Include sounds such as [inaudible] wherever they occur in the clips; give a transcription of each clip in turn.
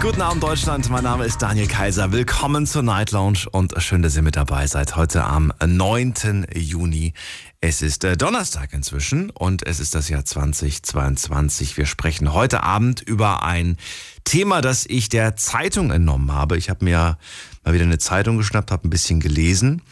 Guten Abend Deutschland, mein Name ist Daniel Kaiser. Willkommen zur Night Lounge und schön, dass ihr mit dabei seid. Heute am 9. Juni. Es ist äh, Donnerstag inzwischen und es ist das Jahr 2022. Wir sprechen heute Abend über ein Thema, das ich der Zeitung entnommen habe. Ich habe mir mal wieder eine Zeitung geschnappt, habe ein bisschen gelesen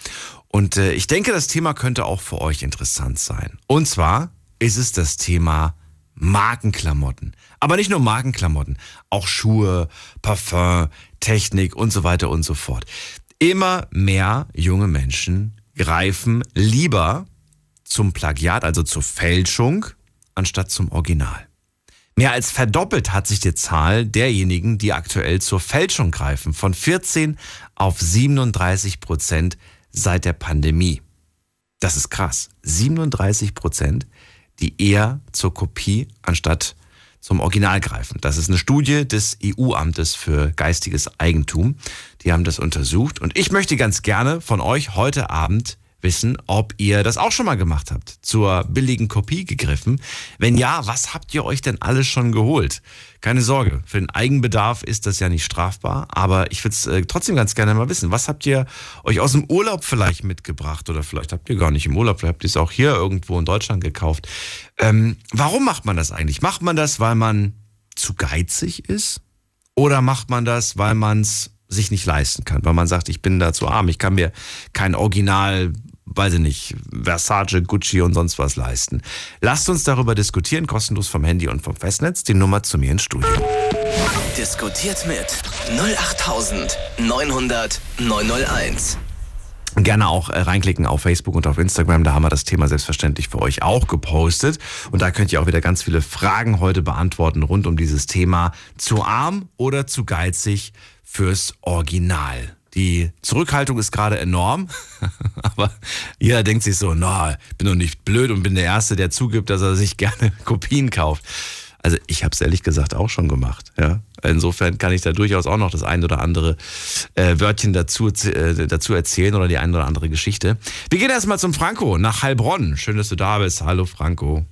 und äh, ich denke, das Thema könnte auch für euch interessant sein. Und zwar ist es das Thema Markenklamotten. Aber nicht nur Markenklamotten, auch Schuhe, Parfum, Technik und so weiter und so fort. Immer mehr junge Menschen greifen lieber zum Plagiat, also zur Fälschung, anstatt zum Original. Mehr als verdoppelt hat sich die Zahl derjenigen, die aktuell zur Fälschung greifen, von 14 auf 37 Prozent seit der Pandemie. Das ist krass. 37 Prozent, die eher zur Kopie anstatt zum Original greifen. Das ist eine Studie des EU-Amtes für geistiges Eigentum. Die haben das untersucht. Und ich möchte ganz gerne von euch heute Abend wissen, ob ihr das auch schon mal gemacht habt, zur billigen Kopie gegriffen. Wenn ja, was habt ihr euch denn alles schon geholt? Keine Sorge, für den Eigenbedarf ist das ja nicht strafbar, aber ich würde es äh, trotzdem ganz gerne mal wissen. Was habt ihr euch aus dem Urlaub vielleicht mitgebracht oder vielleicht habt ihr gar nicht im Urlaub, vielleicht habt ihr es auch hier irgendwo in Deutschland gekauft. Ähm, warum macht man das eigentlich? Macht man das, weil man zu geizig ist? Oder macht man das, weil man es sich nicht leisten kann, weil man sagt, ich bin da zu arm, ich kann mir kein Original weiß ich nicht, Versace, Gucci und sonst was leisten. Lasst uns darüber diskutieren, kostenlos vom Handy und vom Festnetz. Die Nummer zu mir ins Studio. Diskutiert mit 08900 901. Gerne auch äh, reinklicken auf Facebook und auf Instagram. Da haben wir das Thema selbstverständlich für euch auch gepostet. Und da könnt ihr auch wieder ganz viele Fragen heute beantworten rund um dieses Thema. Zu arm oder zu geizig fürs Original? Die Zurückhaltung ist gerade enorm, [laughs] aber jeder denkt sich so, na, ich bin doch nicht blöd und bin der Erste, der zugibt, dass er sich [laughs] gerne Kopien kauft. Also ich habe es ehrlich gesagt auch schon gemacht. Ja? Insofern kann ich da durchaus auch noch das ein oder andere äh, Wörtchen dazu, äh, dazu erzählen oder die ein oder andere Geschichte. Wir gehen erstmal zum Franco nach Heilbronn. Schön, dass du da bist. Hallo Franco.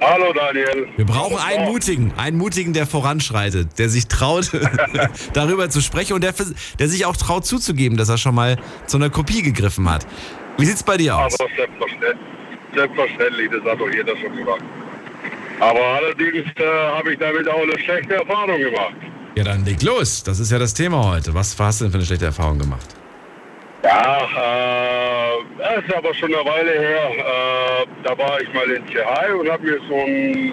Hallo Daniel. Wir brauchen einen mutigen, einen mutigen, der voranschreitet, der sich traut, [laughs] [laughs] darüber zu sprechen und der, der sich auch traut zuzugeben, dass er schon mal zu einer Kopie gegriffen hat. Wie sieht's bei dir aus? Aber selbstverständlich, selbstverständlich das hat doch jeder schon gemacht. Aber allerdings äh, habe ich damit auch eine schlechte Erfahrung gemacht. Ja, dann leg los. Das ist ja das Thema heute. Was hast du denn für eine schlechte Erfahrung gemacht? Ja, äh, das ist aber schon eine Weile her. Äh, da war ich mal in Tschechei und habe mir so einen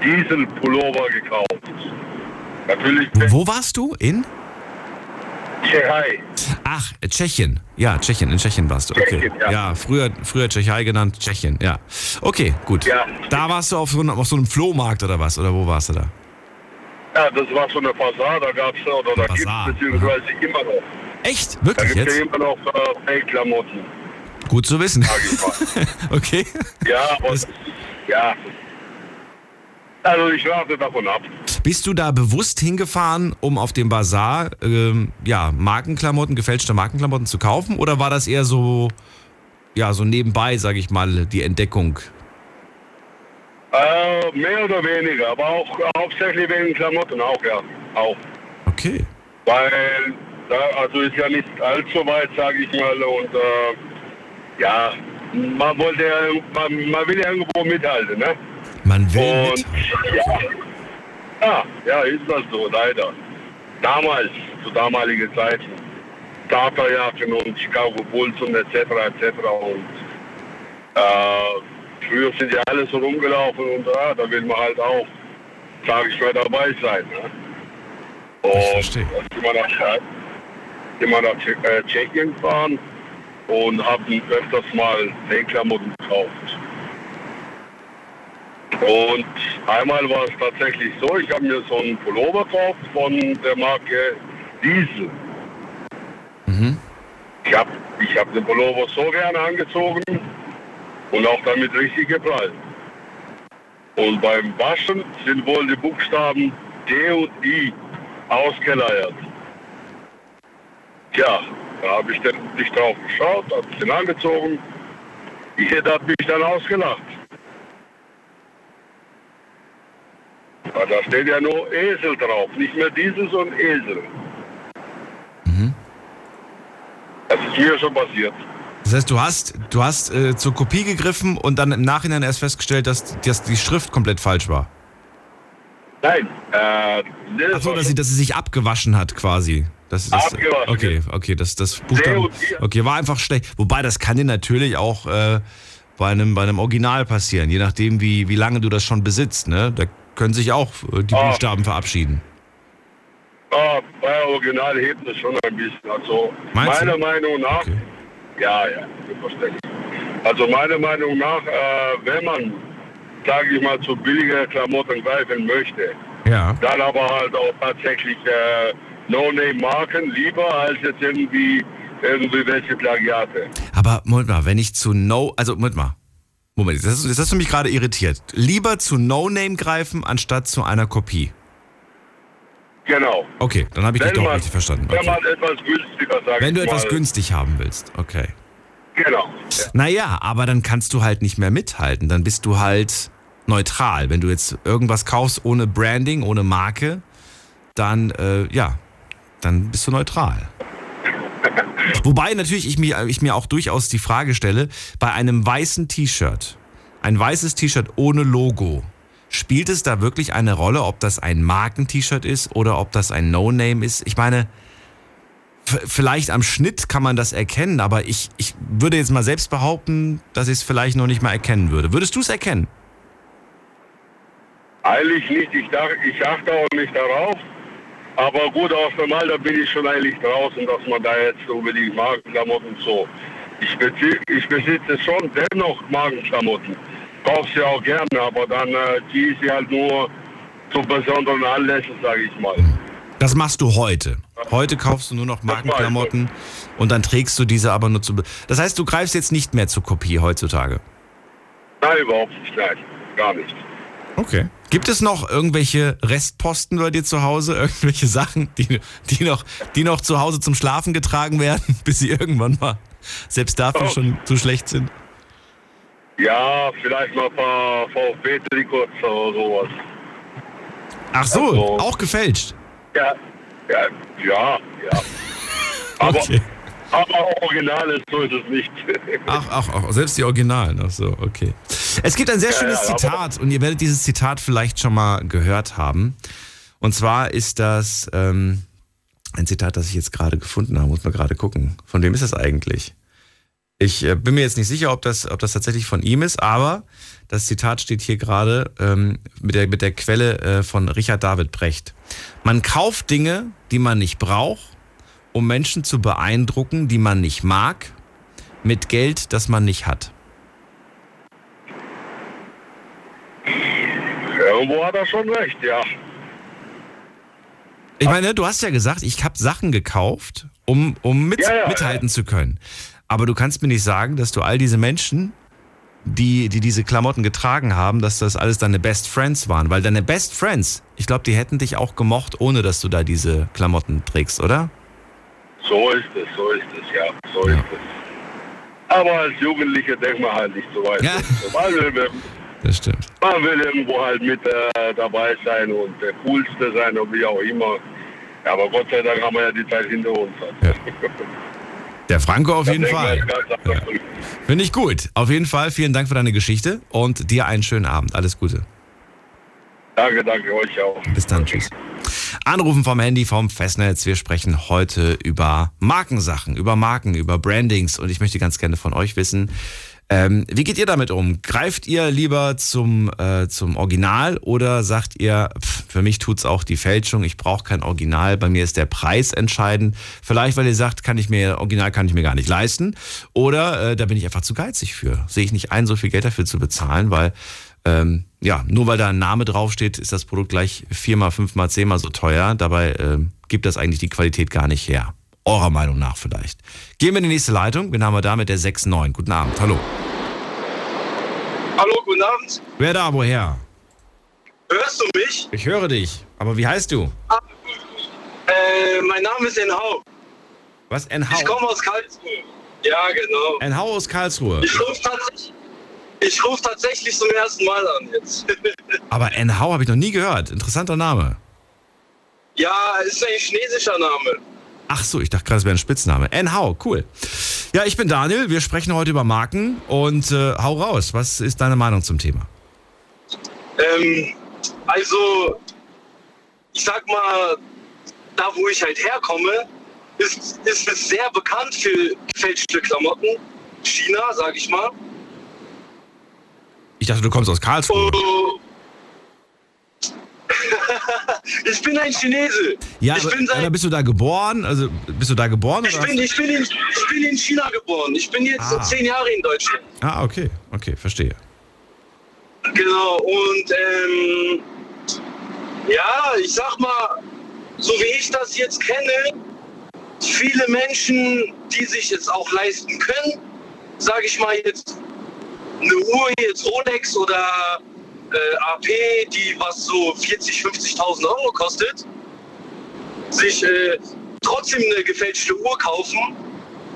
Dieselpullover gekauft. Natürlich. Wo warst du? In? Tschechei. Ach, Tschechien. Ja, Tschechien. In Tschechien warst du. Okay. Tschechien, ja. ja. früher, früher Tschechei genannt, Tschechien. Ja. Okay, gut. Ja. Da warst du auf so, einem, auf so einem Flohmarkt oder was? Oder wo warst du da? Ja, das war so eine Fasade, da gab es, oder da gibt es beziehungsweise immer noch. Echt? Da Wirklich gibt es jetzt? ja immer noch äh, Fake-Klamotten, Gut zu wissen. [laughs] okay. Ja, aber Das- ja. Also ich rate davon ab. Bist du da bewusst hingefahren, um auf dem Bazar ähm, ja, Markenklamotten, gefälschte Markenklamotten zu kaufen? Oder war das eher so, ja, so nebenbei, sage ich mal, die Entdeckung? Äh, mehr oder weniger, aber auch hauptsächlich wegen Klamotten auch, ja. Auch. Okay. Weil, da, also ist ja nicht allzu weit, sage ich mal. Und äh, ja, man wollte ja, man, man will ja irgendwo mithalten, ne? Man will Und mit. ja, ja, ja, ist das so, leider. Damals, zu damaligen Zeiten, Starterjacken und Chicago Bulls und etc. etc. Und äh, früher sind ja alle so rumgelaufen und ja, da will man halt auch, sage ich mal, dabei sein. Ne? Ich Und verstehe. dann sind wir nach, wir nach äh, Tschechien gefahren und haben öfters mal Fake-Klamotten gekauft. Und einmal war es tatsächlich so, ich habe mir so einen Pullover gekauft von der Marke Diesel. Mhm. Ich habe ich hab den Pullover so gerne angezogen und auch damit richtig geprallt. Und beim Waschen sind wohl die Buchstaben D und I ausgeleiert. Tja, da habe ich dann nicht drauf geschaut, habe den angezogen. Jeder hat mich dann ausgelacht. Aber da steht ja nur Esel drauf, nicht mehr dieses und Esel. Das ist mir schon passiert. Das heißt, du hast, du hast äh, zur Kopie gegriffen und dann im Nachhinein erst festgestellt, dass, dass die Schrift komplett falsch war. Nein, äh, nee, das Achso, war dass sie, dass sie sich abgewaschen hat quasi. Das, das, Abgewaschen, okay, okay, das, das Buchstaben. Okay, war einfach schlecht. Wobei, das kann dir natürlich auch äh, bei, einem, bei einem Original passieren, je nachdem, wie, wie lange du das schon besitzt. Ne? Da können sich auch äh, die Ah. Buchstaben verabschieden. Ah, bei Original hebt es schon ein bisschen. Also Meinst du? meiner Meinung nach, Okay. ja, ja, selbstverständlich. Also meiner Meinung nach, äh, wenn man, sage ich mal, zu billiger Klamotten greifen möchte, Ja. dann aber halt auch tatsächlich äh, No-Name-Marken lieber als jetzt irgendwie irgendwie welche Plagiate. Aber Moment mal, wenn ich zu No, also Moment mal. Moment, das, das hast du mich gerade irritiert. Lieber zu No-Name greifen, anstatt zu einer Kopie. Genau. Okay, dann habe ich dich Wenn doch man, richtig verstanden. wenn Okay. man etwas günstiger sagt. Wenn du etwas mal, günstig haben willst, okay. Genau. Ja. Naja, aber dann kannst du halt nicht mehr mithalten. Dann bist du halt neutral. Wenn du jetzt irgendwas kaufst ohne Branding, ohne Marke, dann, äh, ja, dann bist du neutral. Wobei natürlich ich mir, ich mir auch durchaus die Frage stelle, bei einem weißen T-Shirt, ein weißes T-Shirt ohne Logo, spielt es da wirklich eine Rolle, ob das ein Marken-T-Shirt ist oder ob das ein No-Name ist? Ich meine, vielleicht am Schnitt kann man das erkennen, aber ich, ich würde jetzt mal selbst behaupten, dass ich es vielleicht noch nicht mal erkennen würde. Würdest du es erkennen? Eigentlich nicht. Ich, ich achte auch nicht darauf. Aber gut, aus dem Alter bin ich schon eigentlich draußen, dass man da jetzt unbedingt Markenklamotten so. Ich, bezi ich besitze schon dennoch Markenklamotten. Kauf sie auch gerne, aber dann äh, ziehe ich sie halt nur zu besonderen Anlässen, sage ich mal. Das machst du heute. Heute kaufst du nur noch Markenklamotten und dann trägst du diese aber nur zu. Das heißt, du greifst jetzt nicht mehr zur Kopie heutzutage. Nein, überhaupt nicht, nein. Gar nicht. Okay. Gibt es noch irgendwelche Restposten bei dir zu Hause? [laughs] Irgendwelche Sachen, die, die, noch, die noch zu Hause zum Schlafen getragen werden, [laughs] bis sie irgendwann mal selbst dafür Oh. schon zu schlecht sind? Ja, vielleicht mal ein paar VfB-Trikots oder sowas. Ach so, Also- auch gefälscht. Ja, ja, ja, ja. [laughs] Aber, Okay. Aber original ist so ist es nicht. [laughs] Ach, ach, ach, selbst die Originalen. Ach so, okay. Es gibt ein sehr schönes ja, aber- Zitat und ihr werdet dieses Zitat vielleicht schon mal gehört haben. Und zwar ist das ähm, ein Zitat, das ich jetzt gerade gefunden habe. Muss man gerade gucken. Von wem ist das eigentlich? Ich äh, bin mir jetzt nicht sicher, ob das, ob das tatsächlich von ihm ist, aber das Zitat steht hier gerade ähm, mit, der, mit der Quelle äh, von Richard David Brecht. Man kauft Dinge, die man nicht braucht, um Menschen zu beeindrucken, die man nicht mag, mit Geld, das man nicht hat. Irgendwo hat er schon recht, ja. Ich meine, du hast ja gesagt, ich habe Sachen gekauft, um, um mit, Ja, ja, mithalten zu können. Aber du kannst mir nicht sagen, dass du all diese Menschen, die, die diese Klamotten getragen haben, dass das alles deine Best Friends waren. Weil deine Best Friends, ich glaube, die hätten dich auch gemocht, ohne dass du da diese Klamotten trägst, oder? So ist es, so ist es, ja. So Ja. ist es. Aber als Jugendliche denkt man halt nicht so weit. Ja. [laughs] Man, will, Das stimmt. man will irgendwo halt mit äh, dabei sein und der Coolste sein und wie auch immer. Ja, aber Gott sei Dank haben wir ja die Zeit hinter uns. Ja. Der Franco auf Da jeden Fall. drüber. Finde ich gut. Auf jeden Fall vielen Dank für deine Geschichte und dir einen schönen Abend. Alles Gute. Danke, danke euch auch. Bis dann, tschüss. Anrufen vom Handy, vom Festnetz. Wir sprechen heute über Markensachen, über Marken, über Brandings und ich möchte ganz gerne von euch wissen, ähm, wie geht ihr damit um? Greift ihr lieber zum, äh, zum Original oder sagt ihr, pff, für mich tut's auch die Fälschung, ich brauche kein Original, bei mir ist der Preis entscheidend. Vielleicht, weil ihr sagt, kann ich mir, Original kann ich mir gar nicht leisten. Oder äh, da bin ich einfach zu geizig für. Sehe ich nicht ein, so viel Geld dafür zu bezahlen, weil ähm, ja, nur weil da ein Name draufsteht, ist das Produkt gleich viermal, fünfmal, zehnmal so teuer. Dabei ähm, gibt das eigentlich die Qualität gar nicht her. Eurer Meinung nach vielleicht. Gehen wir in die nächste Leitung. Wen haben wir da mit der 6.9? Guten Abend. Hallo. Hallo, guten Abend. Wer da, woher? Hörst du mich? Ich höre dich. Aber wie heißt du? Äh, mein Name ist Enhau. Was? Ich NH? komme aus Karlsruhe. Ja, genau. NH aus Karlsruhe. Ich rufe tatsächlich, ich ruf tatsächlich zum ersten Mal an jetzt. [laughs] Aber NH habe ich noch nie gehört. Interessanter Name. ja, ist ein chinesischer Name. Ach so, ich dachte gerade, es wäre ein Spitzname. NH, cool. Ja, ich bin Daniel. Wir sprechen heute über Marken und äh, hau raus. Was ist deine Meinung zum Thema? Ähm, also, ich sag mal, da wo ich halt herkomme, ist, ist es sehr bekannt für gefälschte Klamotten. China, sag ich mal. Ich dachte, du kommst aus Karlsruhe. Oh. [laughs] ich bin ein Chinese. Ja, ich bin seit bist du da geboren? Also bist du da geboren? Ich oder bin, ich, bin in, ich bin in China geboren. Ich bin jetzt Ah. so zehn Jahre in Deutschland. Ah, okay, okay, verstehe. Genau, und ähm, ja, ich sag mal, so wie ich das jetzt kenne, viele Menschen, die sich jetzt auch leisten können, sage ich mal jetzt eine Uhr, jetzt Rolex oder äh, AP, die was so 40, 50.000 Euro kostet, sich äh, trotzdem eine gefälschte Uhr kaufen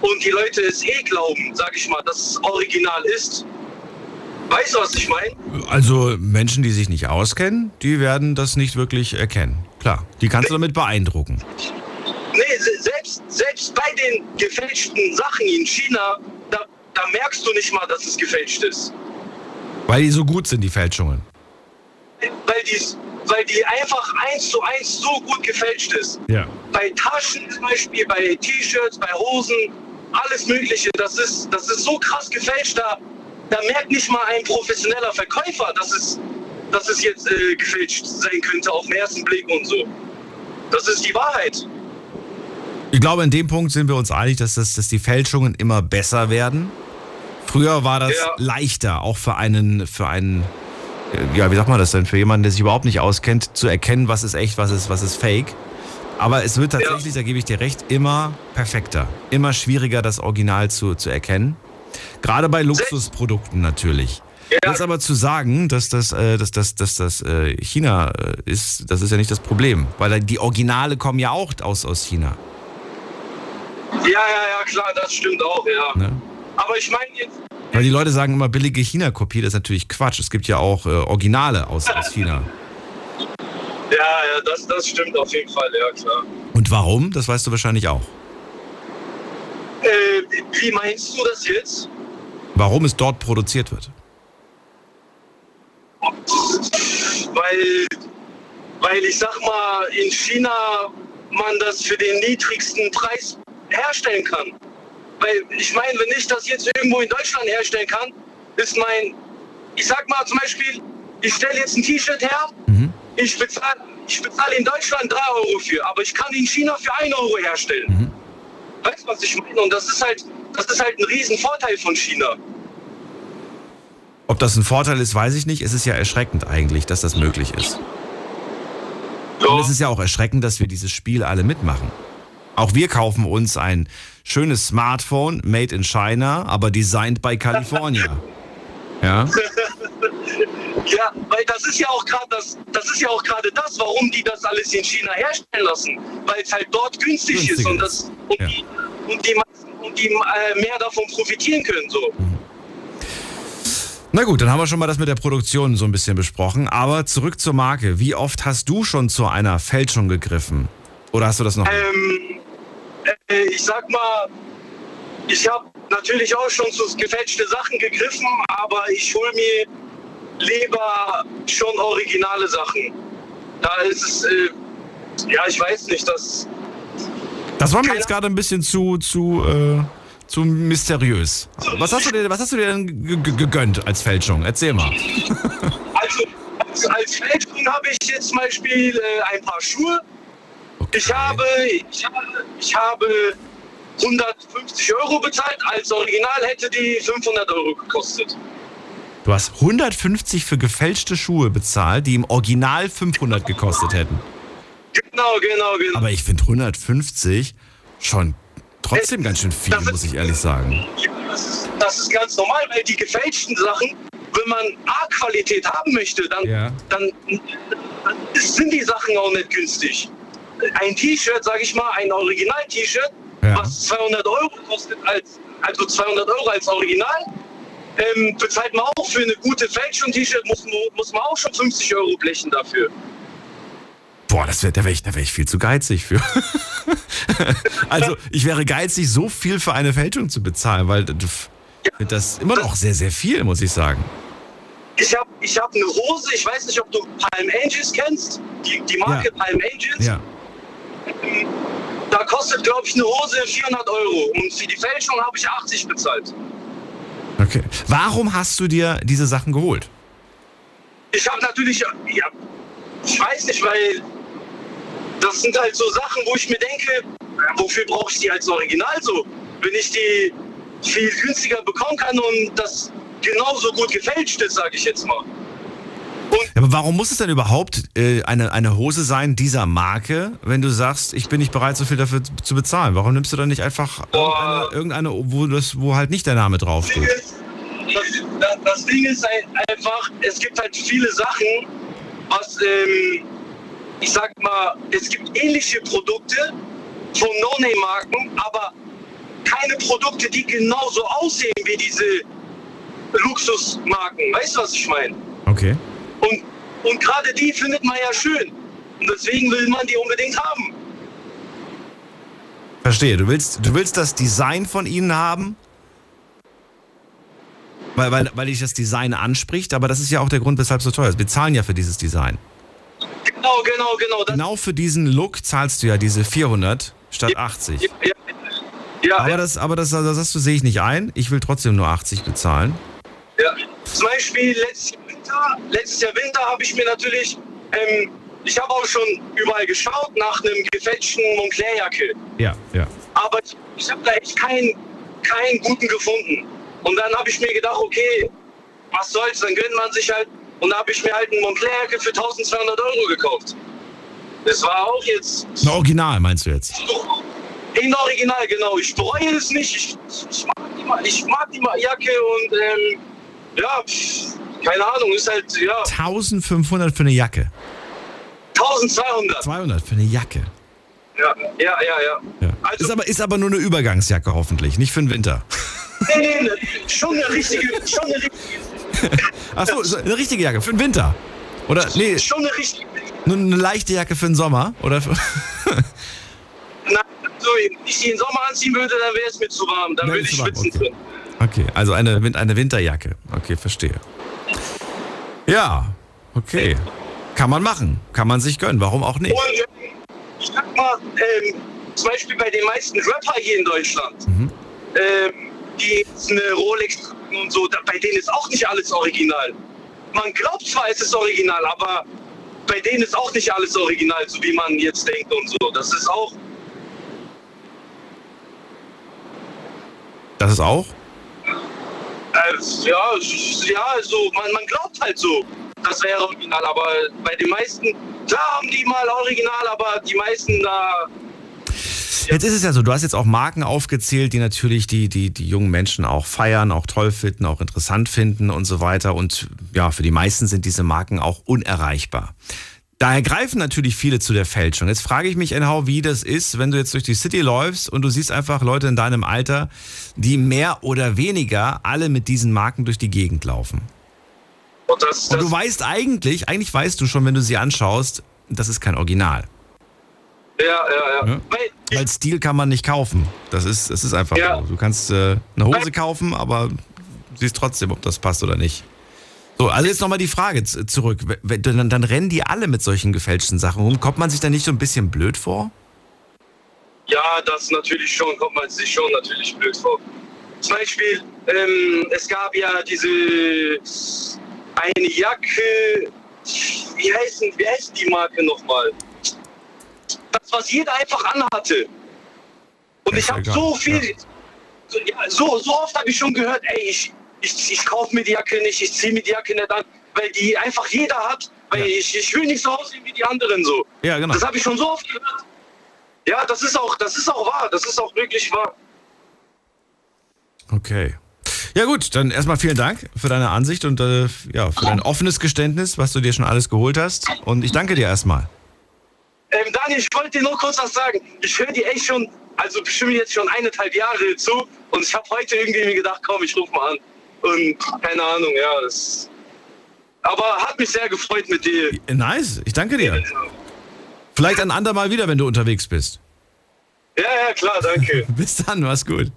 und die Leute es eh glauben, sage ich mal, dass es original ist. Weißt du, was ich meine? Also Menschen, die sich nicht auskennen, die werden das nicht wirklich erkennen. Klar, die kannst du damit beeindrucken. Nee, se- selbst, selbst bei den gefälschten Sachen in China, da, merkst du nicht mal, dass es gefälscht ist. Weil die so gut sind, die Fälschungen. Weil die, weil die einfach eins zu eins so gut gefälscht ist. Ja. Bei Taschen zum Beispiel, bei T-Shirts, bei Hosen, alles Mögliche. Das ist, das ist so krass gefälscht, da, da merkt nicht mal ein professioneller Verkäufer, dass es, dass es jetzt äh, gefälscht sein könnte auf den ersten Blick und so. Das ist die Wahrheit. Ich glaube, in dem Punkt sind wir uns einig, dass, das, dass die Fälschungen immer besser werden. Früher war das Ja. leichter, auch für einen, für einen, äh, ja, wie sagt man das denn, für jemanden, der sich überhaupt nicht auskennt, zu erkennen, was ist echt, was ist, was ist fake. Aber es wird tatsächlich, da gebe ich dir recht, immer perfekter, immer schwieriger, das Original zu, zu erkennen. Gerade bei Luxusprodukten natürlich. Ja. Das aber zu sagen, dass das, äh, dass, dass, dass das äh, China äh, ist, das ist ja nicht das Problem. Weil die Originale kommen ja auch aus, aus China. Ja, ja, ja, klar, das stimmt auch, ja. Ne? Aber ich meine jetzt, Weil die Leute sagen immer billige China-Kopie, das ist natürlich Quatsch. Es gibt ja auch äh, Originale aus, aus [laughs] China. ja, ja, das, das stimmt auf jeden Fall, ja, klar. Und warum? Das weißt du wahrscheinlich auch. Äh, wie meinst du das jetzt? Warum es dort produziert wird. Weil, weil ich sag mal, in China man das für den niedrigsten Preis herstellen kann. Weil ich meine, wenn ich das jetzt irgendwo in Deutschland herstellen kann, ist mein, ich sag mal zum Beispiel, ich stelle jetzt ein T-Shirt her, Mhm. ich bezahle ich bezahl in Deutschland 3 Euro für, aber ich kann in China für 1 Euro herstellen. Mhm. Weißt du, was ich meine? Und das ist halt, das ist halt ein Riesenvorteil von China. Ob das ein Vorteil ist, weiß ich nicht. Es ist ja erschreckend eigentlich, dass das möglich ist. Ja. Und es ist ja auch erschreckend, dass wir dieses Spiel alle mitmachen. Auch wir kaufen uns ein schönes Smartphone, made in China, aber designed by California. [laughs] Ja? Ja, weil das ist ja auch gerade das, das ist ja auch gerade das, warum die das alles in China herstellen lassen, weil es halt dort günstig ist Günstiger und ist. das und Ja. die, und die, und die äh, mehr davon profitieren können so. Na gut, dann haben wir schon mal das mit der Produktion so ein bisschen besprochen. Aber zurück zur Marke. Wie oft hast du schon zu einer Fälschung gegriffen? Oder hast du das noch? Ähm, äh, ich sag mal, ich habe natürlich auch schon zu gefälschte Sachen gegriffen, aber ich hole mir lieber schon originale Sachen. Da ist es, äh, ja, ich weiß nicht, das Das war mir jetzt gerade ein bisschen zu, zu, äh, zu mysteriös. Was hast du dir, was hast du dir denn ge- ge- gegönnt als Fälschung? Erzähl mal. Also als, als Fälschung habe ich jetzt zum Beispiel äh, ein paar Schuhe. Okay. Ich habe, ich habe, ich habe 150 Euro bezahlt. Als Original hätte die 500 Euro gekostet. Du hast 150 für gefälschte Schuhe bezahlt, die im Original 500 gekostet hätten. Genau, genau, genau. Aber ich finde 150 schon trotzdem ganz schön viel, Das muss ich ehrlich sagen. Ja, das, ist, das ist ganz normal, weil die gefälschten Sachen, wenn man A-Qualität haben möchte, dann, Ja. dann sind die Sachen auch nicht günstig. Ein T-Shirt, sage ich mal, ein Original-T-Shirt, Ja. was 200 Euro kostet, als, also 200 Euro als Original, ähm, bezahlt man auch für eine gute Fälschung-T-Shirt, muss, man- muss man auch schon 50 Euro blechen dafür. Boah, das wär, da wäre ich, da wär ich viel zu geizig für. [laughs] also, ich wäre geizig, so viel für eine Fälschung zu bezahlen, weil das finde das immer noch sehr, sehr viel, muss ich sagen. Ich habe ich hab eine Hose, ich weiß nicht, ob du Palm Angels kennst, die, die Marke Ja. Palm Angels. Ja. Da kostet, glaube ich, eine Hose 400 Euro. Und für die Fälschung habe ich 80 bezahlt. Okay. Warum hast du dir diese Sachen geholt? Ich habe natürlich, ja, ich weiß nicht, weil das sind halt so Sachen, wo ich mir denke, wofür brauche ich die als Original so? Wenn ich die viel günstiger bekommen kann und das genauso gut gefälscht ist, sage ich jetzt mal. Ja, aber warum muss es denn überhaupt äh, eine, eine Hose sein dieser Marke, wenn du sagst, ich bin nicht bereit, so viel dafür zu- bezahlen? Warum nimmst du dann nicht einfach Boah. irgendeine, irgendeine wo, das, wo halt nicht der Name draufsteht? das, das Ding ist halt einfach, es gibt halt viele Sachen, was, ähm, ich sag mal, es gibt ähnliche Produkte von No-Name-Marken, aber keine Produkte, die genauso aussehen wie diese Luxusmarken. Weißt du, was ich meine? Okay. Und, und gerade die findet man ja schön. Und deswegen will man die unbedingt haben. Verstehe. Du willst, du willst das Design von ihnen haben? Weil, weil, weil dich das Design anspricht, aber das ist ja auch der Grund, weshalb es so teuer ist. Wir zahlen ja für dieses Design. Genau, genau, genau. Das, Genau für diesen Look zahlst du ja diese 400 statt 80. ja, ja, ja, Aber das, aber das, das sagst du, sehe ich nicht ein. Ich will trotzdem nur 80 bezahlen. Ja, zum Beispiel letztes Winter, letztes Jahr Winter habe ich mir natürlich, ähm, ich habe auch schon überall geschaut nach einem gefälschten Moncler-Jacke. Ja, ja. Aber ich, ich habe da echt keinen, keinen guten gefunden. Und dann habe ich mir gedacht, okay, was soll's, dann gönnt man sich halt. Und da habe ich mir halt eine Moncler-Jacke für 1200 Euro gekauft. Das war auch jetzt Ein Original meinst du jetzt? in Original, genau. Ich bereue es nicht. Ich, ich, mag, die, ich mag die Jacke und ähm, ja, pff, keine Ahnung, ist halt, ja, 1500 für eine Jacke. 1200. 200 für eine Jacke. Ja, ja, ja, ja. Ja. Also- ist, aber, ist aber nur eine Übergangsjacke hoffentlich, nicht für den Winter. Nee, nee, nee, schon eine richtige, schon eine, richtige- Achso, so eine richtige Jacke für den Winter. Oder, nee, schon eine richtige. nur eine leichte Jacke für den Sommer. Oder [laughs] Nein, also, wenn ich die im Sommer anziehen würde, dann wäre es mir zu warm. Dann würde ich schwitzen okay. Okay, also eine, eine Winterjacke. Okay, verstehe. Ja, okay. Kann man machen. Kann man sich gönnen. Warum auch nicht? Und ähm, ich sag mal, ähm, zum Beispiel bei den meisten Rapper hier in Deutschland, Mhm. ähm, die jetzt eine Rolex tragen und so, da, bei denen ist auch nicht alles original. Man glaubt zwar, es ist original, aber bei denen ist auch nicht alles original, so wie man jetzt denkt und so. Das ist auch, Das ist auch? Äh, ja, ja, also man, man glaubt halt so, das wäre original, aber bei den meisten, klar haben die mal original, aber die meisten da, Jetzt ist es ja so, du hast jetzt auch Marken aufgezählt, die natürlich die, die, die jungen Menschen auch feiern, auch toll finden, auch interessant finden und so weiter. Und ja, für die meisten sind diese Marken auch unerreichbar. Daher greifen natürlich viele zu der Fälschung. Jetzt frage ich mich, Enhau, wie das ist, wenn du jetzt durch die City läufst und du siehst einfach Leute in deinem Alter, die mehr oder weniger alle mit diesen Marken durch die Gegend laufen. und das, Und das du weißt eigentlich, eigentlich weißt du schon, wenn du sie anschaust, das ist kein Original. ja, ja, ja. Ja. Weil Weil Stil kann man nicht kaufen. Das ist, das ist einfach Ja. so. Du kannst äh, eine Hose kaufen, aber siehst trotzdem, ob das passt oder nicht. So, also jetzt nochmal die Frage zurück. Dann, dann rennen die alle mit solchen gefälschten Sachen rum. Kommt man sich da nicht so ein bisschen blöd vor? Ja, das natürlich schon, kommt man sich schon natürlich blöd vor. Zum Beispiel, ähm, es gab ja diese eine Jacke, wie heißt, denn- wie heißt die Marke nochmal? Das, was jeder einfach anhatte. Und ich habe so viel, ja. so, ja, so, so oft habe ich schon gehört, ey, ich, ich, ich kaufe mir die Jacke nicht, ich ziehe mir die Jacke nicht an, weil die einfach jeder hat, weil Ja. ich, ich will nicht so aussehen wie die anderen so. Ja, genau. Das habe ich schon so oft gehört. Ja, das ist auch, das ist auch wahr. Das ist auch wirklich wahr. Okay. Ja gut, dann erstmal vielen Dank für deine Ansicht und äh, ja, für dein offenes Geständnis, was du dir schon alles geholt hast. Und ich danke dir erstmal. Ähm, Daniel, ich wollte dir nur kurz was sagen. Ich höre dir echt schon also bestimmt jetzt schon eineinhalb Jahre zu. Und ich habe heute irgendwie mir gedacht, komm, ich rufe mal an. Und keine Ahnung, ja. Das, aber hat mich sehr gefreut mit dir. Nice, ich danke dir. Vielleicht ein andermal wieder, wenn du unterwegs bist. Ja, ja, klar, danke. [laughs] Bis dann, mach's gut.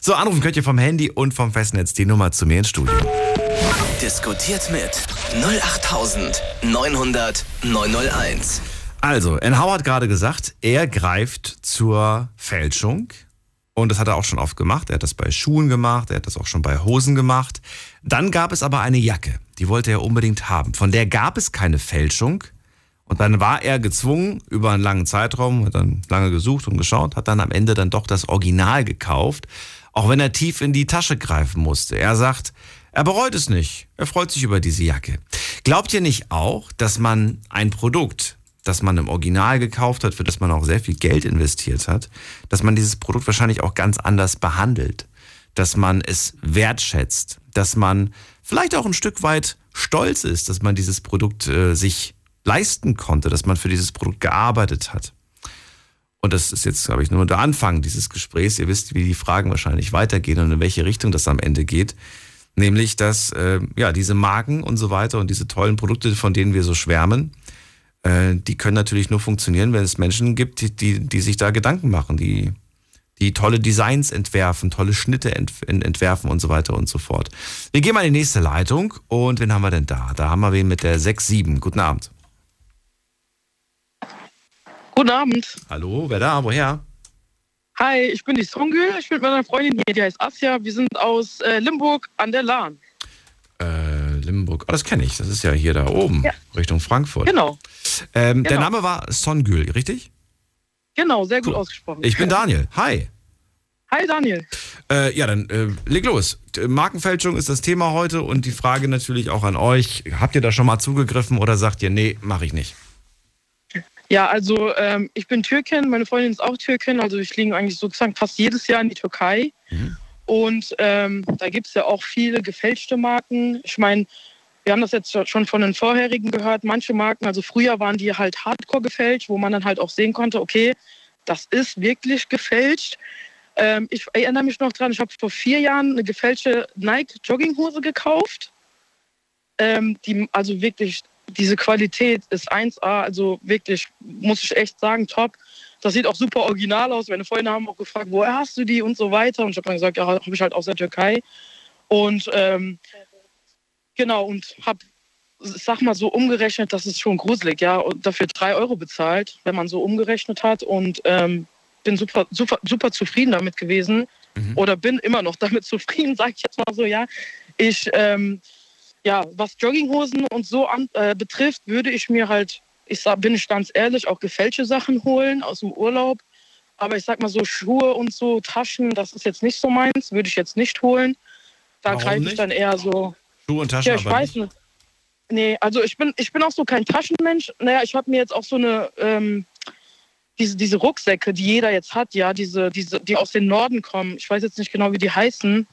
So, anrufen könnt ihr vom Handy und vom Festnetz die Nummer zu mir ins Studio. Diskutiert mit 08900 901. Also, Enhau hat gerade gesagt, er greift zur Fälschung. Und das hat er auch schon oft gemacht. Er hat das bei Schuhen gemacht, er hat das auch schon bei Hosen gemacht. Dann gab es aber eine Jacke, die wollte er unbedingt haben. Von der gab es keine Fälschung. Und dann war er gezwungen, über einen langen Zeitraum, hat dann lange gesucht und geschaut, hat dann am Ende dann doch das Original gekauft, auch wenn er tief in die Tasche greifen musste. Er sagt, er bereut es nicht. Er freut sich über diese Jacke. Glaubt ihr nicht auch, dass man ein Produkt, das man im Original gekauft hat, für das man auch sehr viel Geld investiert hat, dass man dieses Produkt wahrscheinlich auch ganz anders behandelt, dass man es wertschätzt, dass man vielleicht auch ein Stück weit stolz ist, dass man dieses Produkt äh, sich leisten konnte, dass man für dieses Produkt gearbeitet hat. Und das ist jetzt, glaube ich, nur der Anfang dieses Gesprächs. Ihr wisst, wie die Fragen wahrscheinlich weitergehen und in welche Richtung das am Ende geht. Nämlich, dass äh, ja diese Marken und so weiter und diese tollen Produkte, von denen wir so schwärmen, äh, die können natürlich nur funktionieren, wenn es Menschen gibt, die, die, die sich da Gedanken machen, die, die tolle Designs entwerfen, tolle Schnitte ent, entwerfen und so weiter und so fort. Wir gehen mal in die nächste Leitung und wen haben wir denn da? Da haben wir wen mit der 6-7. Guten Abend. Guten Abend. Hallo, wer da? Woher? Hi, ich bin die Songül. Ich bin mit meiner Freundin hier, die heißt Asja. Wir sind aus äh, Limburg an der Lahn. Äh, Limburg. Oh, das kenne ich. Das ist ja hier da oben, Ja. Richtung Frankfurt. Genau, Ähm, Der Genau. Name war Songül, richtig? genau, sehr gut Cool. ausgesprochen. Ich bin Daniel. Hi. Hi Daniel. Äh, ja, dann äh, leg los. Markenfälschung ist das Thema heute und die Frage natürlich auch an euch. Habt ihr da schon mal zugegriffen oder sagt ihr, nee, mache ich nicht? Ja, also ähm, ich bin Türkin, meine Freundin ist auch Türkin, also wir fliegen eigentlich sozusagen fast jedes Jahr in die Türkei. Und ähm, da gibt es ja auch viele gefälschte Marken. Ich meine, wir haben das jetzt schon von den vorherigen gehört. Manche Marken, also früher waren die halt hardcore gefälscht, wo man dann halt auch sehen konnte, okay, das ist wirklich gefälscht. Ähm, ich erinnere mich noch dran, ich habe vor vier Jahren eine gefälschte Nike-Jogginghose gekauft. Ähm, die, also wirklich, diese Qualität ist 1A, also wirklich, muss ich echt sagen, top. Das sieht auch super original aus. Meine Freunde haben auch gefragt, woher hast du die und so weiter. Und ich habe dann gesagt, ja, habe ich halt aus der Türkei. Und ähm, genau, und habe, sag mal so umgerechnet, das ist schon gruselig, ja, und dafür drei Euro bezahlt, wenn man so umgerechnet hat. Und ähm, bin super, super, super zufrieden damit gewesen. Oder bin immer noch damit [laughs] zufrieden, sage ich jetzt mal so, ja. Ich, ähm, ja, was Jogginghosen und so an, äh, betrifft, würde ich mir halt, ich sag, bin ich ganz ehrlich, auch gefälschte Sachen holen aus dem Urlaub. Aber ich sag mal so Schuhe und so Taschen, das ist jetzt nicht so meins, würde ich jetzt nicht holen. Da greife ich dann eher so. Schuhe und Taschen Ja, ich weiß nicht. nicht. Nee, also ich bin, ich bin auch so kein Taschenmensch. Naja, ich habe mir jetzt auch so eine, ähm, diese, diese Rucksäcke, die jeder jetzt hat, ja, diese, diese, die aus dem Norden kommen. Ich weiß jetzt nicht genau, wie die heißen.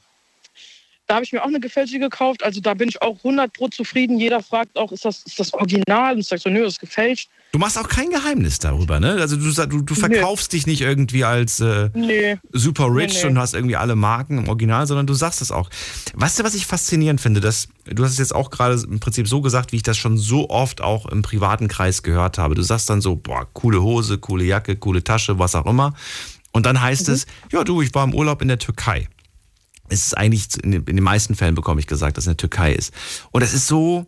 Da habe ich mir auch eine gefälschte gekauft. Also da bin ich auch 100 pro zufrieden. Jeder fragt auch, ist das, ist das Original? Und ich sage so, nö, das ist gefälscht. Du machst auch kein Geheimnis darüber, ne? Also du, du, du verkaufst dich nicht irgendwie als äh, Nee. super rich Nee, nee. und hast irgendwie alle Marken im Original, sondern du sagst es auch. Weißt du, was ich faszinierend finde? Dass, du hast es jetzt auch gerade im Prinzip so gesagt, wie ich das schon so oft auch im privaten Kreis gehört habe. Du sagst dann so, boah, coole Hose, coole Jacke, coole Tasche, was auch immer. Und dann heißt Mhm. es, ja du, ich war im Urlaub in der Türkei. Es ist eigentlich, in den, meisten Fällen bekomme ich gesagt, dass es in der Türkei ist. Und es ist so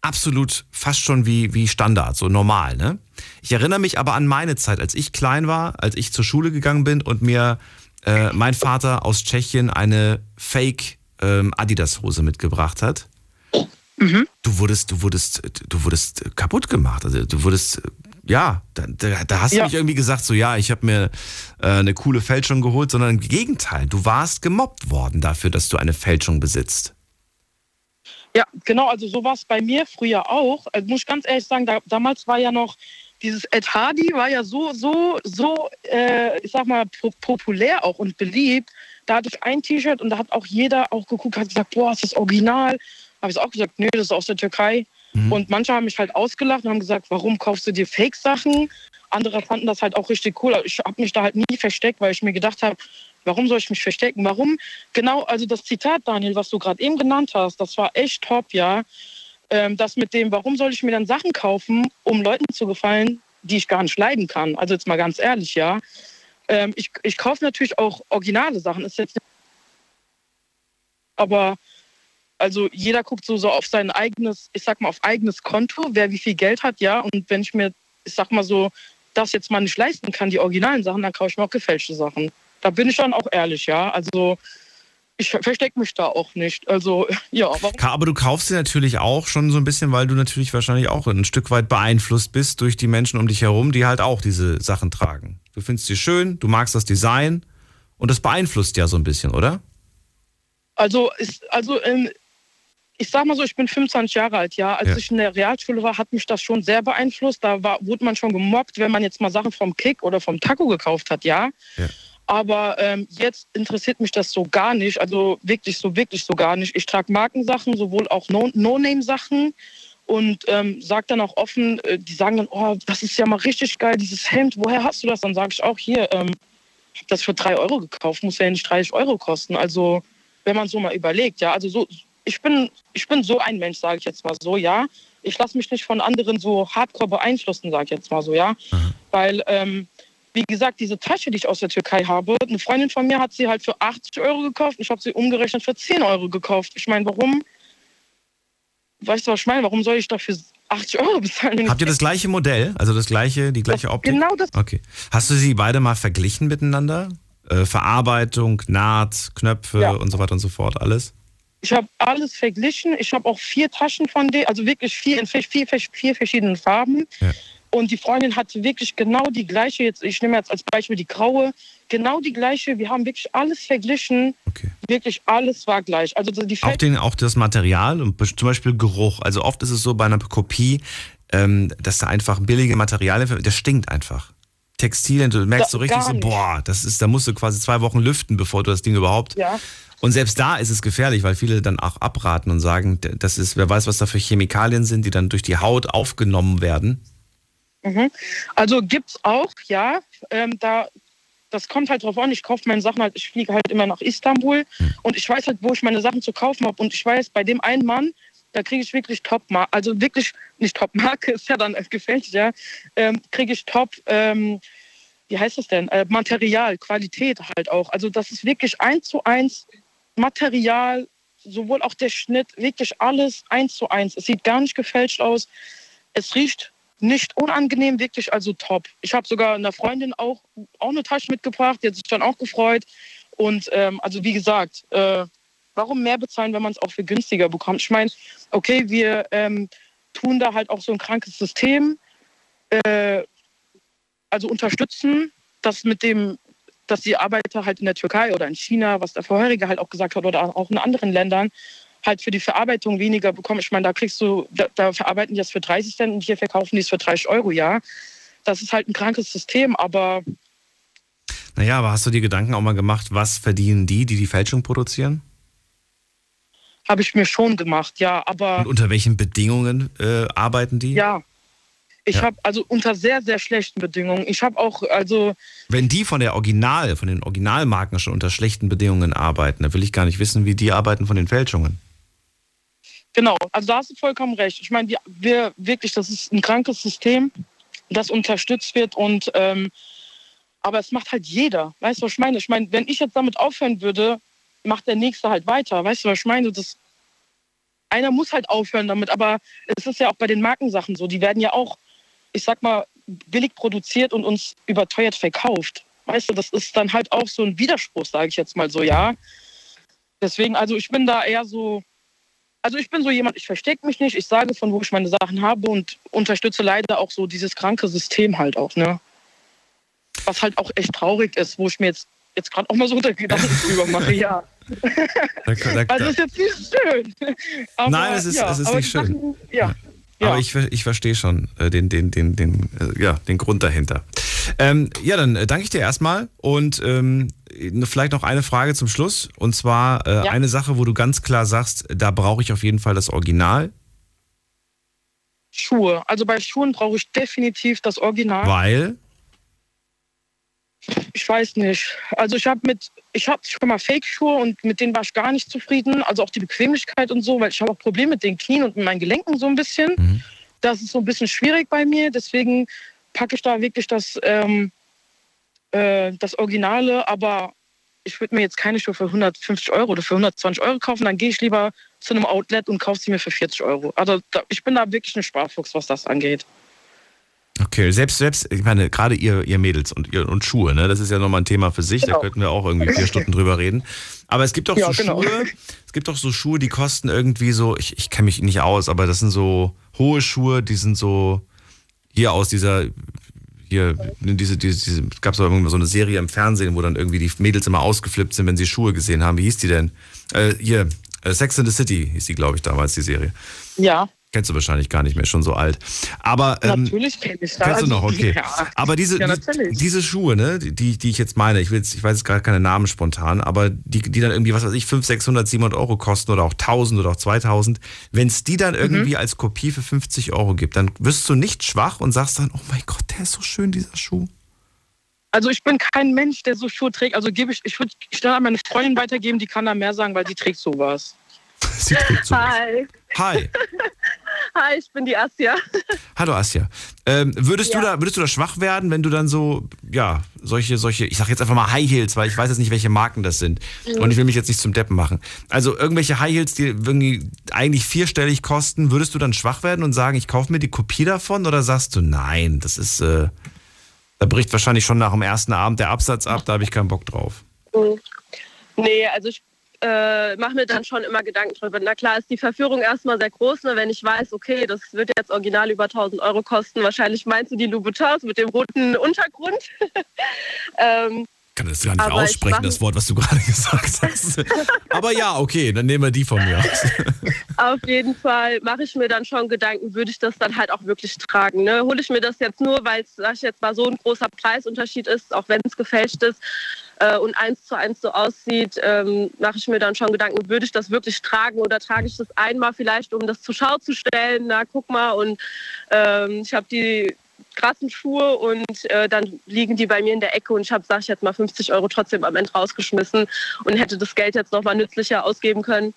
absolut fast schon wie, wie Standard, so normal, ne? Ich erinnere mich aber an meine Zeit, als ich klein war, als ich zur Schule gegangen bin und mir äh, mein Vater aus Tschechien eine Fake ähm, Adidas-Hose mitgebracht hat. Du wurdest, du wurdest, du wurdest kaputt gemacht. Also du wurdest, ja, da, da, hast du Ja. nicht irgendwie gesagt, so ja, ich habe mir äh, eine coole Fälschung geholt, sondern im Gegenteil, du warst gemobbt worden dafür, dass du eine Fälschung besitzt. Ja, genau, also so war es bei mir früher auch. Also muss ich ganz ehrlich sagen, da, damals war ja noch dieses Ed Hardy war ja so, so, so, äh, ich sag mal, po populär auch und beliebt. Da hatte ich ein T-Shirt und da hat auch jeder auch geguckt, hat gesagt, boah, ist das Original? Habe ich auch gesagt, nö, das ist aus der Türkei. Und manche haben mich halt ausgelacht und haben gesagt, warum kaufst du dir Fake-Sachen? andere fanden das halt auch richtig cool. Ich habe mich da halt nie versteckt, weil ich mir gedacht habe, warum soll ich mich verstecken? Warum? Genau, also das Zitat, Daniel, was du gerade eben genannt hast, das war echt top, ja. Ähm, das mit dem, warum soll ich mir dann Sachen kaufen, um Leuten zu gefallen, die ich gar nicht leiden kann? Also jetzt mal ganz ehrlich, ja. Ähm, ich, ich kaufe natürlich auch originale Sachen. Ist jetzt aber also jeder guckt so, so auf sein eigenes, ich sag mal, auf eigenes Konto, wer wie viel Geld hat, ja. Und wenn ich mir, ich sag mal so, das jetzt mal nicht leisten kann, die originalen Sachen, dann kaufe ich mir auch gefälschte Sachen. Da bin ich dann auch ehrlich, ja. Also ich verstecke mich da auch nicht. Also, [laughs] ja. Warum? Aber du kaufst sie natürlich auch schon so ein bisschen, weil du natürlich wahrscheinlich auch ein Stück weit beeinflusst bist durch die Menschen um dich herum, die halt auch diese Sachen tragen. Du findest sie schön, du magst das Design und das beeinflusst ja so ein bisschen, oder? Also, ist, also ähm, ich sag mal so, ich bin 25 Jahre alt, ja. Als Ja. ich in der Realschule war, hat mich das schon sehr beeinflusst. Da war, wurde man schon gemobbt, wenn man jetzt mal Sachen vom Kick oder vom Taco gekauft hat, ja. Ja. Aber ähm, jetzt interessiert mich das so gar nicht. Also wirklich so, wirklich so gar nicht. Ich trage Markensachen, sowohl auch No- No-Name-Sachen. und ähm, sag dann auch offen, äh, die sagen dann, oh, das ist ja mal richtig geil, dieses Hemd, woher hast du das? Dann sage ich auch hier, ähm, das für drei Euro gekauft, muss ja nicht 30 Euro kosten. Also wenn man so mal überlegt, ja, also so, ich bin, ich bin so ein Mensch, sage ich jetzt mal so, ja. Ich lasse mich nicht von anderen so hardcore beeinflussen, sage ich jetzt mal so, ja. Weil, ähm, wie gesagt, diese Tasche, die ich aus der Türkei habe, eine Freundin von mir hat sie halt für 80 Euro gekauft. Ich habe sie umgerechnet für 10 Euro gekauft. Ich meine, warum? Weißt du, was ich meine? Warum soll ich dafür 80 Euro bezahlen? Habt ihr das gleiche Modell? Also das gleiche, die gleiche Das- Optik? genau das- Okay. Hast du sie beide mal verglichen miteinander? Äh, Verarbeitung, Naht, Knöpfe Ja. und so weiter und so fort, alles? Ich habe alles verglichen. Ich habe auch vier Taschen von denen, also wirklich vier in vier, vier, vier verschiedenen Farben. Ja. Und die Freundin hatte wirklich genau die gleiche, jetzt, ich nehme jetzt als Beispiel die graue, genau die gleiche. Wir haben wirklich alles verglichen. Okay. Wirklich alles war gleich. Also die Auch, den, auch das Material und zum Beispiel Geruch. Also oft ist es so bei einer Kopie, ähm, dass da einfach billige Materialien, das stinkt einfach. Textilien, du merkst Da- so richtig so, boah, das ist, da musst du quasi zwei Wochen lüften, bevor du das Ding überhaupt. Ja. Und selbst da ist es gefährlich, weil viele dann auch abraten und sagen, das ist, wer weiß, was da für Chemikalien sind, die dann durch die Haut aufgenommen werden. Mhm. Also gibt's auch, ja. Ähm, da, das kommt halt drauf an. Ich kaufe meine Sachen halt, ich fliege halt immer nach Istanbul und ich weiß halt, wo ich meine Sachen zu kaufen habe. Und ich weiß, bei dem einen Mann, da kriege ich wirklich top also wirklich nicht top Marke, [laughs] ist ja dann gefälscht, ja, ähm, kriege ich top, ähm, wie heißt das denn? Äh, Material, Qualität halt auch. Also das ist wirklich eins zu eins Material, sowohl auch der Schnitt, wirklich alles eins zu eins. Es sieht gar nicht gefälscht aus. Es riecht nicht unangenehm, wirklich also top. Ich habe sogar einer Freundin auch, auch eine Tasche mitgebracht, die hat sich dann auch gefreut. Und ähm, also wie gesagt, äh, warum mehr bezahlen, wenn man es auch für günstiger bekommt? Ich meine, okay, wir ähm, tun da halt auch so ein krankes System, äh, also unterstützen, das mit dem, dass die Arbeiter halt in der Türkei oder in China, was der vorherige halt auch gesagt hat, oder auch in anderen Ländern, halt für die Verarbeitung weniger bekommen. Ich meine, da kriegst du, da, da verarbeiten die das für 30 Cent und hier verkaufen die es für 30 Euro, ja. Das ist halt ein krankes System, aber Naja, aber hast du dir Gedanken auch mal gemacht, was verdienen die, die die Fälschung produzieren? Habe ich mir schon gemacht, ja. Aber Und unter welchen Bedingungen äh, arbeiten die? ja, ich Ja. habe also unter sehr, sehr schlechten Bedingungen. Ich habe auch, also Wenn die von der Original, von den Originalmarken schon unter schlechten Bedingungen arbeiten, dann will ich gar nicht wissen, wie die arbeiten von den Fälschungen. Genau, also da hast du vollkommen recht. Ich meine, wir, wir wirklich, das ist ein krankes System, das unterstützt wird und ähm, aber es macht halt jeder. Weißt du, was ich meine? Ich meine, wenn ich jetzt damit aufhören würde, macht der nächste halt weiter. Weißt du, was ich meine? Das, einer muss halt aufhören damit, aber es ist ja auch bei den Markensachen so, die werden ja auch, ich sag mal, billig produziert und uns überteuert verkauft. Weißt du, das ist dann halt auch so ein Widerspruch, sage ich jetzt mal so, ja. Deswegen, also ich bin da eher so, also ich bin so jemand, ich verstecke mich nicht, ich sage, von wo ich meine Sachen habe und unterstütze leider auch so dieses kranke System halt auch, ne? Was halt auch echt traurig ist, wo ich mir jetzt, jetzt gerade auch mal so Gedanken drüber mache, ja. Also ist jetzt nicht schön. Aber, Nein, es ist- ja, es ist nicht schön. Sachen, ja. ja. Aber ich, ich verstehe schon äh, den, den, den, den, äh, ja, den Grund dahinter. Ähm, ja, dann äh, danke ich dir erstmal und ähm, vielleicht noch eine Frage zum Schluss. Und zwar Ja. eine Sache, wo du ganz klar sagst, da brauche ich auf jeden Fall das Original. Schuhe. Also bei Schuhen brauche ich definitiv das Original. Weil? Ich weiß nicht. Also ich habe mit, ich habe schon mal Fake-Schuhe und mit denen war ich gar nicht zufrieden. Also auch die Bequemlichkeit und so, weil ich habe auch Probleme mit den Knien und mit meinen Gelenken so ein bisschen. Mhm. Das ist so ein bisschen schwierig bei mir. Deswegen packe ich da wirklich das, ähm, äh, das Originale. Aber ich würde mir jetzt keine Schuhe für 150 Euro oder für 120 Euro kaufen. Dann gehe ich lieber zu einem Outlet und kaufe sie mir für 40 Euro. Also da, ich bin da wirklich ein Sparfuchs, was das angeht. Okay, selbst, selbst, ich meine, gerade ihr, ihr Mädels und, ihr, und Schuhe, ne, das ist ja nochmal ein Thema für sich, da Genau. könnten wir auch irgendwie vier [laughs] Stunden drüber reden. Aber es gibt doch Ja, so genau. Schuhe, es gibt doch so Schuhe, die kosten irgendwie so, ich, ich kenne mich nicht aus, aber das sind so hohe Schuhe, die sind so hier aus dieser, hier, diese, diese, diese gab es irgendwann so eine Serie im Fernsehen, wo dann irgendwie die Mädels immer ausgeflippt sind, wenn sie Schuhe gesehen haben. Wie hieß die denn? Äh, hier, äh, Sex in the City hieß die, glaube ich, damals, die Serie. Ja, Kennst du wahrscheinlich gar nicht mehr, schon so alt. Aber ähm, natürlich kenne ich das. Kennst du noch, okay. [laughs] Ja. Aber diese, Ja, diese Schuhe, ne, die, die ich jetzt meine, ich, will jetzt, ich weiß jetzt gerade keine Namen spontan, aber die, die dann irgendwie, was weiß ich, 500, 600, 700 Euro kosten oder auch 1000 oder auch 2000, wenn es die dann Mhm. irgendwie als Kopie für 50 Euro gibt, dann wirst du nicht schwach und sagst dann, oh mein Gott, der ist so schön, dieser Schuh. Also ich bin kein Mensch, der so Schuhe trägt. Also gebe ich, ich würde schnell an meine Freundin weitergeben, die kann da mehr sagen, weil die trägt sowas. [laughs] Sie trägt so. Hi. Hi. [laughs] Hi, ich bin die Asja. Hallo Asja. Ähm, würdest, du Ja. da, würdest du da schwach werden, wenn du dann so, ja, solche, solche, ich sag jetzt einfach mal High Heels, weil ich weiß jetzt nicht, welche Marken das sind. Mhm. Und ich will mich jetzt nicht zum Deppen machen. Also irgendwelche High Heels, die irgendwie eigentlich vierstellig kosten, würdest du dann schwach werden und sagen, ich kaufe mir die Kopie davon? Oder sagst du, nein, das ist, äh, da bricht wahrscheinlich schon nach dem ersten Abend der Absatz ab, da habe ich keinen Bock drauf. Nee, also ich äh, mache mir dann schon immer Gedanken drüber. Na klar ist die Verführung erstmal sehr groß, ne? wenn ich weiß, okay, das wird jetzt original über 1000 Euro kosten. Wahrscheinlich meinst du die Louboutins mit dem roten Untergrund. [laughs] ähm, kann das gar nicht Aber aussprechen, das Wort, was du gerade [laughs] gesagt hast. Aber ja, okay, dann nehmen wir die von mir aus. [laughs] Auf jeden Fall mache ich mir dann schon Gedanken, würde ich das dann halt auch wirklich tragen. Ne? Hole ich mir das jetzt nur, weil es, sag ich jetzt mal, so ein großer Preisunterschied ist, auch wenn es gefälscht ist äh, und eins zu eins so aussieht, ähm, mache ich mir dann schon Gedanken, würde ich das wirklich tragen oder trage ich das einmal vielleicht, um das zur Schau zu stellen? Na, guck mal, und ähm, ich habe die krassen Schuhe und äh, dann liegen die bei mir in der Ecke und ich habe, sag ich jetzt mal, 50 Euro trotzdem am Ende rausgeschmissen und hätte das Geld jetzt nochmal nützlicher ausgeben können.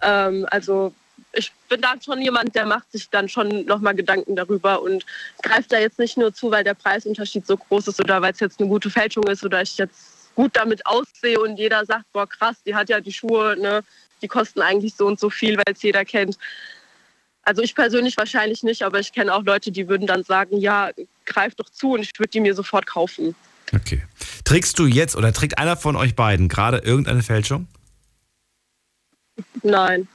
Ähm, also ich bin da schon jemand, der macht sich dann schon nochmal Gedanken darüber und greift da jetzt nicht nur zu, weil der Preisunterschied so groß ist oder weil es jetzt eine gute Fälschung ist oder ich jetzt gut damit aussehe und jeder sagt, boah krass, die hat ja die Schuhe, ne, die kosten eigentlich so und so viel, weil es jeder kennt. Also ich persönlich wahrscheinlich nicht, aber ich kenne auch Leute, die würden dann sagen, ja, greif doch zu und ich würde die mir sofort kaufen. Okay. Trägst du jetzt oder trägt einer von euch beiden gerade irgendeine Fälschung? Nein,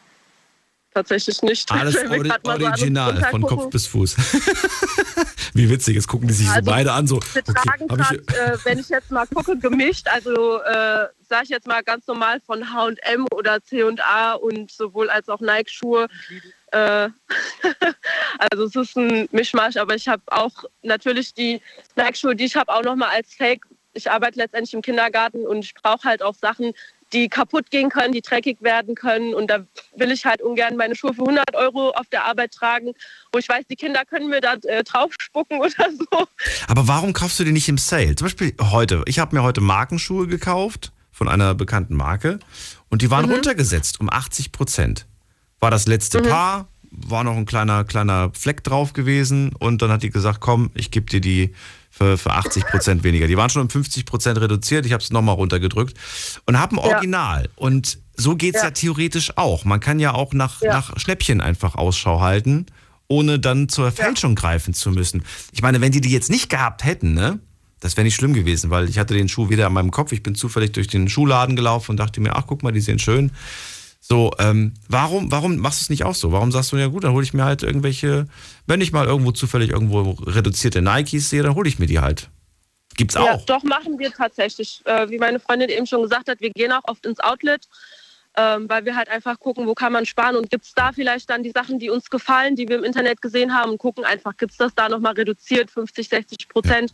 tatsächlich nicht. [laughs] Alles ori grad mal so original, von. Kopf bis Fuß. [laughs] Wie witzig, jetzt gucken die sich so Also, beide an, so. Wir Okay, tragen hab ich, äh, wenn ich jetzt mal gucke, gemischt, also äh, sage ich jetzt mal ganz normal von H&M oder C&A und sowohl als auch Nike-Schuhe. Äh, [laughs] also es ist ein Mischmasch, aber ich habe auch natürlich die Nike-Schuhe, die ich habe, auch nochmal als Fake. Ich arbeite letztendlich im Kindergarten und ich brauche halt auch Sachen, die kaputt gehen können, die dreckig werden können. Und da will ich halt ungern meine Schuhe für 100 Euro auf der Arbeit tragen, wo ich weiß, die Kinder können mir da äh, drauf spucken [laughs] oder so. aber warum kaufst du die nicht im Sale? Zum Beispiel heute. Ich habe mir heute Markenschuhe gekauft von einer bekannten Marke und die waren Mhm. runtergesetzt um 80 Prozent. War das letzte Paar, war noch ein kleiner, kleiner Fleck drauf gewesen und dann hat die gesagt, komm, ich gebe dir die für, für 80 Prozent [laughs] weniger. Die waren schon um 50 Prozent reduziert, ich habe es nochmal runtergedrückt und habe ein Original. Und so geht es ja. Ja. theoretisch auch. Man kann ja auch nach, Ja. nach Schnäppchen einfach Ausschau halten, ohne dann zur Fälschung greifen zu müssen. Ich meine, wenn die die jetzt nicht gehabt hätten, ne? Das wäre nicht schlimm gewesen, weil ich hatte den Schuh wieder an meinem Kopf. Ich bin zufällig durch den Schuhladen gelaufen und dachte mir, ach guck mal, die sehen schön. So, ähm, warum, warum machst du es nicht auch so? Warum sagst du, ja gut, dann hole ich mir halt irgendwelche, wenn ich mal irgendwo zufällig irgendwo reduzierte Nikes sehe, dann hole ich mir die halt. Gibt's Ja, auch. doch machen wir tatsächlich. Äh, wie meine Freundin eben schon gesagt hat, wir gehen auch oft ins Outlet. Ähm, weil wir halt einfach gucken, wo kann man sparen und gibt es da vielleicht dann die Sachen, die uns gefallen, die wir im Internet gesehen haben und gucken einfach, gibt es das da nochmal reduziert, 50, 60 Prozent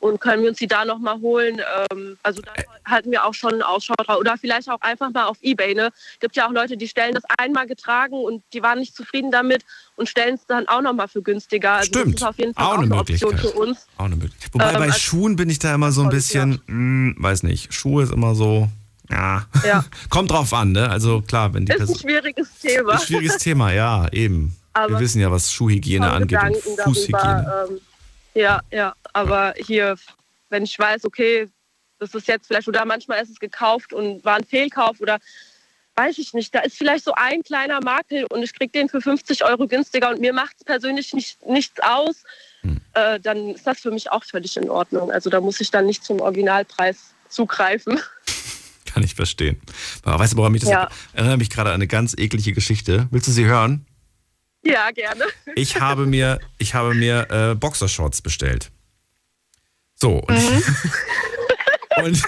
und können wir uns die da nochmal holen. Ähm, also da halten wir auch schon Ausschau drauf. Oder vielleicht auch einfach mal auf Ebay. Ne? gibt ja auch Leute, die stellen das einmal getragen und die waren nicht zufrieden damit und stellen es dann auch nochmal für günstiger. Also Stimmt. Das ist auf jeden Fall Auch auch, eine eine Option Möglichkeit. für uns. Auch eine Möglichkeit. Wobei Ähm, bei Schuhen bin ich da immer so ein bisschen, mh, weiß nicht, Schuhe ist immer so, ja. Ja. [laughs] Kommt drauf an, ne? Also klar, wenn die Ist ein Person. schwieriges Thema. Ist ein schwieriges Thema, ja, eben. Wir Aber wissen ja, was Schuhhygiene angeht und Gedanken Fußhygiene. darüber, ähm, ja, ja, aber hier, wenn ich weiß, okay, das ist jetzt vielleicht, oder manchmal ist es gekauft und war ein Fehlkauf oder weiß ich nicht, da ist vielleicht so ein kleiner Makel und ich kriege den für 50 Euro günstiger und mir macht es persönlich nicht, nichts aus, Hm. äh, dann ist das für mich auch völlig in Ordnung. Also da muss ich dann nicht zum Originalpreis zugreifen. [laughs] Kann ich verstehen. Aber weißt du, woran mich das Ja. erinnert mich gerade an eine ganz eklige Geschichte. Willst du sie hören? Ja, gerne. Ich habe mir, ich habe mir äh, Boxershorts bestellt. So, und, [laughs] und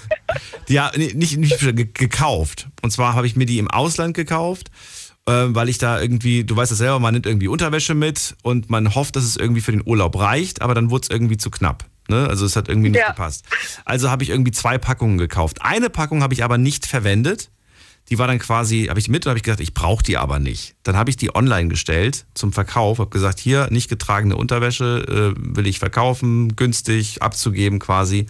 ja, nicht, nicht ge- gekauft. Und zwar habe ich mir die im Ausland gekauft, äh, weil ich da irgendwie, du weißt das selber, man nimmt irgendwie Unterwäsche mit und man hofft, dass es irgendwie für den Urlaub reicht, aber dann wurde es irgendwie zu knapp. Ne? Also es hat irgendwie nicht Ja. gepasst. Also habe ich irgendwie zwei Packungen gekauft. Eine Packung habe ich aber nicht verwendet. Die war dann quasi, habe ich mit und habe ich gesagt, ich brauche die aber nicht. Dann habe ich die online gestellt zum Verkauf, habe gesagt, hier nicht getragene Unterwäsche äh, will ich verkaufen, günstig abzugeben quasi.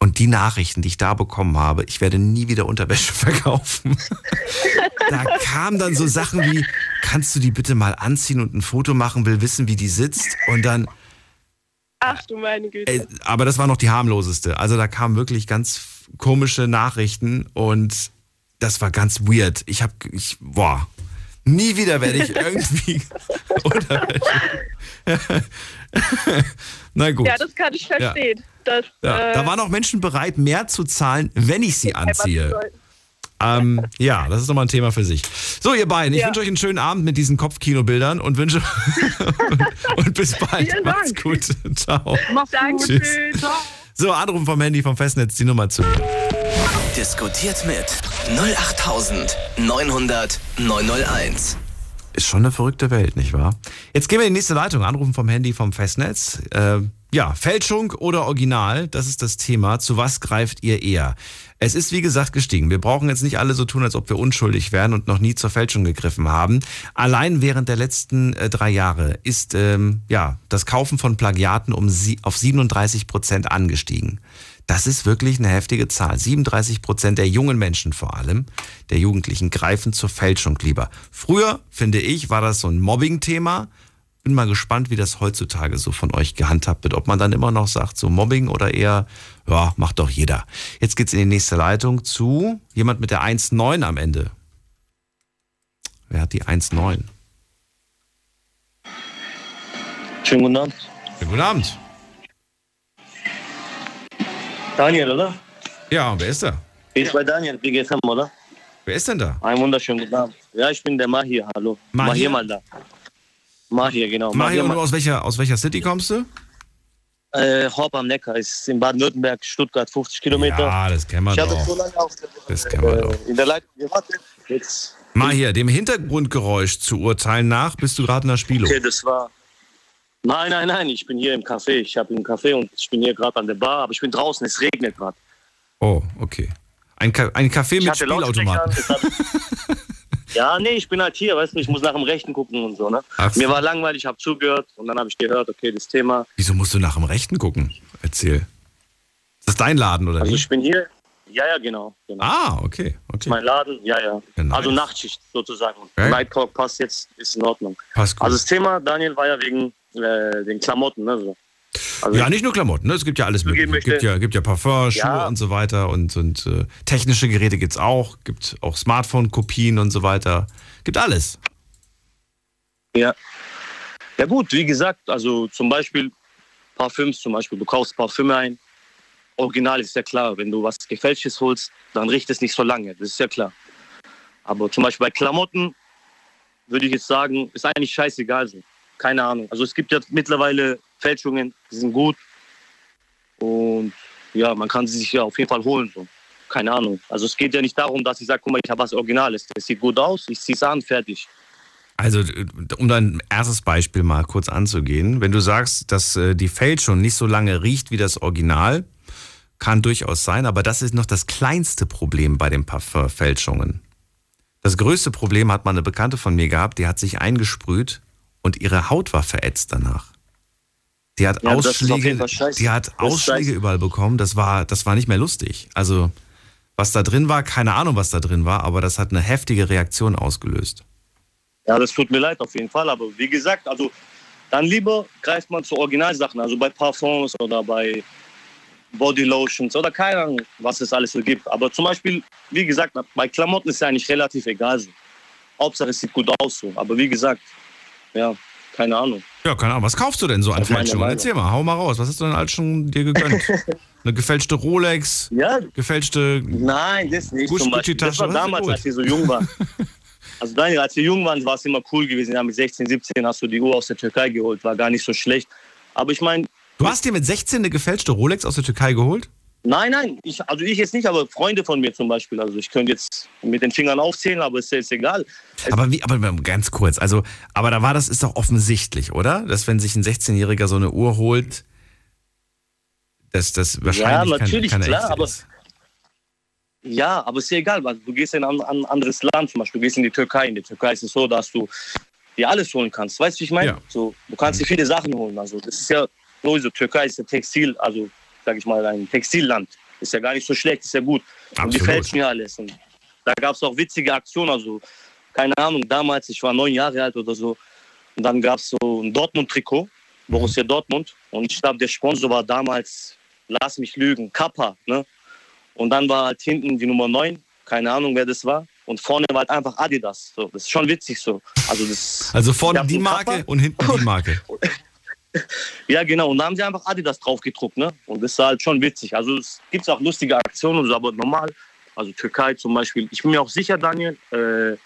Und die Nachrichten, die ich da bekommen habe, ich werde nie wieder Unterwäsche [laughs] verkaufen. [laughs] da kamen dann so Sachen wie, kannst du die bitte mal anziehen und ein Foto machen, will wissen, wie die sitzt. Und dann, Ach du meine Güte. Aber das war noch die harmloseste. Also da kamen wirklich ganz komische Nachrichten und das war ganz weird. Ich habe, ich, boah, nie wieder werde ich [laughs] irgendwie. [laughs] [laughs] Na gut. Ja, das kann ich verstehen. Das, Ja, äh, da waren auch Menschen bereit, mehr zu zahlen, wenn ich sie anziehe. Ähm, ja, das ist nochmal ein Thema für sich. So, ihr beiden, ich Ja. wünsche euch einen schönen Abend mit diesen Kopfkinobildern und wünsche und, [laughs] und bis bald. Vielen Macht's Dank. gut. [laughs] Ciao. Dankeschön. Tschüss. So, Anrufen vom Handy vom Festnetz, die Nummer zu. Diskutiert mit 08900 901. Ist schon eine verrückte Welt, nicht wahr? Jetzt gehen wir in die nächste Leitung. Anrufen vom Handy vom Festnetz. Äh, ja, Fälschung oder Original, das ist das Thema. Zu was greift ihr eher? Es ist wie gesagt gestiegen. Wir brauchen jetzt nicht alle so tun, als ob wir unschuldig wären und noch nie zur Fälschung gegriffen haben. Allein während der letzten äh, drei Jahre ist ähm, ja das Kaufen von Plagiaten um sie auf 37 Prozent angestiegen. Das ist wirklich eine heftige Zahl. 37 Prozent der jungen Menschen vor allem, der Jugendlichen, greifen zur Fälschung lieber. Früher, finde ich, war das so ein Mobbing-Thema. Bin mal gespannt, wie das heutzutage so von euch gehandhabt wird. Ob man dann immer noch sagt, so Mobbing oder eher, ja, macht doch jeder. Jetzt geht's in die nächste Leitung zu jemand mit der 1,9 am Ende. Wer hat die 1,9? Schönen guten Abend. Ja, guten Abend. Daniel, oder? Ja, wer ist da? Ich bei Daniel, BGFM, oder? Wer ist denn da? Einen wunderschönen guten Abend. Ja, ich bin der Mahir, hallo. Mahir? Mahir mal da. Mahir, genau. Mario, und du aus welcher, aus welcher City kommst du? Äh, Horb am Neckar ist in Baden-Württemberg, Stuttgart, 50 Kilometer. Ja, das kennen wir ich habe doch. so lange auf der, Das kennen wir doch. äh, in der Leitung gewartet. Jetzt, Mal hier, dem Hintergrundgeräusch zu urteilen nach, bist du gerade in der Spielo. okay, das war. Nein, nein, nein, ich bin hier im Café. Ich habe im Café und ich bin hier gerade an der Bar, aber ich bin draußen, es regnet gerade. Oh, okay. Ein, Ka ein Café mit Spielautomaten. [laughs] Ja, nee, ich bin halt hier, weißt du, ich muss nach dem Rechten gucken und so, ne? So. Mir war langweilig, ich habe zugehört und dann habe ich gehört, okay, das Thema. Wieso musst du nach dem Rechten gucken? Erzähl. Ist das dein Laden oder Also wie? ich bin hier. Ja, ja, genau. genau. Ah, okay, okay. Mein Laden, ja, ja. Ja, nice. Also Nachtschicht sozusagen. Okay. Night Talk passt jetzt, ist in Ordnung. Passt gut. Also das Thema, Daniel, war ja wegen äh, den Klamotten, ne? So. Also ja, nicht nur Klamotten, ne? es gibt ja alles mögliche. Es gibt ja, gibt ja Parfum, Schuhe Ja. und so weiter und, und äh, technische Geräte gibt's auch, gibt auch Smartphone-Kopien und so weiter. Gibt alles. Ja. Ja gut, wie gesagt, also zum Beispiel Parfüms zum Beispiel. Du kaufst Parfüme ein. Original ist ja klar. Wenn du was Gefälschtes holst, dann riecht es nicht so lange. Das ist ja klar. Aber zum Beispiel bei Klamotten würde ich jetzt sagen, ist eigentlich scheißegal. So. Keine Ahnung. Also es gibt ja mittlerweile Fälschungen, die sind gut. Und ja, man kann sie sich ja auf jeden Fall holen. So. keine Ahnung. Also es geht ja nicht darum, dass ich sage, guck mal, ich habe was Originales. Das sieht gut aus, ich ziehe es an, fertig. Also, um dein erstes Beispiel mal kurz anzugehen, wenn du sagst, dass äh, die Fälschung nicht so lange riecht wie das Original, kann durchaus sein, aber das ist noch das kleinste Problem bei den Parfumfälschungen. Das größte Problem hat mal eine Bekannte von mir gehabt, die hat sich eingesprüht und ihre Haut war verätzt danach. Die hat Ja, Ausschläge, die hat Ausschläge überall bekommen. Das war, das war nicht mehr lustig. Also, was da drin war, keine Ahnung, was da drin war, aber das hat eine heftige Reaktion ausgelöst. Ja, das tut mir leid auf jeden Fall. Aber wie gesagt, also dann lieber greift man zu Originalsachen, also bei Parfums oder bei Bodylotions oder keine Ahnung, was es alles so gibt. Aber zum Beispiel, wie gesagt, bei Klamotten ist ja eigentlich relativ egal. So. Hauptsache es sieht gut aus so. Aber wie gesagt, ja, keine Ahnung. Ja, keine Ahnung. Was kaufst du denn so an Fälschungen? Erzähl mal, hau mal raus. Was hast du denn alles schon dir gegönnt? [laughs] Eine gefälschte Rolex, Ja, gefälschte. nein, das nicht. Gucci- Zum Beispiel. Das war damals, als wir so jung waren. [laughs] Also Daniel, als wir jung waren, war es immer cool gewesen. Ja, mit 16, 17 hast du die Uhr aus der Türkei geholt. War gar nicht so schlecht. Aber ich meine, Du hast dir mit 16 eine gefälschte Rolex aus der Türkei geholt? Nein, nein, ich, also ich jetzt nicht, aber Freunde von mir zum Beispiel. Also ich könnte jetzt mit den Fingern aufzählen, aber ist jetzt egal. Aber wie, aber ganz kurz, also, aber da war das, ist doch offensichtlich, oder? Dass wenn sich ein 16-Jähriger so eine Uhr holt, dass das wahrscheinlich kein- natürlich, keine klar, echte aber- ist. Ja, aber ist ja egal, weil du gehst in ein an, anderes Land, zum Beispiel, du gehst in die Türkei. In der Türkei ist es so, dass du dir alles holen kannst. Weißt du, wie ich meine? Ja. So, du kannst dir viele Sachen holen. Also das ist ja sowieso, Türkei ist ja Textil, also sag ich mal, ein Textilland. Ist ja gar nicht so schlecht, ist ja gut. Und die Absolut. fälschen ja alles. Und da gab es auch witzige Aktionen, also keine Ahnung, damals, ich war neun Jahre alt oder so. Und dann gab es so ein Dortmund-Trikot, Borussia Dortmund. Und ich glaube, der Sponsor war damals, lass mich lügen, Kappa. Ne? Und dann war halt hinten die Nummer 9, keine Ahnung, wer das war. Und vorne war halt einfach Adidas. So, das ist schon witzig so. Also, das, Also vorne die Marke Kappa. und hinten die Marke. [laughs] [laughs] ja, genau. Und da haben sie einfach Adidas drauf gedruckt. Ne? Und das ist halt schon witzig. Also es gibt auch lustige Aktionen, und so, aber normal. Also Türkei zum Beispiel. Ich bin mir auch sicher, Daniel, äh,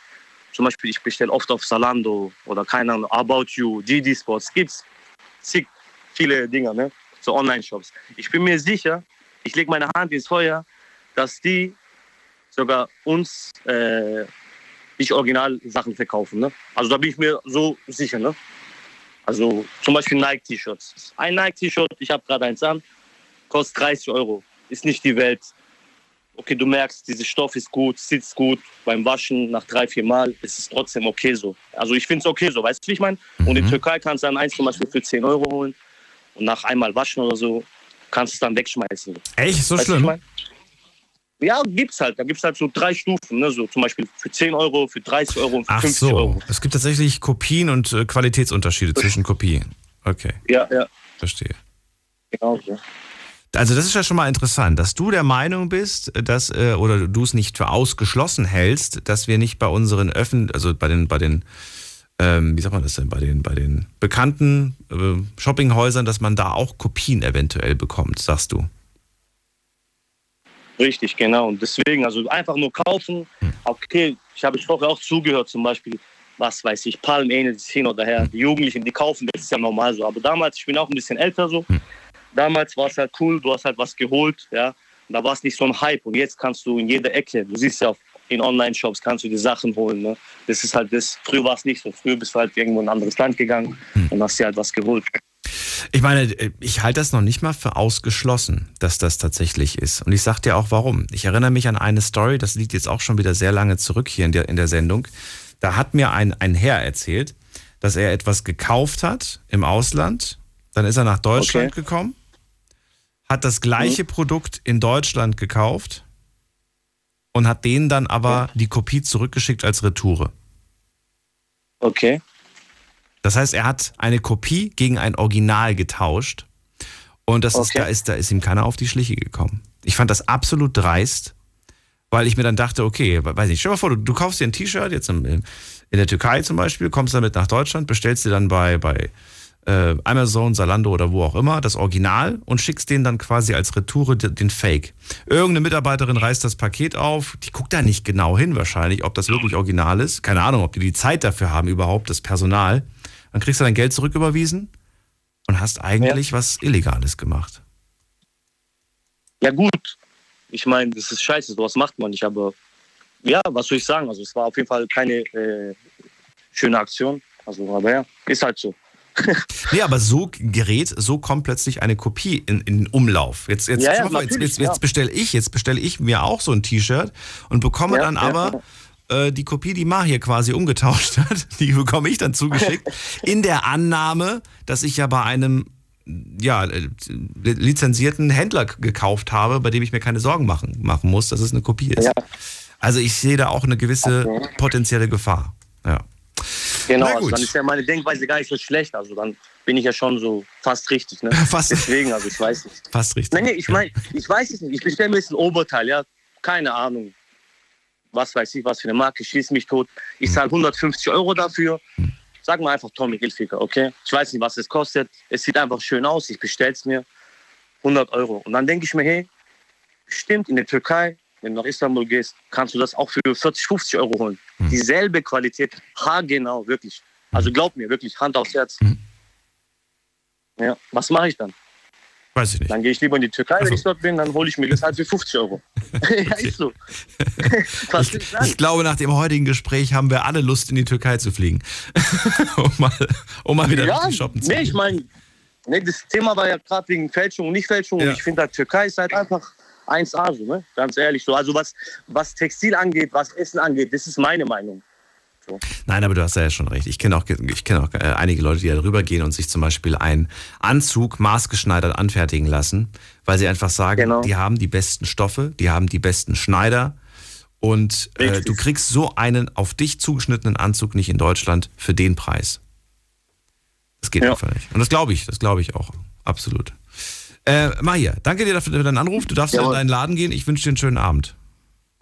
zum Beispiel, ich bestelle oft auf Salando oder keine Ahnung, About You, GD Sports. Gibt's zig viele Dinge, ne? So Online-Shops. Ich bin mir sicher, ich lege meine Hand ins Feuer, dass die sogar uns äh, nicht Original-Sachen verkaufen. Ne? Also da bin ich mir so sicher. Ne? Also zum Beispiel Nike-T-Shirts. Ein Nike-T-Shirt, ich habe gerade eins an, kostet 30 Euro. Ist nicht die Welt. Okay, du merkst, dieser Stoff ist gut, sitzt gut. Beim Waschen nach drei, vier Mal ist es trotzdem okay so. Also ich finde es okay so, weißt du, wie ich meine? Und in Türkei kannst du dann eins zum Beispiel für 10 Euro holen und nach einmal waschen oder so kannst du es dann wegschmeißen. Echt? So Weißt wie ich schlimm? mein? Ja, gibt's halt. Da gibt's halt so drei Stufen, ne? So zum Beispiel für 10 Euro, für 30 Euro und für Ach 50 so. Euro. Es gibt tatsächlich Kopien und äh, Qualitätsunterschiede zwischen Kopien. Okay, Ja, ja, verstehe. genau so. Also das ist ja schon mal interessant, dass du der Meinung bist, dass äh, oder du es nicht für ausgeschlossen hältst, dass wir nicht bei unseren Öffn, also bei den bei den ähm, wie sagt man das denn bei den bei den bekannten äh, Shoppinghäusern, dass man da auch Kopien eventuell bekommt, sagst du? Richtig, genau. Und deswegen, also einfach nur kaufen. Okay, ich habe vorher auch zugehört, zum Beispiel, was weiß ich, Palm ähnelt hin oder her. Die Jugendlichen, die kaufen, das ist ja normal so. Aber damals, ich bin auch ein bisschen älter so. Damals war es halt cool, du hast halt was geholt, ja. Und da war es nicht so ein Hype. Und jetzt kannst du in jeder Ecke, du siehst ja auf, in Online-Shops, kannst du die Sachen holen. Ne? Das ist halt das. Früher war es nicht so. Früher bist du halt irgendwo in ein anderes Land gegangen und hast dir halt was geholt. Ich meine, äh, ich halte das noch nicht mal für ausgeschlossen, dass das tatsächlich ist. Und ich sag dir auch warum. Ich erinnere mich an eine Story, das liegt jetzt auch schon wieder sehr lange zurück hier in der, in der Sendung. Da hat mir ein, ein Herr erzählt, dass er etwas gekauft hat im Ausland. Dann ist er nach Deutschland Okay. gekommen, hat das gleiche Produkt in Deutschland gekauft und hat denen dann aber die Kopie zurückgeschickt als Retoure. Okay. Das heißt, er hat eine Kopie gegen ein Original getauscht. Und das ist, Okay. da ist, da ist ihm keiner auf die Schliche gekommen. Ich fand das absolut dreist, weil ich mir dann dachte, okay, weiß nicht, stell dir mal vor, du, du kaufst dir ein T-Shirt, jetzt im, in der Türkei zum Beispiel, kommst damit nach Deutschland, bestellst dir dann bei, bei äh, Amazon, Zalando oder wo auch immer das Original und schickst denen dann quasi als Retoure de- den Fake. Irgendeine Mitarbeiterin reißt das Paket auf, die guckt da nicht genau hin wahrscheinlich, ob das wirklich original ist. Keine Ahnung, ob die die Zeit dafür haben überhaupt, das Personal. Dann kriegst du dein Geld zurücküberwiesen und hast eigentlich was Illegales gemacht. Ja gut, Ich meine, das ist scheiße, sowas macht man nicht, aber ja, was soll ich sagen? Also es war auf jeden Fall keine äh, schöne Aktion. Also, aber ja, ist halt so. [laughs] nee, aber so gerät, so kommt plötzlich eine Kopie in, in Umlauf. Jetzt, jetzt, Ja, ja, mal, jetzt, jetzt, jetzt bestelle ich, jetzt bestelle ich mir auch so ein T-Shirt und bekomme Ja, dann ja, aber äh, die Kopie, die Mar hier quasi umgetauscht hat, [laughs] die bekomme ich dann zugeschickt, [laughs] in der Annahme, dass ich ja bei einem ja, äh, lizenzierten Händler gekauft habe, bei dem ich mir keine Sorgen machen, machen muss, dass es eine Kopie ist. Ja. Also ich sehe da auch eine gewisse Okay. potenzielle Gefahr. Ja. Genau, Na also dann ist ja meine Denkweise gar nicht so schlecht. Also dann bin ich ja schon so fast richtig. Ne? [laughs] Fast. Deswegen, also ich weiß nicht. Fast richtig. Nein, nee, ich meine, ich weiß es nicht. Ich bestelle mir jetzt ein Oberteil, ja. Keine Ahnung. Was weiß ich, was für eine Marke, schieß mich tot. Ich zahle 150 Euro dafür. Sag mal einfach Tommy Hilfiger, okay? Ich weiß nicht, was es kostet. Es sieht einfach schön aus. Ich bestelle es mir. 100 Euro. Und dann denke ich mir, hey, stimmt, in der Türkei, wenn du nach Istanbul gehst, kannst du das auch für 40, 50 Euro holen. Dieselbe Qualität, haargenau, wirklich. Also glaub mir, wirklich, Hand aufs Herz. Ja, was mache ich dann? Weiß ich nicht. Dann gehe ich lieber in die Türkei, Ach so. wenn ich dort bin, dann hole ich mir das halt für 50 Euro. [laughs] ja, ist so. [laughs] ich Ich glaube, nach dem heutigen Gespräch haben wir alle Lust, in die Türkei zu fliegen. [laughs] um, mal, um mal wieder Ja, shoppen zu nee, gehen. ich meine, nee, das Thema war ja gerade wegen Fälschung und Nicht-Fälschung. Ja. Und ich finde, Türkei ist halt einfach 1A, so, ne? ganz ehrlich. So. Also was, was Textil angeht, was Essen angeht, das ist meine Meinung. Nein, aber du hast ja schon recht. Ich kenne auch, ich kenn auch äh, einige Leute, die da drüber gehen und sich zum Beispiel einen Anzug maßgeschneidert anfertigen lassen, weil sie einfach sagen, Genau. die haben die besten Stoffe, die haben die besten Schneider und äh, du kriegst so einen auf dich zugeschnittenen Anzug nicht in Deutschland für den Preis. Das geht Ja. einfach nicht. Und das glaube ich, das glaube ich auch. Absolut. Äh, Maria, danke dir dafür für deinen Anruf. Du darfst in Jawohl. deinen Laden gehen. Ich wünsche dir einen schönen Abend.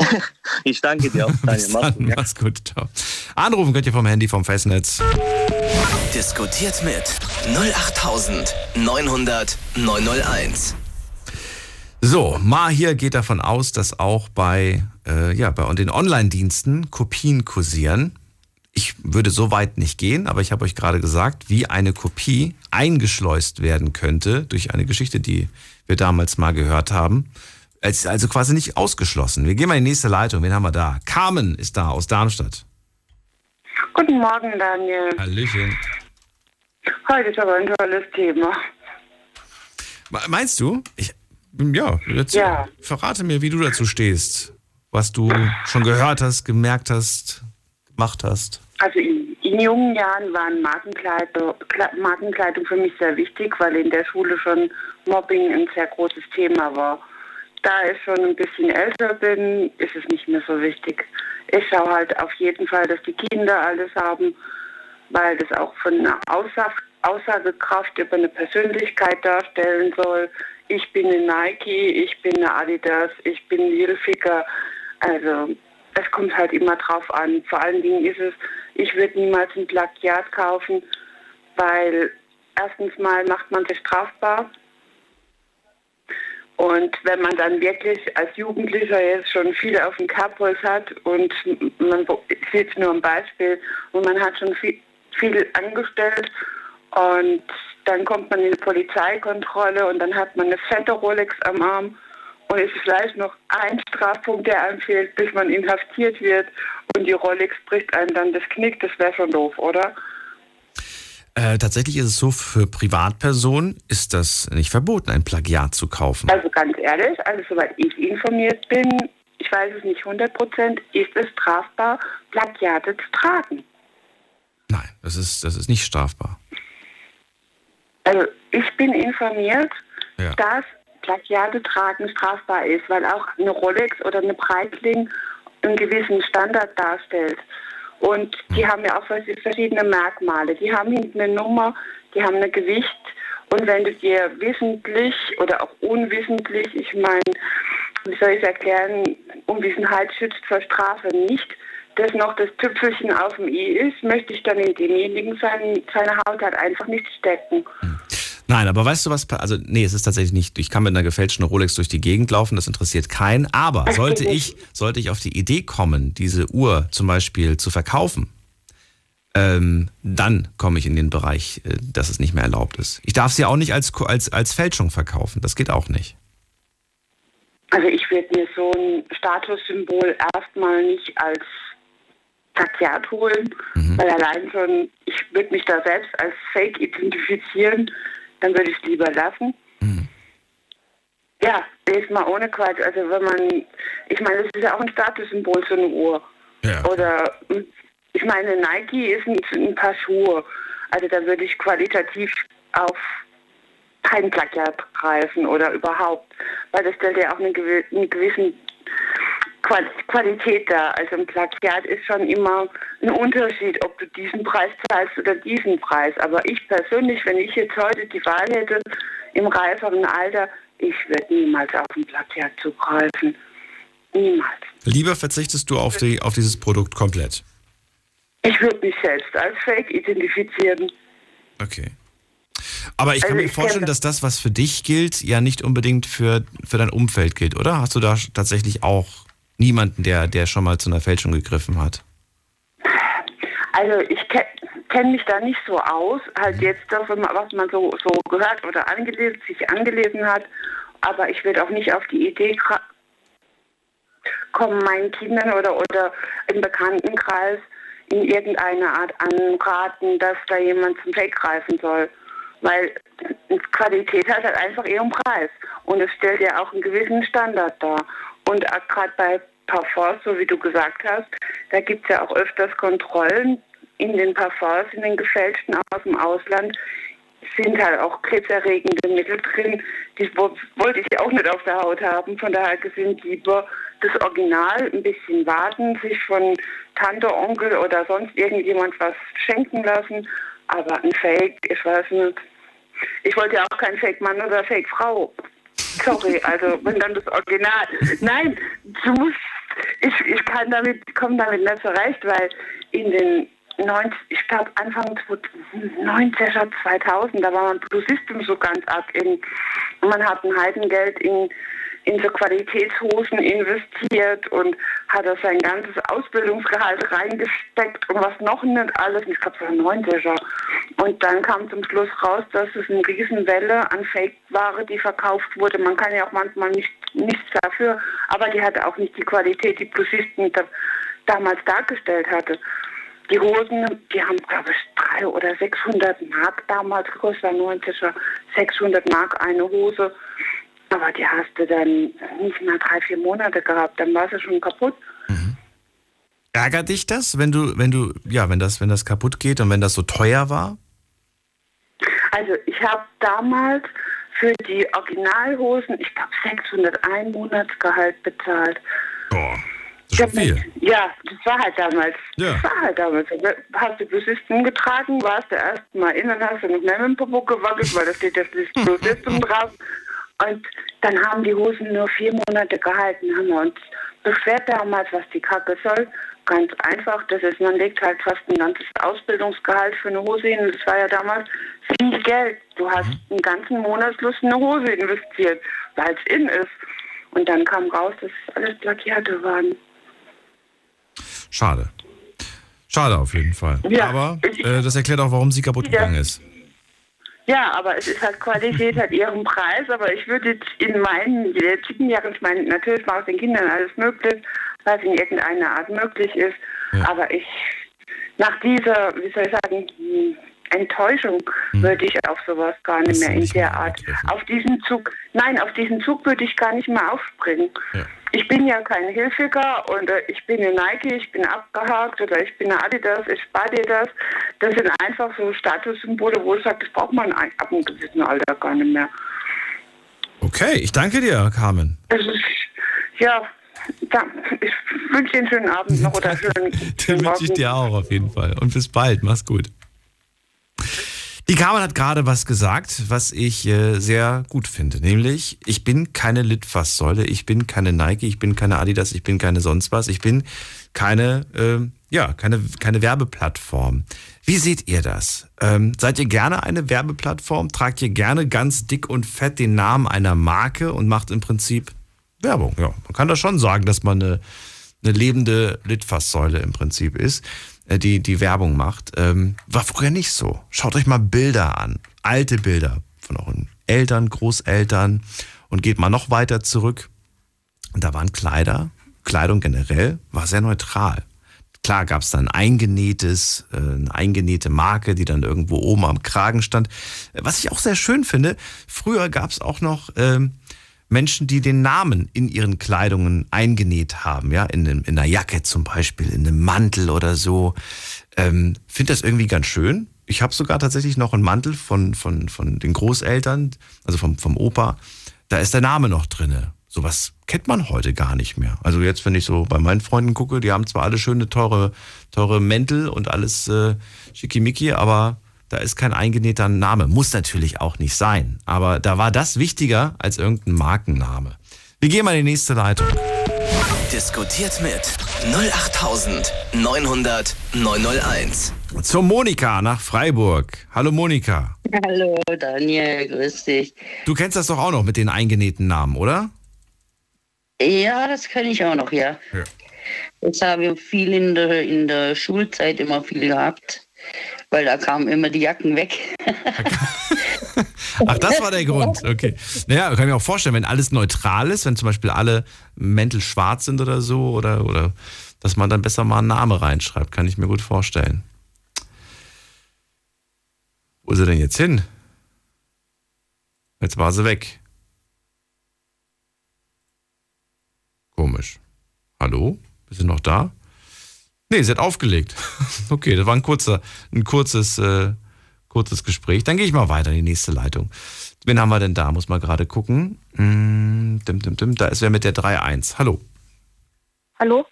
[laughs] Ich danke dir auch, Daniel. Mach's gut, ja. mach's gut. Ciao. Anrufen könnt ihr vom Handy, vom Festnetz. Diskutiert mit 08900 901. So, Mahir geht davon aus, dass auch bei, äh, ja, bei den Online-Diensten Kopien kursieren. Ich würde so weit nicht gehen, aber ich habe euch gerade gesagt, wie eine Kopie eingeschleust werden könnte durch eine Geschichte, die wir damals mal gehört haben. Es ist also quasi nicht ausgeschlossen. Wir gehen mal in die nächste Leitung. Wen haben wir da? Carmen ist da aus Darmstadt. Guten Morgen, Daniel. Hallöchen. Heute ist aber ein tolles Thema. Me- Meinst du? Ich, ja, jetzt Ja. verrate mir, wie du dazu stehst. Was du schon gehört hast, gemerkt hast, gemacht hast. Also in, in jungen Jahren waren Markenkleidung, Kle- Markenkleidung für mich sehr wichtig, weil in der Schule schon Mobbing ein sehr großes Thema war. Da ich schon ein bisschen älter bin, ist es nicht mehr so wichtig. Ich schaue halt auf jeden Fall, dass die Kinder alles haben, weil das auch von einer Aussag Aussagekraft über eine Persönlichkeit darstellen soll. Ich bin eine Nike, ich bin eine Adidas, ich bin Hilfiger. Also es kommt halt immer drauf an. Vor allen Dingen ist es, ich würde niemals ein Plagiat kaufen, weil erstens mal macht man sich strafbar. Und wenn man dann wirklich als Jugendlicher jetzt schon viel auf dem Kerbholz hat und man sieht nur ein Beispiel und man hat schon viel, viel angestellt und dann kommt man in eine Polizeikontrolle und dann hat man eine fette Rolex am Arm und es ist vielleicht noch ein Strafpunkt, der einem fehlt, bis man inhaftiert wird und die Rolex bricht einem dann das Knick. Das wäre schon doof, oder? Äh, tatsächlich ist es so, für Privatpersonen ist das nicht verboten, ein Plagiat zu kaufen. Also ganz ehrlich, also soweit ich informiert bin, ich weiß es nicht 100 Prozent, ist es strafbar, Plagiate zu tragen. Nein, das ist, das ist nicht strafbar. Also ich bin informiert, Ja. dass Plagiate tragen strafbar ist, weil auch eine Rolex oder eine Breitling einen gewissen Standard darstellt. Und die haben ja auch vers- verschiedene Merkmale. Die haben hinten eine Nummer, die haben ein Gewicht. Und wenn du dir wissentlich oder auch unwissentlich, ich meine, wie soll ich es erklären, Unwissenheit schützt vor Strafe nicht, das noch das Tüpfelchen auf dem i ist, möchte ich dann in demjenigen sein, seine Haut halt einfach nicht stecken. Nein, aber weißt du was? Also, nee, es ist tatsächlich nicht. Ich kann mit einer gefälschten Rolex durch die Gegend laufen, das interessiert keinen. Aber sollte ich, [laughs] sollte ich auf die Idee kommen, diese Uhr zum Beispiel zu verkaufen, ähm, dann komme ich in den Bereich, äh, dass es nicht mehr erlaubt ist. Ich darf sie auch nicht als, als, als Fälschung verkaufen. Das geht auch nicht. Also ich würde mir so ein Statussymbol erstmal nicht als Plagiat holen, Mhm. weil allein schon, ich würde mich da selbst als Fake identifizieren, dann würde ich es lieber lassen. Mhm. Ja, ist mal ohne Quatsch. Also wenn man, ich meine, das ist ja auch ein Statussymbol, so eine Uhr. Ja. Oder ich meine, Nike ist ein, ein paar Schuhe. Also da würde ich qualitativ auf kein Plagiat greifen oder überhaupt. Weil das stellt ja auch eine, gewi- eine gewissen Qualität dar. Also ein Plagiat ist schon immer ein Unterschied, ob du diesen Preis zahlst oder diesen Preis. Aber ich persönlich, wenn ich jetzt heute die Wahl hätte, im reiferen Alter, ich würde niemals auf ein Plagiat zugreifen. Niemals. Lieber verzichtest du auf, die, auf dieses Produkt komplett. Ich würde mich selbst als Fake identifizieren. Okay. Aber ich kann Also mir ich vorstellen, kenne dass das, was für dich gilt, ja nicht unbedingt für, für dein Umfeld gilt, oder? Hast du da tatsächlich auch niemanden, der, der schon mal zu einer Fälschung gegriffen hat? Also ich kenne kenn mich da nicht so aus, halt jetzt davon, was man so, so gehört oder angelesen, sich angelesen hat. Aber ich würde auch nicht auf die Idee kommen, meinen Kindern oder, oder im Bekanntenkreis in irgendeiner Art anraten, dass da jemand zum Fake greifen soll. Weil Qualität hat halt einfach ihren Preis. Und es stellt ja auch einen gewissen Standard dar. Und gerade bei Parfums, so wie du gesagt hast, da gibt es ja auch öfters Kontrollen in den Parfums, in den gefälschten aus dem Ausland sind halt auch krebserregende Mittel drin. Die wo- wollte ich auch nicht auf der Haut haben. Von daher gesehen lieber das Original ein bisschen warten, sich von Tante, Onkel oder sonst irgendjemand was schenken lassen. Aber ein Fake, ich weiß nicht. Ich wollte ja auch kein Fake-Mann oder Fake-Frau. Sorry, also wenn dann das Original. Nein, du musst. Ich, ich kann damit, komme damit nicht zurecht, weil in den 90, ich glaube Anfang 90er, 2000, da war man Blue System so ganz ab in, man hat ein Heidengeld in, in so Qualitätshosen investiert und hat da sein ganzes Ausbildungsgehalt reingesteckt und was noch nicht alles, ich glaube, das war 90er. Und dann kam zum Schluss raus, dass es eine Riesenwelle an Fake-Ware, die verkauft wurde. Man kann ja auch manchmal nicht, nichts dafür, aber die hatte auch nicht die Qualität, die Blue System da, damals dargestellt hatte. Die Hosen, die haben, glaube ich, 300 oder 600 Mark damals gekostet, war 90er, 600 Mark eine Hose. Aber die hast du dann nicht mal drei, vier Monate gehabt, dann war sie schon kaputt. Ärgert dich das, wenn du, wenn du, ja, wenn das, wenn das kaputt geht und wenn das so teuer war? Also ich habe damals für die Originalhosen, ich glaube 601 Monatsgehalt bezahlt. Boah, das ist viel. Ja, das war halt damals. Ja. Das war halt damals. Hast du Blue System getragen, warst du erst mal innen, hast du noch mehr mit dem Popo gewackelt, weil da steht ja Blue System drauf. Und dann haben die Hosen nur vier Monate gehalten, haben wir uns beschwert damals, was die Kacke soll. Ganz einfach, das ist, man legt halt fast ein ganzes Ausbildungsgehalt für eine Hose hin. Das war ja damals viel Geld. Du hast einen ganzen Monatsschluss in eine Hose investiert, weil es in ist. Und dann kam raus, dass es alles Plagiate waren. Schade. Schade auf jeden Fall. Ja. Aber äh, das erklärt auch, warum sie kaputt Ja. gegangen ist. Ja, aber es ist halt Qualität, hat ihren Preis. Aber ich würde jetzt in meinen jetzigen Jahren, ich meine, natürlich mache ich den Kindern alles möglich, was in irgendeiner Art möglich ist. Aber ich, nach dieser, wie soll ich sagen, hm, Enttäuschung würde ich auf sowas gar nicht mehr in der Art. Auf diesen Zug, nein, auf diesen Zug würde ich gar nicht mehr aufspringen. Ich bin ja kein Hilfiger und äh, ich bin eine Nike, ich bin abgehakt oder ich bin eine Adidas, ich spare dir das. Das sind einfach so Statussymbole, wo ich sage, das braucht man ab einem gewissen Alter gar nicht mehr. Okay, ich danke dir, Carmen. Ist, ja, da, ich wünsche dir einen schönen Abend noch oder [laughs] schönen, Den wünsche ich dir auch auf jeden Fall. Und bis bald. Mach's gut. Die Carmen hat gerade was gesagt, was ich äh, sehr gut finde. Nämlich, ich bin keine Litfaßsäule, ich bin keine Nike, ich bin keine Adidas, ich bin keine sonst was, ich bin keine, ähm, ja, keine, keine Werbeplattform. Wie seht ihr das? Ähm, seid ihr gerne eine Werbeplattform? Tragt ihr gerne ganz dick und fett den Namen einer Marke und macht im Prinzip Werbung? Ja, man kann da schon sagen, dass man eine, eine lebende Litfaßsäule im Prinzip ist, äh, die die Werbung macht. Ähm, war früher nicht so. Schaut euch mal Bilder an, alte Bilder von euren Eltern, Großeltern und geht mal noch weiter zurück. Und da waren Kleider, Kleidung generell, war sehr neutral. Klar gab es dann eingenähtes, äh, eine eingenähte Marke, die dann irgendwo oben am Kragen stand. Was ich auch sehr schön finde, früher gab es auch noch ähm, Menschen, die den Namen in ihren Kleidungen eingenäht haben, ja, in, in einer Jacke zum Beispiel, in einem Mantel oder so. Ähm, Finde das irgendwie ganz schön. Ich habe sogar tatsächlich noch einen Mantel von, von, von den Großeltern, also vom, vom Opa. Da ist der Name noch drinne. Sowas kennt man heute gar nicht mehr. Also jetzt, wenn ich so bei meinen Freunden gucke, die haben zwar alle schöne, teure, teure Mäntel und alles äh, schickimicki, aber da ist kein eingenähter Name. Muss natürlich auch nicht sein. Aber da war das wichtiger als irgendein Markenname. Wir gehen mal in die nächste Leitung. Diskutiert mit 08900 901. Zur Monika nach Freiburg. Hallo Monika. Hallo Daniel, grüß dich. Du kennst das doch auch noch mit den eingenähten Namen, oder? Ja, das kann ich auch noch, ja. Ja. Das haben wir viel in der, in der Schulzeit immer viel gehabt, weil da kamen immer die Jacken weg. [laughs] Ach, das war der Grund. Okay. Naja, kann ich mir auch vorstellen, wenn alles neutral ist, wenn zum Beispiel alle Mäntel schwarz sind oder so, oder, oder dass man dann besser mal einen Namen reinschreibt, kann ich mir gut vorstellen. Wo ist er denn jetzt hin? Jetzt war sie weg. Komisch. Hallo? Bist du noch da? Nee, sie hat aufgelegt. [laughs] Okay, das war ein kurzer, ein kurzes, äh, kurzes Gespräch. Dann gehe ich mal weiter in die nächste Leitung. Wen haben wir denn da? Muss mal gerade gucken. Mm, dim, dim, dim. Da ist wer mit der 3.1. Hallo. Hallo?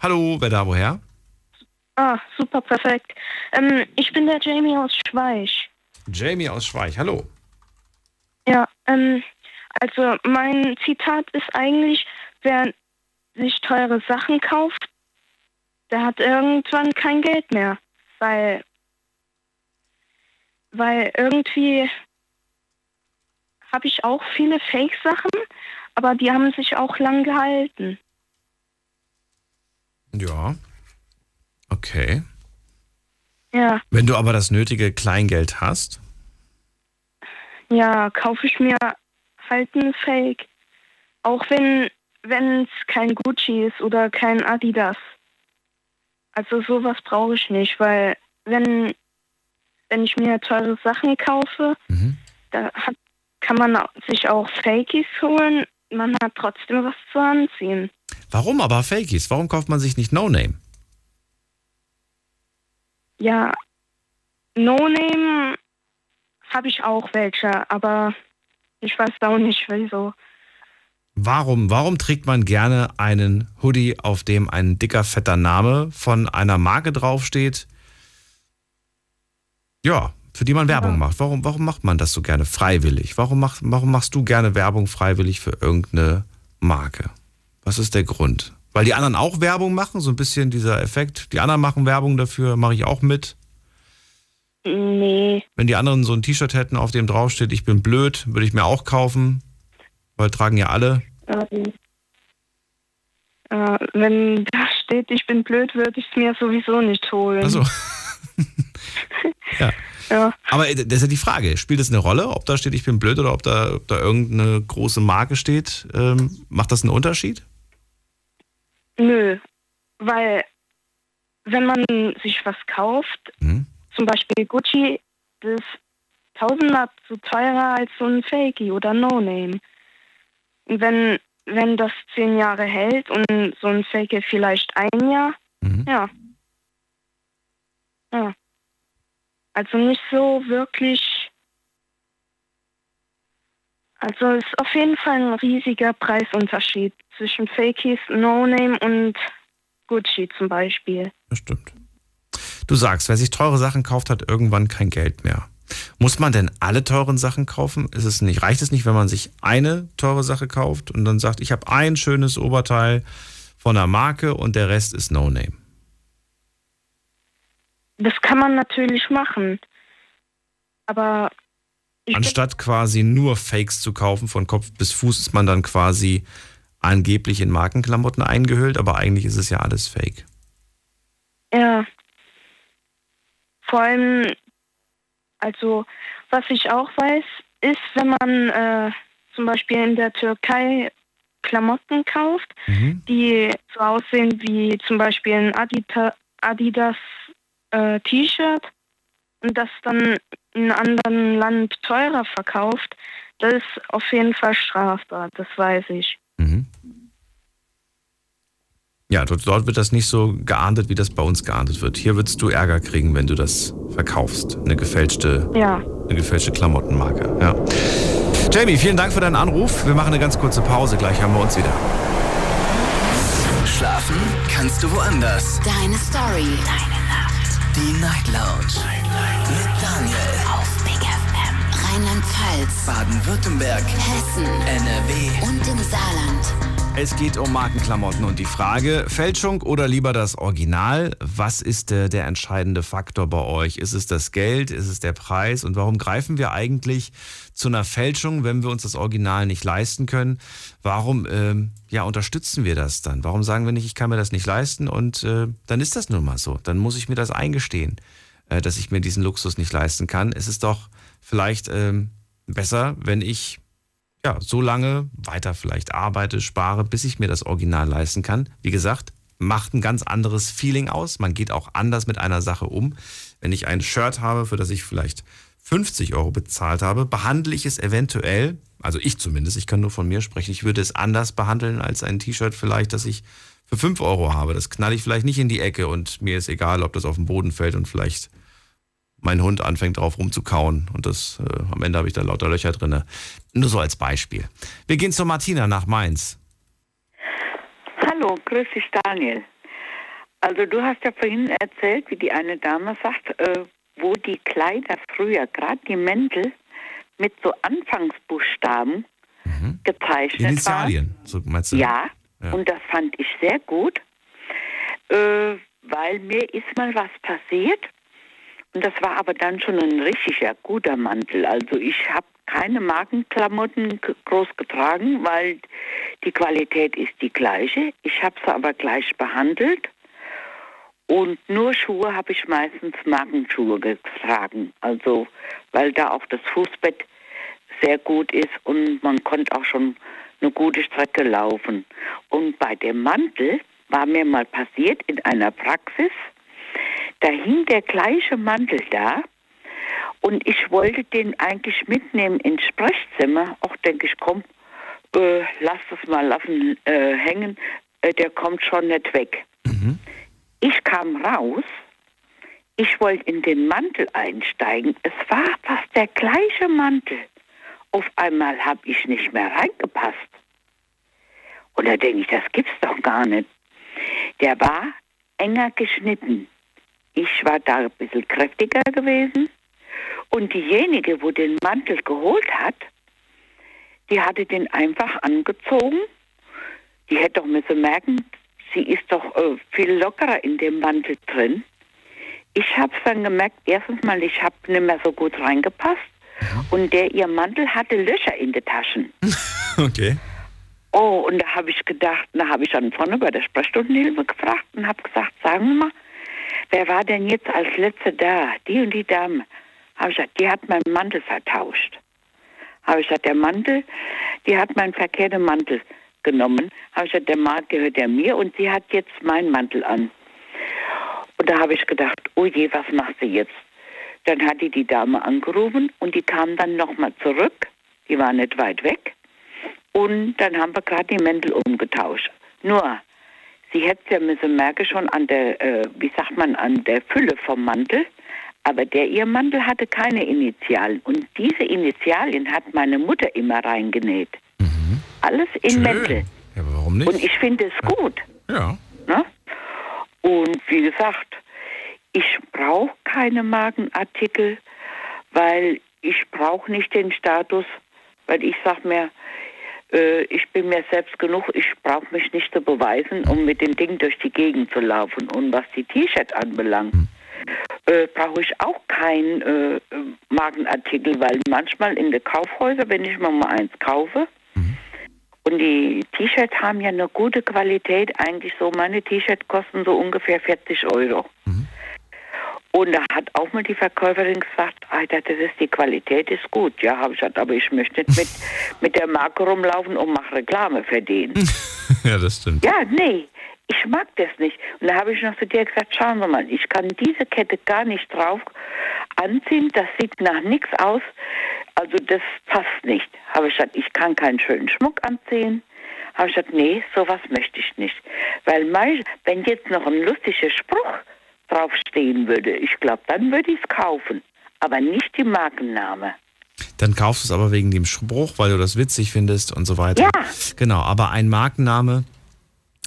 Hallo, wer da woher? Ah, super, perfekt. Ähm, ich bin der Jamie aus Schweich. Jamie aus Schweich. Hallo. Ja, ähm, also mein Zitat ist eigentlich, wer sich teure Sachen kauft, der hat irgendwann kein Geld mehr. Weil, weil irgendwie habe ich auch viele Fake-Sachen, aber die haben sich auch lang gehalten. Ja. Okay. Ja, Wenn du aber das nötige Kleingeld hast, ja, kaufe ich mir halt ein Fake. Auch wenn wenn es kein Gucci ist oder kein Adidas. Also sowas brauche ich nicht, weil wenn wenn ich mir teure Sachen kaufe, da hat, kann man sich auch Fakies holen. Man hat trotzdem was zu anziehen. warum aber Fakies? Warum kauft man sich nicht No Name? Ja, No Name habe ich auch welche, aber ich weiß auch nicht wieso. Warum, warum trägt man gerne einen Hoodie, auf dem ein dicker, fetter Name von einer Marke draufsteht? Ja, für die man Werbung macht. Warum, warum macht man das so gerne freiwillig? Warum, macht, warum machst du gerne Werbung freiwillig für irgendeine Marke? Was ist der Grund? Weil die anderen auch Werbung machen, so ein bisschen dieser Effekt. Die anderen machen Werbung dafür, mache ich auch mit. Nee, Wenn die anderen so ein T-Shirt hätten, auf dem draufsteht, ich bin blöd, würde ich mir auch kaufen. Weil tragen ja alle. ähm, äh, wenn da steht, ich bin blöd, würde ich es mir sowieso nicht holen. Also. [laughs] ja. Ja. Aber das ist ja die Frage, spielt es eine Rolle, ob da steht, ich bin blöd oder ob da, ob da irgendeine große Marke steht? Ähm, macht das einen Unterschied? Nö, weil wenn man sich was kauft, zum Beispiel Gucci, das ist tausendmal so teurer als so ein Fakey oder No-Name. Wenn, wenn das zehn Jahre hält und so ein Fakey vielleicht ein Jahr, ja. Ja. Also nicht so wirklich. Also es ist auf jeden Fall ein riesiger Preisunterschied zwischen Fakies, No-Name und Gucci zum Beispiel. Du sagst, wer sich teure Sachen kauft, hat irgendwann kein Geld mehr. Muss man denn alle teuren Sachen kaufen? Ist es nicht, reicht es nicht, wenn man sich eine teure Sache kauft und dann sagt, ich habe ein schönes Oberteil von einer Marke und der Rest ist No Name? Das kann man natürlich machen. Aber Anstatt quasi nur Fakes zu kaufen, von Kopf bis Fuß ist man dann quasi angeblich in Markenklamotten eingehüllt, aber eigentlich ist es ja alles Fake. ja. Vor allem, also was ich auch weiß, ist, wenn man äh, zum Beispiel in der Türkei Klamotten kauft, Mhm. die so aussehen wie zum Beispiel ein Adita, Adidas äh, T-Shirt und das dann in einem anderen Land teurer verkauft, das ist auf jeden Fall strafbar, das weiß ich. Ja, dort, dort wird das nicht so geahndet, wie das bei uns geahndet wird. Hier würdest du Ärger kriegen, wenn du das verkaufst. Eine gefälschte, Ja. eine gefälschte Klamottenmarke. Ja. Jamie, vielen Dank für deinen Anruf. Wir machen eine ganz kurze Pause. Gleich haben wir uns wieder. Schlafen kannst du woanders. Deine Story. Deine Nacht. Die Night Lounge. Mit Daniel. Auf Big FM. Rheinland-Pfalz. Baden-Württemberg. Hessen. NRW. Und im Saarland. Es geht um Markenklamotten und die Frage, Fälschung oder lieber das Original? Was ist der, der entscheidende Faktor bei euch? Ist es das Geld? Ist es der Preis? Und warum greifen wir eigentlich zu einer Fälschung, wenn wir uns das Original nicht leisten können? Warum ähm, ja, unterstützen wir das dann? Warum sagen wir nicht, ich kann mir das nicht leisten und äh, dann ist das nun mal so? Dann muss ich mir das eingestehen, äh, dass ich mir diesen Luxus nicht leisten kann. Es ist doch vielleicht ähm, besser, wenn ich ja, so lange weiter vielleicht arbeite, spare, bis ich mir das Original leisten kann. Wie gesagt, macht ein ganz anderes Feeling aus. Man geht auch anders mit einer Sache um. Wenn ich ein Shirt habe, für das ich vielleicht 50 Euro bezahlt habe, behandle ich es eventuell, also ich zumindest, ich kann nur von mir sprechen, ich würde es anders behandeln als ein T-Shirt vielleicht, das ich für 5 Euro habe. Das knall ich vielleicht nicht in die Ecke und mir ist egal, ob das auf den Boden fällt und vielleicht mein Hund anfängt drauf rumzukauen und das äh, am Ende habe ich da lauter Löcher drinne. Nur so als Beispiel. Wir gehen zu Martina nach Mainz. Hallo, grüß dich Daniel. Also du hast ja vorhin erzählt, wie die eine Dame sagt, äh, wo die Kleider früher, gerade die Mäntel, mit so Anfangsbuchstaben gezeichnet waren. Initialien, so meinst du? Ja, Ja. und das fand ich sehr gut, äh, weil mir ist mal was passiert und das war aber dann schon ein richtiger guter Mantel. Also ich habe keine Markenklamotten groß getragen, weil die Qualität ist die gleiche. Ich habe sie aber gleich behandelt und nur Schuhe habe ich meistens Markenschuhe getragen. Also weil da auch das Fußbett sehr gut ist und man konnte auch schon eine gute Strecke laufen. Und bei dem Mantel war mir mal passiert in einer Praxis, da hing der gleiche Mantel da und ich wollte den eigentlich mitnehmen ins Sprechzimmer. Auch denke ich, komm, äh, lass das mal lassen äh, hängen, äh, der kommt schon nicht weg. Ich kam raus, ich wollte in den Mantel einsteigen. Es war fast der gleiche Mantel. Auf einmal habe ich nicht mehr reingepasst. Und da denke ich, das gibt's doch gar nicht. Der war enger geschnitten. Ich war da ein bisschen kräftiger gewesen. Und diejenige, wo den Mantel geholt hat, die hatte den einfach angezogen. Die hätte doch müssen merken, sie ist doch äh, viel lockerer in dem Mantel drin. Ich habe dann gemerkt, erstens mal, ich habe nicht mehr so gut reingepasst. Und der ihr Mantel hatte Löcher in den Taschen. [laughs] Okay. Oh, und da habe ich gedacht, da habe ich dann vorne bei der Sprechstundenhilfe gefragt und habe gesagt, sagen wir mal, wer war denn jetzt als Letzte da? Die und die Dame. Habe ich gesagt, die hat meinen Mantel vertauscht. Habe ich gesagt, der Mantel, die hat meinen verkehrten Mantel genommen. Habe ich gesagt, der Mantel gehört ja mir und sie hat jetzt meinen Mantel an. Und da habe ich gedacht, oh je, was machst du jetzt? Dann hat die die Dame angerufen und die kam dann nochmal zurück. Die war nicht weit weg. Und dann haben wir gerade die Mäntel umgetauscht. Nur, sie hätte ja müssen merken schon an der, äh, wie sagt man, an der Fülle vom Mantel. Aber der ihr Mantel hatte keine Initialen. Und diese Initialien hat meine Mutter immer reingenäht. Alles in Schön. Mäntel. Ja, aber warum nicht? Und ich finde es gut. Ja. Ne? Und wie gesagt, ich brauche keine Markenartikel, weil ich brauche nicht den Status, weil ich sage mir, äh, ich bin mir selbst genug, ich brauche mich nicht zu beweisen, um mit dem Ding durch die Gegend zu laufen. Und was die T-Shirt anbelangt, äh, brauche ich auch keinen äh, Markenartikel, weil manchmal in den Kaufhäusern, wenn ich mir mal eins kaufe, und die T-Shirts haben ja eine gute Qualität, eigentlich so, meine T-Shirts kosten so ungefähr 40 Euro. Und da hat auch mal die Verkäuferin gesagt, Alter, das ist die Qualität ist gut. Ja, habe ich gesagt, aber ich möchte nicht mit, [laughs] mit der Marke rumlaufen und mache Reklame den. [laughs] ja, das stimmt. Ja, nee, ich mag das nicht. Und da habe ich noch zu dir gesagt, schauen Sie mal, ich kann diese Kette gar nicht drauf anziehen, das sieht nach nichts aus. Also das passt nicht. Habe ich gesagt, ich kann keinen schönen Schmuck anziehen. Habe ich gesagt, nee, sowas möchte ich nicht. Weil mein, wenn jetzt noch ein lustiger Spruch draufstehen würde, ich glaube, dann würde ich es kaufen. Aber nicht die Markenname. Dann kaufst du es aber wegen dem Spruch, weil du das witzig findest und so weiter. Ja. Genau, aber ein Markenname,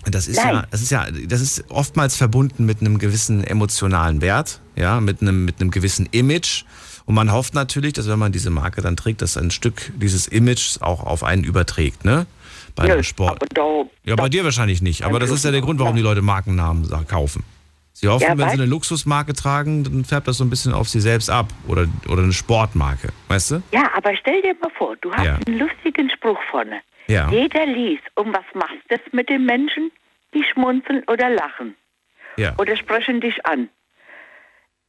das ist Nein. ja, das ist ja, das ist oftmals verbunden mit einem gewissen emotionalen Wert, ja, mit einem, mit einem gewissen Image. Und man hofft natürlich, dass wenn man diese Marke dann trägt, dass ein Stück dieses Images auch auf einen überträgt, ne? Bei Ja, Sport. da- Ja, bei dir wahrscheinlich nicht. Aber das ist ja der Grund, warum die Leute Markennamen kaufen. Sie hoffen, Ja, wenn sie eine Luxusmarke tragen, dann färbt das so ein bisschen auf sie selbst ab. Oder, oder eine Sportmarke, weißt du? Ja, aber stell dir mal vor, du hast Ja. einen lustigen Spruch vorne. Ja. Jeder liest. Und was macht das mit den Menschen? Die schmunzeln oder lachen. Ja. Oder sprechen dich an.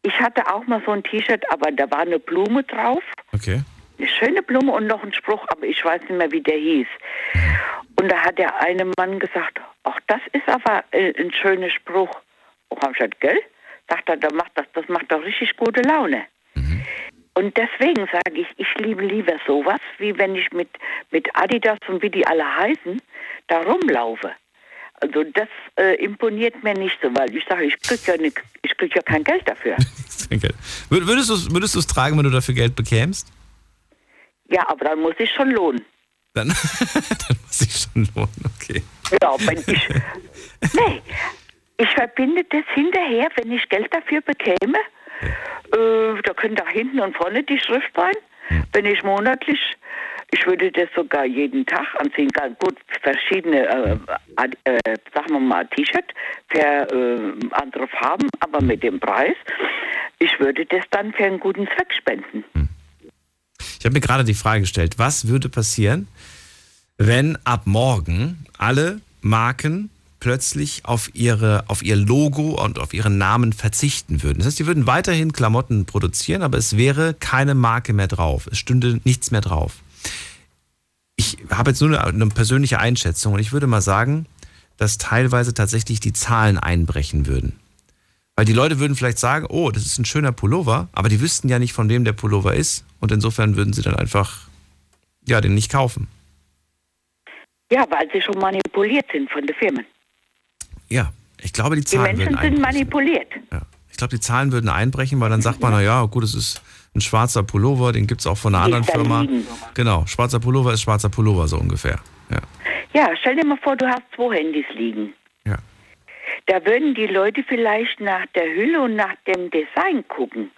Ich hatte auch mal so ein T-Shirt, aber da war eine Blume drauf. Okay. Eine schöne Blume und noch ein Spruch, aber ich weiß nicht mehr, wie der hieß. Und da hat der eine Mann gesagt, ach, das ist aber äh, ein schöner Spruch. Und hab ich gesagt, gell? Sagt er, da macht das, das macht doch richtig gute Laune. Und deswegen sage ich, ich liebe lieber sowas, wie wenn ich mit, mit Adidas und wie die alle heißen, da rumlaufe. Also das äh, imponiert mir nicht so, weil ich sage, ich kriege ja, ich krieg ja kein Geld dafür. [laughs] Würdest du es würdest du's tragen, wenn du dafür Geld bekämst? Ja, aber dann muss ich schon lohnen. Dann, [laughs] dann muss ich schon lohnen, okay. Ja, wenn ich. [laughs] Nee, ich verbinde das hinterher, wenn ich Geld dafür bekäme. Äh, da könnte da hinten und vorne die Schrift sein. Wenn ich monatlich, ich würde das sogar jeden Tag anziehen. Gut, verschiedene, äh, äh, sagen wir mal, T-Shirt für äh, andere Farben, aber mit dem Preis. Ich würde das dann für einen guten Zweck spenden. Ich habe mir gerade die Frage gestellt, was würde passieren, wenn ab morgen alle Marken plötzlich auf, ihre, auf ihr Logo und auf ihren Namen verzichten würden. Das heißt, die würden weiterhin Klamotten produzieren, aber es wäre keine Marke mehr drauf. Es stünde nichts mehr drauf. Ich habe jetzt nur eine, eine persönliche Einschätzung und ich würde mal sagen, dass teilweise tatsächlich die Zahlen einbrechen würden. Weil die Leute würden vielleicht sagen, oh, das ist ein schöner Pullover, aber die wüssten ja nicht, von wem der Pullover ist. Und insofern würden sie dann einfach, ja, den nicht kaufen. Ja, weil sie schon manipuliert sind von den Firmen. Ja, ich glaube, die Die Zahlen Menschen würden sind manipuliert. Ich glaube, die Zahlen würden einbrechen, weil dann sagt man, na ja, gut, es ist ein schwarzer Pullover, den gibt es auch von einer anderen Firma. liegen. Genau, schwarzer Pullover ist schwarzer Pullover, so ungefähr. Ja. Ja, stell dir mal vor, du hast zwei Handys liegen. Ja. Da würden die Leute vielleicht nach der Hülle und nach dem Design gucken.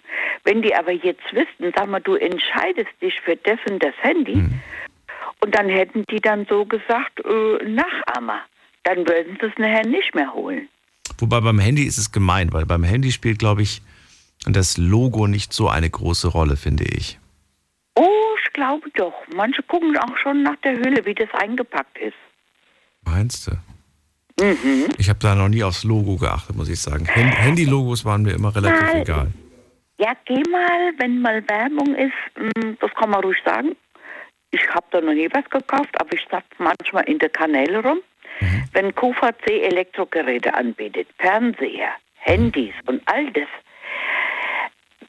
Wenn die aber jetzt wüssten, sag mal, du entscheidest dich für das und das Handy, Mhm. und dann hätten die dann so gesagt, äh, Nachahmer. Dann würden sie es nachher nicht mehr holen. Wobei beim Handy ist es gemein, weil beim Handy spielt, glaube ich, das Logo nicht so eine große Rolle, finde ich. Oh, ich glaube doch. Manche gucken auch schon nach der Hülle, wie das eingepackt ist. Meinst du? Mhm. Ich habe da noch nie aufs Logo geachtet, muss ich sagen. Hand- Handy-Logos waren mir immer relativ Nein. egal. Ja, geh mal, wenn mal Werbung ist, mh, das kann man ruhig sagen. Ich habe da noch nie was gekauft, aber ich sag manchmal in der Kanäle rum. Wenn QVC Elektrogeräte anbietet, Fernseher, Handys und all das,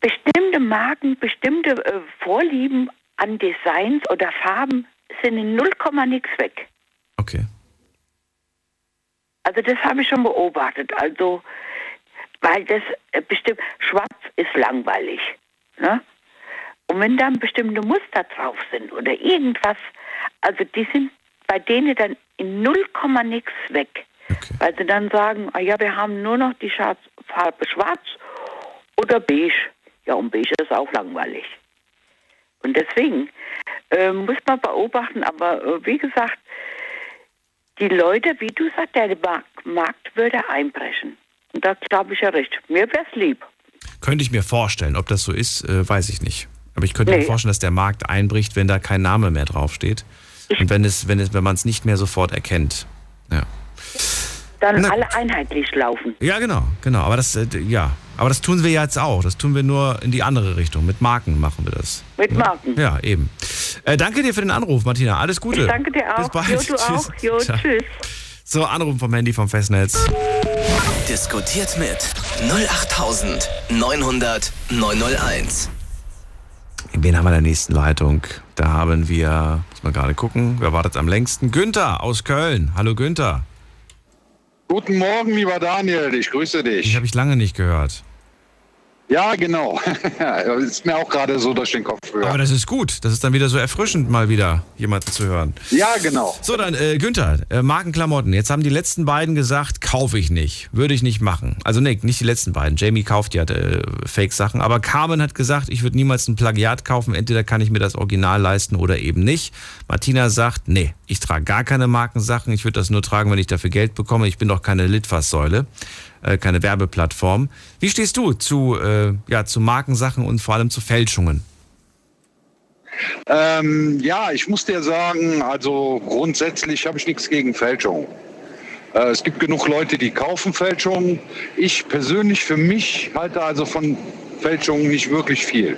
bestimmte Marken, bestimmte äh, Vorlieben an Designs oder Farben sind in 0, nix weg. Okay. Also das habe ich schon beobachtet. Also, weil das äh, bestimmt, schwarz ist langweilig. Ne? Und wenn dann bestimmte Muster drauf sind oder irgendwas, also die sind bei denen dann in 0, nix weg. Weil sie dann sagen, ah ja, wir haben nur noch die Farbe schwarz oder beige. Ja, und beige ist auch langweilig. Und deswegen äh, muss man beobachten, aber äh, wie gesagt, die Leute, wie du sagst, der Markt, Markt würde einbrechen. Und da glaube ich ja recht. Mir wäre es lieb. Könnte ich mir vorstellen. Ob das so ist, äh, weiß ich nicht. Aber ich könnte mir Nee. vorstellen, dass der Markt einbricht, wenn da kein Name mehr draufsteht. Und wenn es, wenn es, wenn man es nicht mehr sofort erkennt. Ja. Dann Na alle einheitlich laufen. Ja, genau, genau. Aber das, äh, ja, Aber das tun wir ja jetzt auch. Das tun wir nur in die andere Richtung. Mit Marken machen wir das. Mit Marken. Ja, eben. Äh, danke dir für den Anruf, Martina. Alles Gute. Ich danke dir auch. Bis bald. Jo, du [laughs] auch. Jo, Ciao. tschüss. So, Anruf vom Handy vom Festnetz. Diskutiert mit 08900 901. Wen haben wir in der nächsten Leitung? Da haben wir, muss mal gerade gucken, wer wartet am längsten? Günther aus Köln. Hallo Günther. Guten Morgen, lieber Daniel, ich grüße dich. Ich habe ich lange nicht gehört. Ja, genau. [laughs] ist mir auch gerade so durch den Kopf gegangen. Aber das ist gut. Das ist dann wieder so erfrischend, mal wieder jemanden zu hören. Ja, genau. So, dann äh, Günther, äh, Markenklamotten. Jetzt haben die letzten beiden gesagt, kaufe ich nicht. Würde ich nicht machen. Also nee, nicht die letzten beiden. Jamie kauft ja äh, Fake-Sachen. Aber Carmen hat gesagt, ich würde niemals ein Plagiat kaufen. Entweder kann ich mir das Original leisten oder eben nicht. Martina sagt, nee, ich trage gar keine Markensachen. Ich würde das nur tragen, wenn ich dafür Geld bekomme. Ich bin doch keine Litfaßsäule, äh, keine Werbeplattform. Wie stehst du zu, äh, ja, zu Markensachen und vor allem zu Fälschungen? Ähm, ja, ich muss dir sagen, also grundsätzlich habe ich nichts gegen Fälschung. Äh, es gibt genug Leute, die kaufen Fälschungen. Ich persönlich für mich halte also von Fälschungen nicht wirklich viel.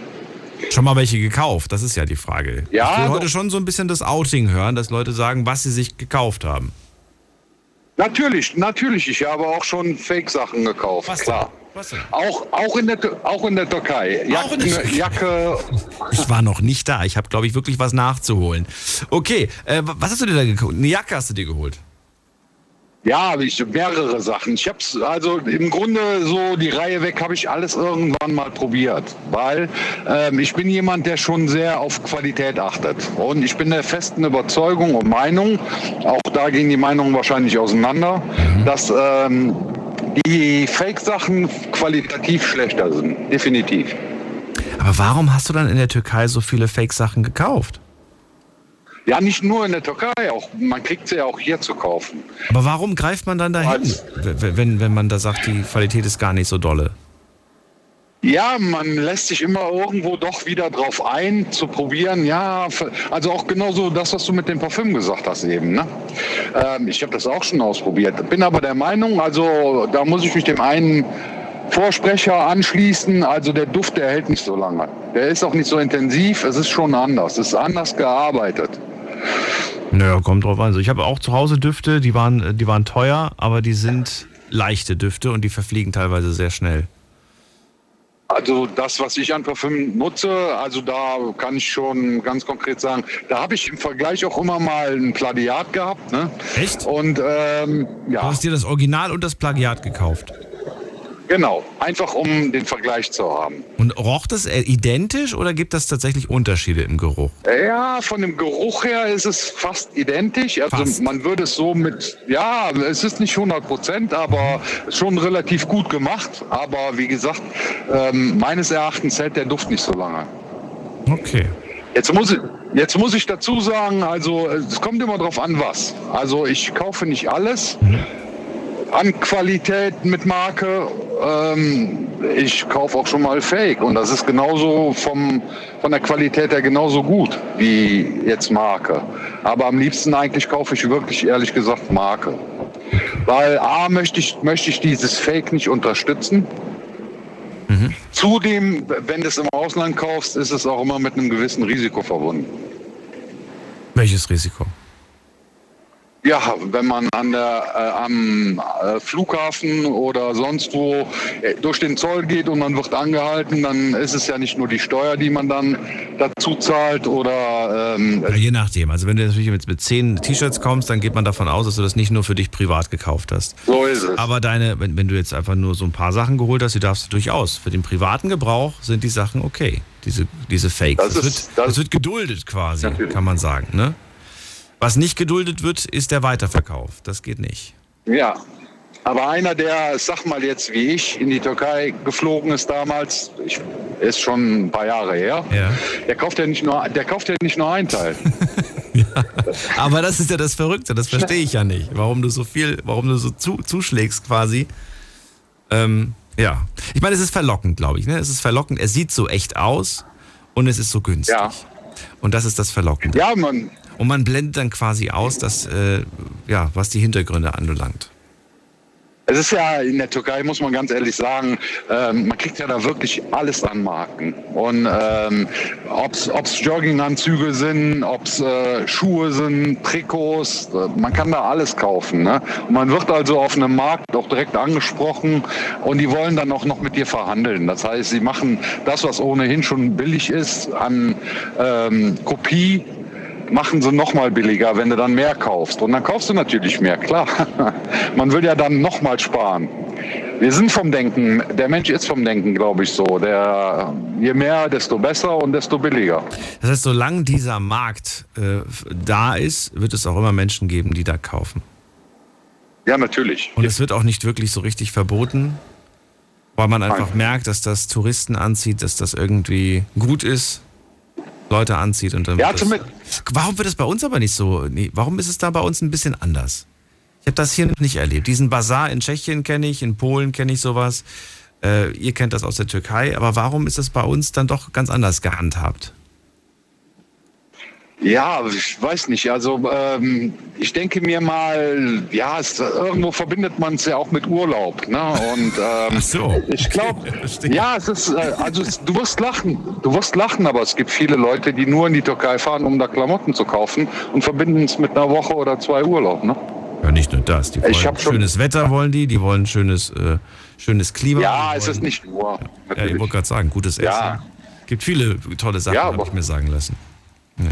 Schon mal welche gekauft? Das ist ja die Frage. Ja, ich will heute schon so ein bisschen das Outing hören, dass Leute sagen, was sie sich gekauft haben. Natürlich, natürlich. Ich habe auch schon Fake-Sachen gekauft, klar. Was denn? Auch, auch, in der, Tür- auch in der Türkei. Jacken, Jacke, Ich war noch nicht da. Ich habe, glaube ich, wirklich was nachzuholen. Okay, äh, was hast du dir da geholt? Eine Jacke hast du dir geholt. Ja, ich mehrere Sachen. Ich habe also im Grunde so die Reihe weg habe ich alles irgendwann mal probiert, weil ähm, ich bin jemand, der schon sehr auf Qualität achtet und ich bin der festen Überzeugung und Meinung, auch da gehen die Meinungen wahrscheinlich auseinander, dass ähm, die Fake-Sachen qualitativ schlechter sind, definitiv. Aber warum hast du dann in der Türkei so viele Fake-Sachen gekauft? Ja, nicht nur in der Türkei, auch man kriegt sie ja auch hier zu kaufen. Aber warum greift man dann dahin, w- wenn, wenn man da sagt, die Qualität ist gar nicht so dolle? Ja, man lässt sich immer irgendwo doch wieder drauf ein, zu probieren. Ja, also auch genauso das, was du mit dem Parfüm gesagt hast eben. Ne? Ähm, ich habe das auch schon ausprobiert. Bin aber der Meinung, also da muss ich mich dem einen Vorsprecher anschließen. Also der Duft, der hält nicht so lange. Der ist auch nicht so intensiv. Es ist schon anders. Es ist anders gearbeitet. Naja, kommt drauf an. Also ich habe auch zu Hause Düfte, die waren, die waren teuer, aber die sind leichte Düfte und die verfliegen teilweise sehr schnell. Also das, was ich an Parfüm nutze, also da kann ich schon ganz konkret sagen, da habe ich im Vergleich auch immer mal ein Plagiat gehabt. Ne? Echt? Und ähm, Du ja, hast dir das Original und das Plagiat gekauft. Genau, einfach um den Vergleich zu haben. Und roch das äh, identisch oder gibt das tatsächlich Unterschiede im Geruch? Ja, von dem Geruch her ist es fast identisch. Also man würde es so mit, ja, es ist nicht 100 Prozent, aber schon relativ gut gemacht. Aber wie gesagt, ähm, meines Erachtens hält der Duft nicht so lange. Okay. Jetzt muss, ich, jetzt muss ich dazu sagen, also es kommt immer drauf an, was. Also ich kaufe nicht alles an Qualität mit Marke. Ähm, ich kaufe auch schon mal Fake und das ist genauso vom, von der Qualität her genauso gut wie jetzt Marke. Aber am liebsten eigentlich kaufe ich wirklich ehrlich gesagt Marke. Weil A möchte ich, möchte ich dieses Fake nicht unterstützen. Zudem, wenn du es im Ausland kaufst, ist es auch immer mit einem gewissen Risiko verbunden. Welches Risiko? Ja, wenn man an der, äh, am äh, Flughafen oder sonst wo äh, durch den Zoll geht und man wird angehalten, dann ist es ja nicht nur die Steuer, die man dann dazu zahlt oder ähm, Ja, je nachdem. Also wenn du natürlich mit, mit zehn T-Shirts kommst, dann geht man davon aus, dass du das nicht nur für dich privat gekauft hast. so ist es. Aber deine, wenn, wenn du jetzt einfach nur so ein paar Sachen geholt hast, die darfst du durchaus. Für den privaten Gebrauch sind die Sachen okay. Diese, diese Fakes. Das Das, ist- wird, das, wird geduldet quasi, kann man sagen. Ne? Was nicht geduldet wird, ist der Weiterverkauf. Das geht nicht. Ja, aber einer, der, sag mal jetzt wie ich, in die Türkei geflogen ist damals, ich, ist schon ein paar Jahre her, der kauft ja nicht nur, der kauft ja nicht nur ein Teil. [laughs] Aber das ist ja das Verrückte, das verstehe ich ja nicht. Warum du so viel, warum du so zu, zuschlägst quasi. Ähm, ja. Ich meine, es ist verlockend, glaube ich. Ne? Es ist verlockend. Er sieht so echt aus und es ist so günstig. Ja. Und das ist das Verlockende. Ja, man. Und man blendet dann quasi aus, dass, äh, ja, was die Hintergründe anbelangt. Es ist ja in der Türkei, muss man ganz ehrlich sagen, ähm, man kriegt ja da wirklich alles an Marken. Und ähm, ob es Jogginganzüge sind, ob es äh, Schuhe sind, Trikots, äh, man kann da alles kaufen. Ne? Man wird also auf einem Markt auch direkt angesprochen und die wollen dann auch noch mit dir verhandeln. Das heißt, sie machen das, was ohnehin schon billig ist, an ähm, Kopie machen sie noch mal billiger, wenn du dann mehr kaufst. Und dann kaufst du natürlich mehr, klar. [laughs] Man will ja dann noch mal sparen. Wir sind vom Denken, der Mensch ist vom Denken, glaube ich, so. Der, je mehr, desto besser und desto billiger. Das heißt, solange dieser Markt äh, da ist, wird es auch immer Menschen geben, die da kaufen. Ja, natürlich. Und es wird auch nicht wirklich so richtig verboten, weil man einfach Nein. merkt, dass das Touristen anzieht, dass das irgendwie gut ist. Leute anzieht und dann. Ja, das, warum wird das bei uns aber nicht so? Nee, warum ist es da bei uns ein bisschen anders? Ich habe das hier nicht erlebt. Diesen Bazar in Tschechien kenne ich, in Polen kenne ich sowas. Äh, ihr kennt das aus der Türkei, aber warum ist das bei uns dann doch ganz anders gehandhabt? Ja, ich weiß nicht. Also ähm, ich denke mir mal, ja, es, irgendwo verbindet man es ja auch mit Urlaub. Ne? Und ähm, so. ich glaube, [laughs] ja, es ist, äh, also es, du wirst lachen, du wirst lachen, aber es gibt viele Leute, die nur in die Türkei fahren, um da Klamotten zu kaufen und verbinden es mit einer Woche oder zwei Urlaub. Ne? Ja, nicht nur das. Die wollen schönes Wetter wollen die, die wollen schönes, äh, schönes Klima. Ja, es ist nicht nur. Ja, ich wollte gerade sagen, gutes Essen. Ja. Gibt viele tolle Sachen, ja, habe ich mir sagen lassen. Ja.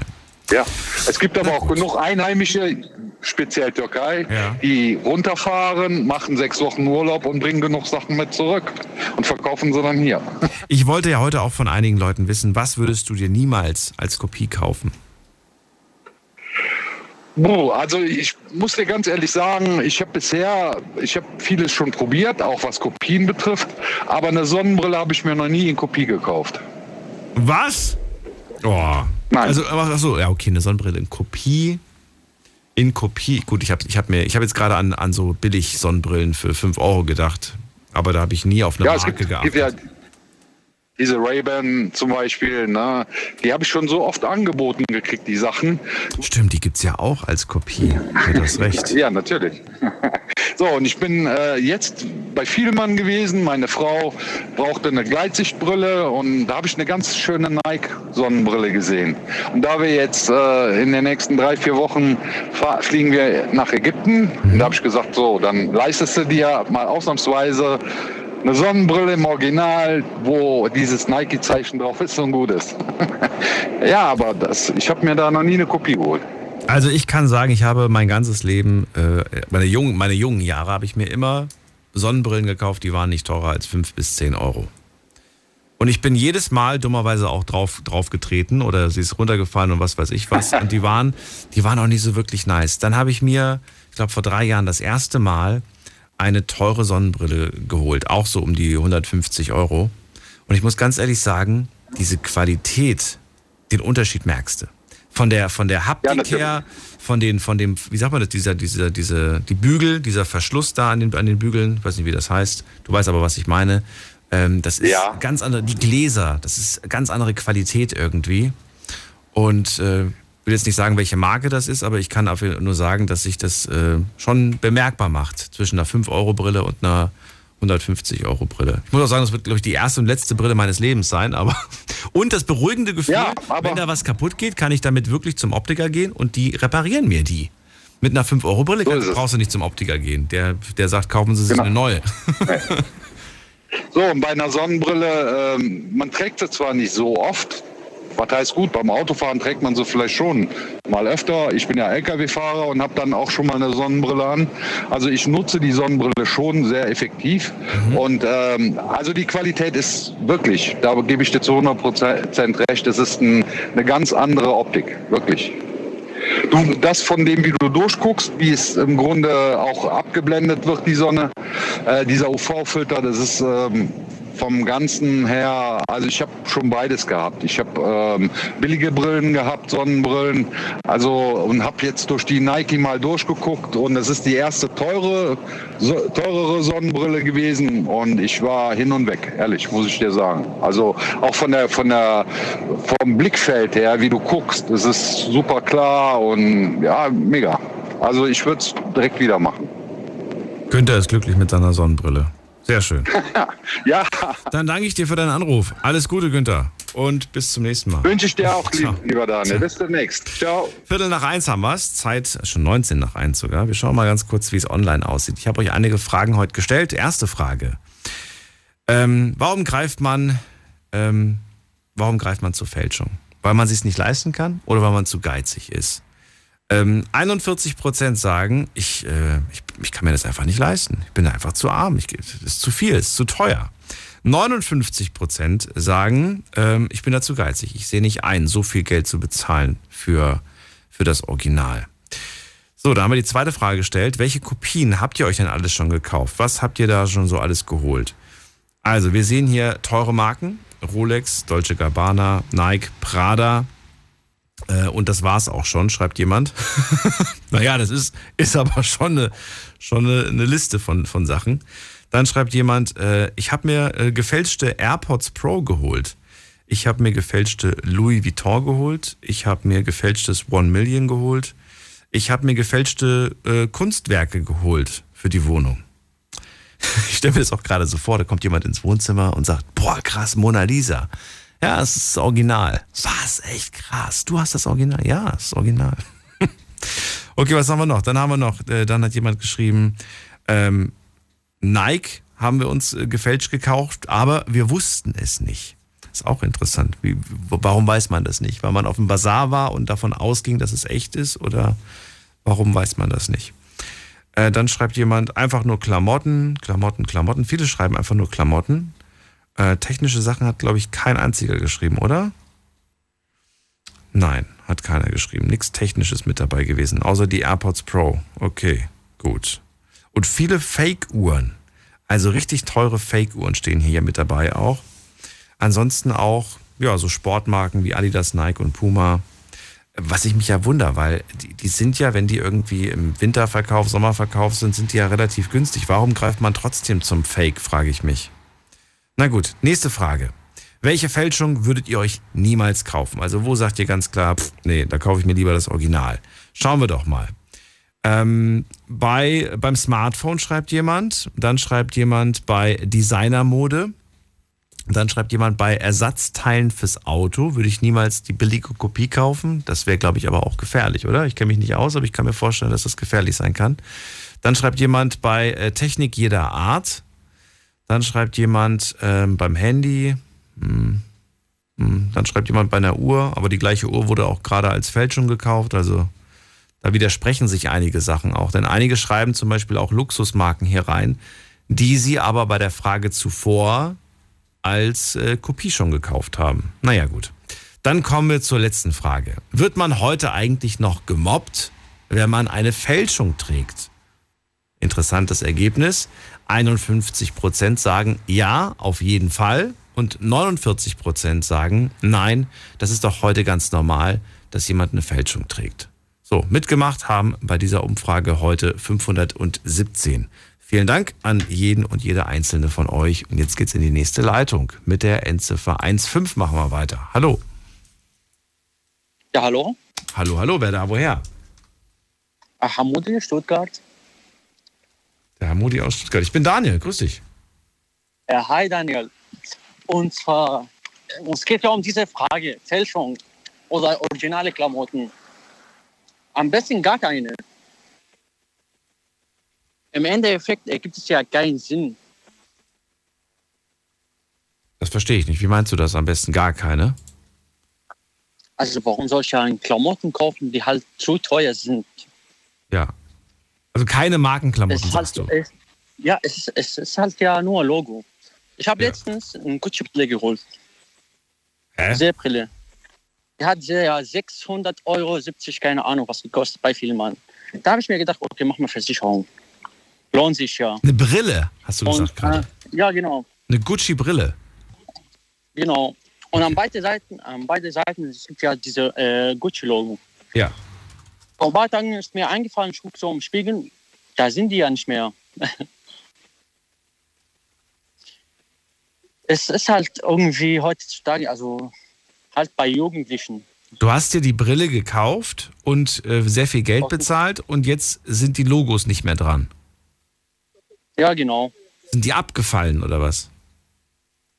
Ja, es gibt aber auch genug Einheimische, speziell Türkei, ja. die runterfahren, machen sechs Wochen Urlaub und bringen genug Sachen mit zurück und verkaufen sie dann hier. Ich wollte ja heute auch von einigen Leuten wissen, was würdest du dir niemals als Kopie kaufen? also ich muss dir ganz ehrlich sagen, ich habe bisher, ich habe vieles schon probiert, auch was Kopien betrifft, aber eine Sonnenbrille habe ich mir noch nie in Kopie gekauft. Was? Oh, Nein. Also, ach so, ja, okay, eine Sonnenbrille in Kopie. In Kopie. Gut, ich habe ich hab mir, ich habe jetzt gerade an, an so billig Sonnenbrillen für 5 Euro gedacht. Aber da habe ich nie auf eine ja, Marke gibt, geachtet. Gibt ja diese Ray-Ban zum Beispiel, ne, die habe ich schon so oft angeboten gekriegt, die Sachen. Stimmt, die gibt es ja auch als Kopie. Du hast recht. [laughs] ja, natürlich. [laughs] so, und ich bin äh, jetzt bei Vielmann gewesen. Meine Frau brauchte eine Gleitsichtbrille und da habe ich eine ganz schöne Nike-Sonnenbrille gesehen. Und da wir jetzt äh, in den nächsten drei, vier Wochen fliegen wir nach Ägypten, mhm. da habe ich gesagt, so, dann leistest du dir mal ausnahmsweise eine Sonnenbrille im Original, wo dieses Nike-Zeichen drauf ist und gut ist. [laughs] ja, aber das, ich habe mir da noch nie eine Kopie geholt. Also ich kann sagen, ich habe mein ganzes Leben, äh, meine, jungen, meine jungen Jahre, habe ich mir immer Sonnenbrillen gekauft, die waren nicht teurer als 5 bis 10 Euro. Und ich bin jedes Mal dummerweise auch drauf, drauf getreten oder sie ist runtergefallen und was weiß ich was. [laughs] Und die waren, die waren auch nicht so wirklich nice. Dann habe ich mir, ich glaube vor drei Jahren das erste Mal eine teure Sonnenbrille geholt, auch so um die 150 Euro. Und ich muss ganz ehrlich sagen, diese Qualität, den Unterschied merkst du. Von der, von der Haptik ja, her, von den, von dem, wie sagt man das, dieser, dieser, diese, die Bügel, dieser Verschluss da an den, an den Bügeln, ich weiß nicht, wie das heißt. Du weißt aber, was ich meine. Ähm, das ist ja. ganz andere, die Gläser, das ist ganz andere Qualität irgendwie. Und äh, will jetzt nicht sagen, welche Marke das ist, aber ich kann nur sagen, dass sich das äh, schon bemerkbar macht zwischen einer 5-Euro-Brille und einer 150-Euro-Brille. Ich muss auch sagen, das wird, glaube ich, die erste und letzte Brille meines Lebens sein. Aber [laughs] und das beruhigende Gefühl, ja, wenn da was kaputt geht, kann ich damit wirklich zum Optiker gehen und die reparieren mir die. Mit einer 5-Euro-Brille so brauchst du nicht zum Optiker gehen. Der, der sagt, kaufen Sie sich genau. eine neue. [laughs] so, und bei einer Sonnenbrille, ähm, man trägt sie zwar nicht so oft, was heißt gut, beim Autofahren trägt man sie vielleicht schon mal öfter. Ich bin ja Lkw-Fahrer und habe dann auch schon mal eine Sonnenbrille an. Also ich nutze die Sonnenbrille schon sehr effektiv. Mhm. Und ähm, also die Qualität ist wirklich, da gebe ich dir zu 100 Prozent recht, es ist ein, eine ganz andere Optik, wirklich. Du, das von dem, wie du durchguckst, wie es im Grunde auch abgeblendet wird, die Sonne, äh, dieser UV-Filter, das ist ähm, vom Ganzen her, also ich habe schon beides gehabt. Ich habe ähm, billige Brillen gehabt, Sonnenbrillen, also und habe jetzt durch die Nike mal durchgeguckt und es ist die erste teure, so, teurere Sonnenbrille gewesen und ich war hin und weg, ehrlich, muss ich dir sagen. Also auch von der, von der, vom Blickfeld her, wie du guckst, es ist super klar und ja, mega. Also ich würde es direkt wieder machen. Günther ist glücklich mit seiner Sonnenbrille. Sehr schön. [laughs] ja. Dann danke ich dir für deinen Anruf. Alles Gute, Günther. Und bis zum nächsten Mal. Wünsche ich dir auch, lieb, lieber Daniel. Bis demnächst. Ciao. Viertel nach eins haben wir es. Zeit schon 19 nach eins sogar. Wir schauen mal ganz kurz, wie es online aussieht. Ich habe euch einige Fragen heute gestellt. Erste Frage. Ähm, warum greift man, ähm, warum greift man zur Fälschung? Weil man sich nicht leisten kann oder weil man zu geizig ist? Ähm, 41 Prozent sagen, ich, äh, ich, ich kann mir das einfach nicht leisten. Ich bin einfach zu arm. Ich, das ist zu viel, es ist zu teuer. 59 Prozent sagen, ähm, ich bin da zu geizig. Ich sehe nicht ein, so viel Geld zu bezahlen für, für das Original. So, da haben wir die zweite Frage gestellt. Welche Kopien habt ihr euch denn alles schon gekauft? Was habt ihr da schon so alles geholt? Also, wir sehen hier teure Marken. Rolex, Dolce Gabbana, Nike, Prada. Äh, und das war's auch schon, schreibt jemand. [laughs] naja, das ist, ist aber schon eine, schon eine, eine Liste von, von Sachen. Dann schreibt jemand, äh, ich habe mir äh, gefälschte AirPods Pro geholt. Ich habe mir gefälschte Louis Vuitton geholt. Ich habe mir gefälschtes One Million geholt. Ich habe mir gefälschte äh, Kunstwerke geholt für die Wohnung. [laughs] Ich stelle mir das auch gerade so vor, da kommt jemand ins Wohnzimmer und sagt, boah, krass, Mona Lisa. Ja, es ist das Original. Was? Echt krass. Du hast das Original? Ja, es ist das Original. [laughs] okay, was haben wir noch? Dann haben wir noch, äh, dann hat jemand geschrieben, ähm, Nike haben wir uns äh, gefälscht gekauft, aber wir wussten es nicht. Ist auch interessant. Wie, warum weiß man das nicht? Weil man auf dem Bazar war und davon ausging, dass es echt ist? Oder warum weiß man das nicht? Äh, dann schreibt jemand einfach nur Klamotten, Klamotten, Klamotten. Viele schreiben einfach nur Klamotten. Äh, technische Sachen hat, glaube ich, kein einziger geschrieben, oder? Nein, hat keiner geschrieben. Nichts Technisches mit dabei gewesen, außer die AirPods Pro. Okay, gut. Und viele Fake-Uhren. Also richtig teure Fake-Uhren stehen hier mit dabei auch. Ansonsten auch, ja, so Sportmarken wie Adidas, Nike und Puma. Was ich mich ja wunder, weil die, die sind ja, wenn die irgendwie im Winterverkauf, Sommerverkauf sind, sind die ja relativ günstig. Warum greift man trotzdem zum Fake, frage ich mich. Na gut, nächste Frage. Welche Fälschung würdet ihr euch niemals kaufen? Also wo sagt ihr ganz klar, pff, nee, da kaufe ich mir lieber das Original. Schauen wir doch mal. Ähm, bei, beim Smartphone schreibt jemand, dann schreibt jemand bei Designermode, dann schreibt jemand bei Ersatzteilen fürs Auto, würde ich niemals die billige Kopie kaufen. Das wäre, glaube ich, aber auch gefährlich, oder? Ich kenne mich nicht aus, aber ich kann mir vorstellen, dass das gefährlich sein kann. Dann schreibt jemand bei äh, Technik jeder Art. Dann schreibt jemand ähm, beim Handy. Hm, hm, dann schreibt jemand bei einer Uhr, aber die gleiche Uhr wurde auch gerade als Fälschung gekauft. Also da widersprechen sich einige Sachen auch. Denn einige schreiben zum Beispiel auch Luxusmarken hier rein, die sie aber bei der Frage zuvor als äh, Kopie schon gekauft haben. Naja gut. Dann kommen wir zur letzten Frage. Wird man heute eigentlich noch gemobbt, wenn man eine Fälschung trägt? Interessantes Ergebnis. 51% sagen ja, auf jeden Fall. Und 49% sagen nein, das ist doch heute ganz normal, dass jemand eine Fälschung trägt. So, mitgemacht haben bei dieser Umfrage heute 517. Vielen Dank an jeden und jede einzelne von euch. Und jetzt geht's in die nächste Leitung. Mit der Endziffer 15 machen wir weiter. Hallo. Ja, hallo? Hallo, hallo, wer da, woher? Ach, Hamudi, Stuttgart. Der Hamudi aus Stuttgart. Ich bin Daniel, grüß dich. Ja, hi Daniel. Und zwar, es geht ja um diese Frage, Fälschung oder originale Klamotten. Am besten gar keine. Im Endeffekt ergibt es ja keinen Sinn. Das verstehe ich nicht. Wie meinst du das? Am besten gar keine? Also warum soll ich ja einen Klamotten kaufen, die halt zu teuer sind? Ja. Also keine Markenklamotten, Es sagst halt, du. es, ja, es, ist- es ist halt ja nur ein Logo. Ich habe letztens eine Gucci-Brille geholt. Hä? Sehbrille. Die hat ja 600 Euro, 70, keine Ahnung, was gekostet bei Vielmann. Da habe ich mir gedacht, okay, mach mal Versicherung. Lohnt sich ja. Eine Brille, hast du gesagt Und, gerade. äh, ja, genau. Eine Gucci-Brille. Genau. Und an beide Seiten, an beide Seiten gibt ja diese äh, Gucci-Logo. Ja. Vor ein paar Tagen ist mir eingefallen, ich gucke so im Spiegel, da sind die ja nicht mehr. [laughs] es ist halt irgendwie heutzutage, also halt bei Jugendlichen. Du hast dir die Brille gekauft und äh, sehr viel Geld bezahlt und jetzt sind die Logos nicht mehr dran. Ja, genau. Sind die abgefallen oder was?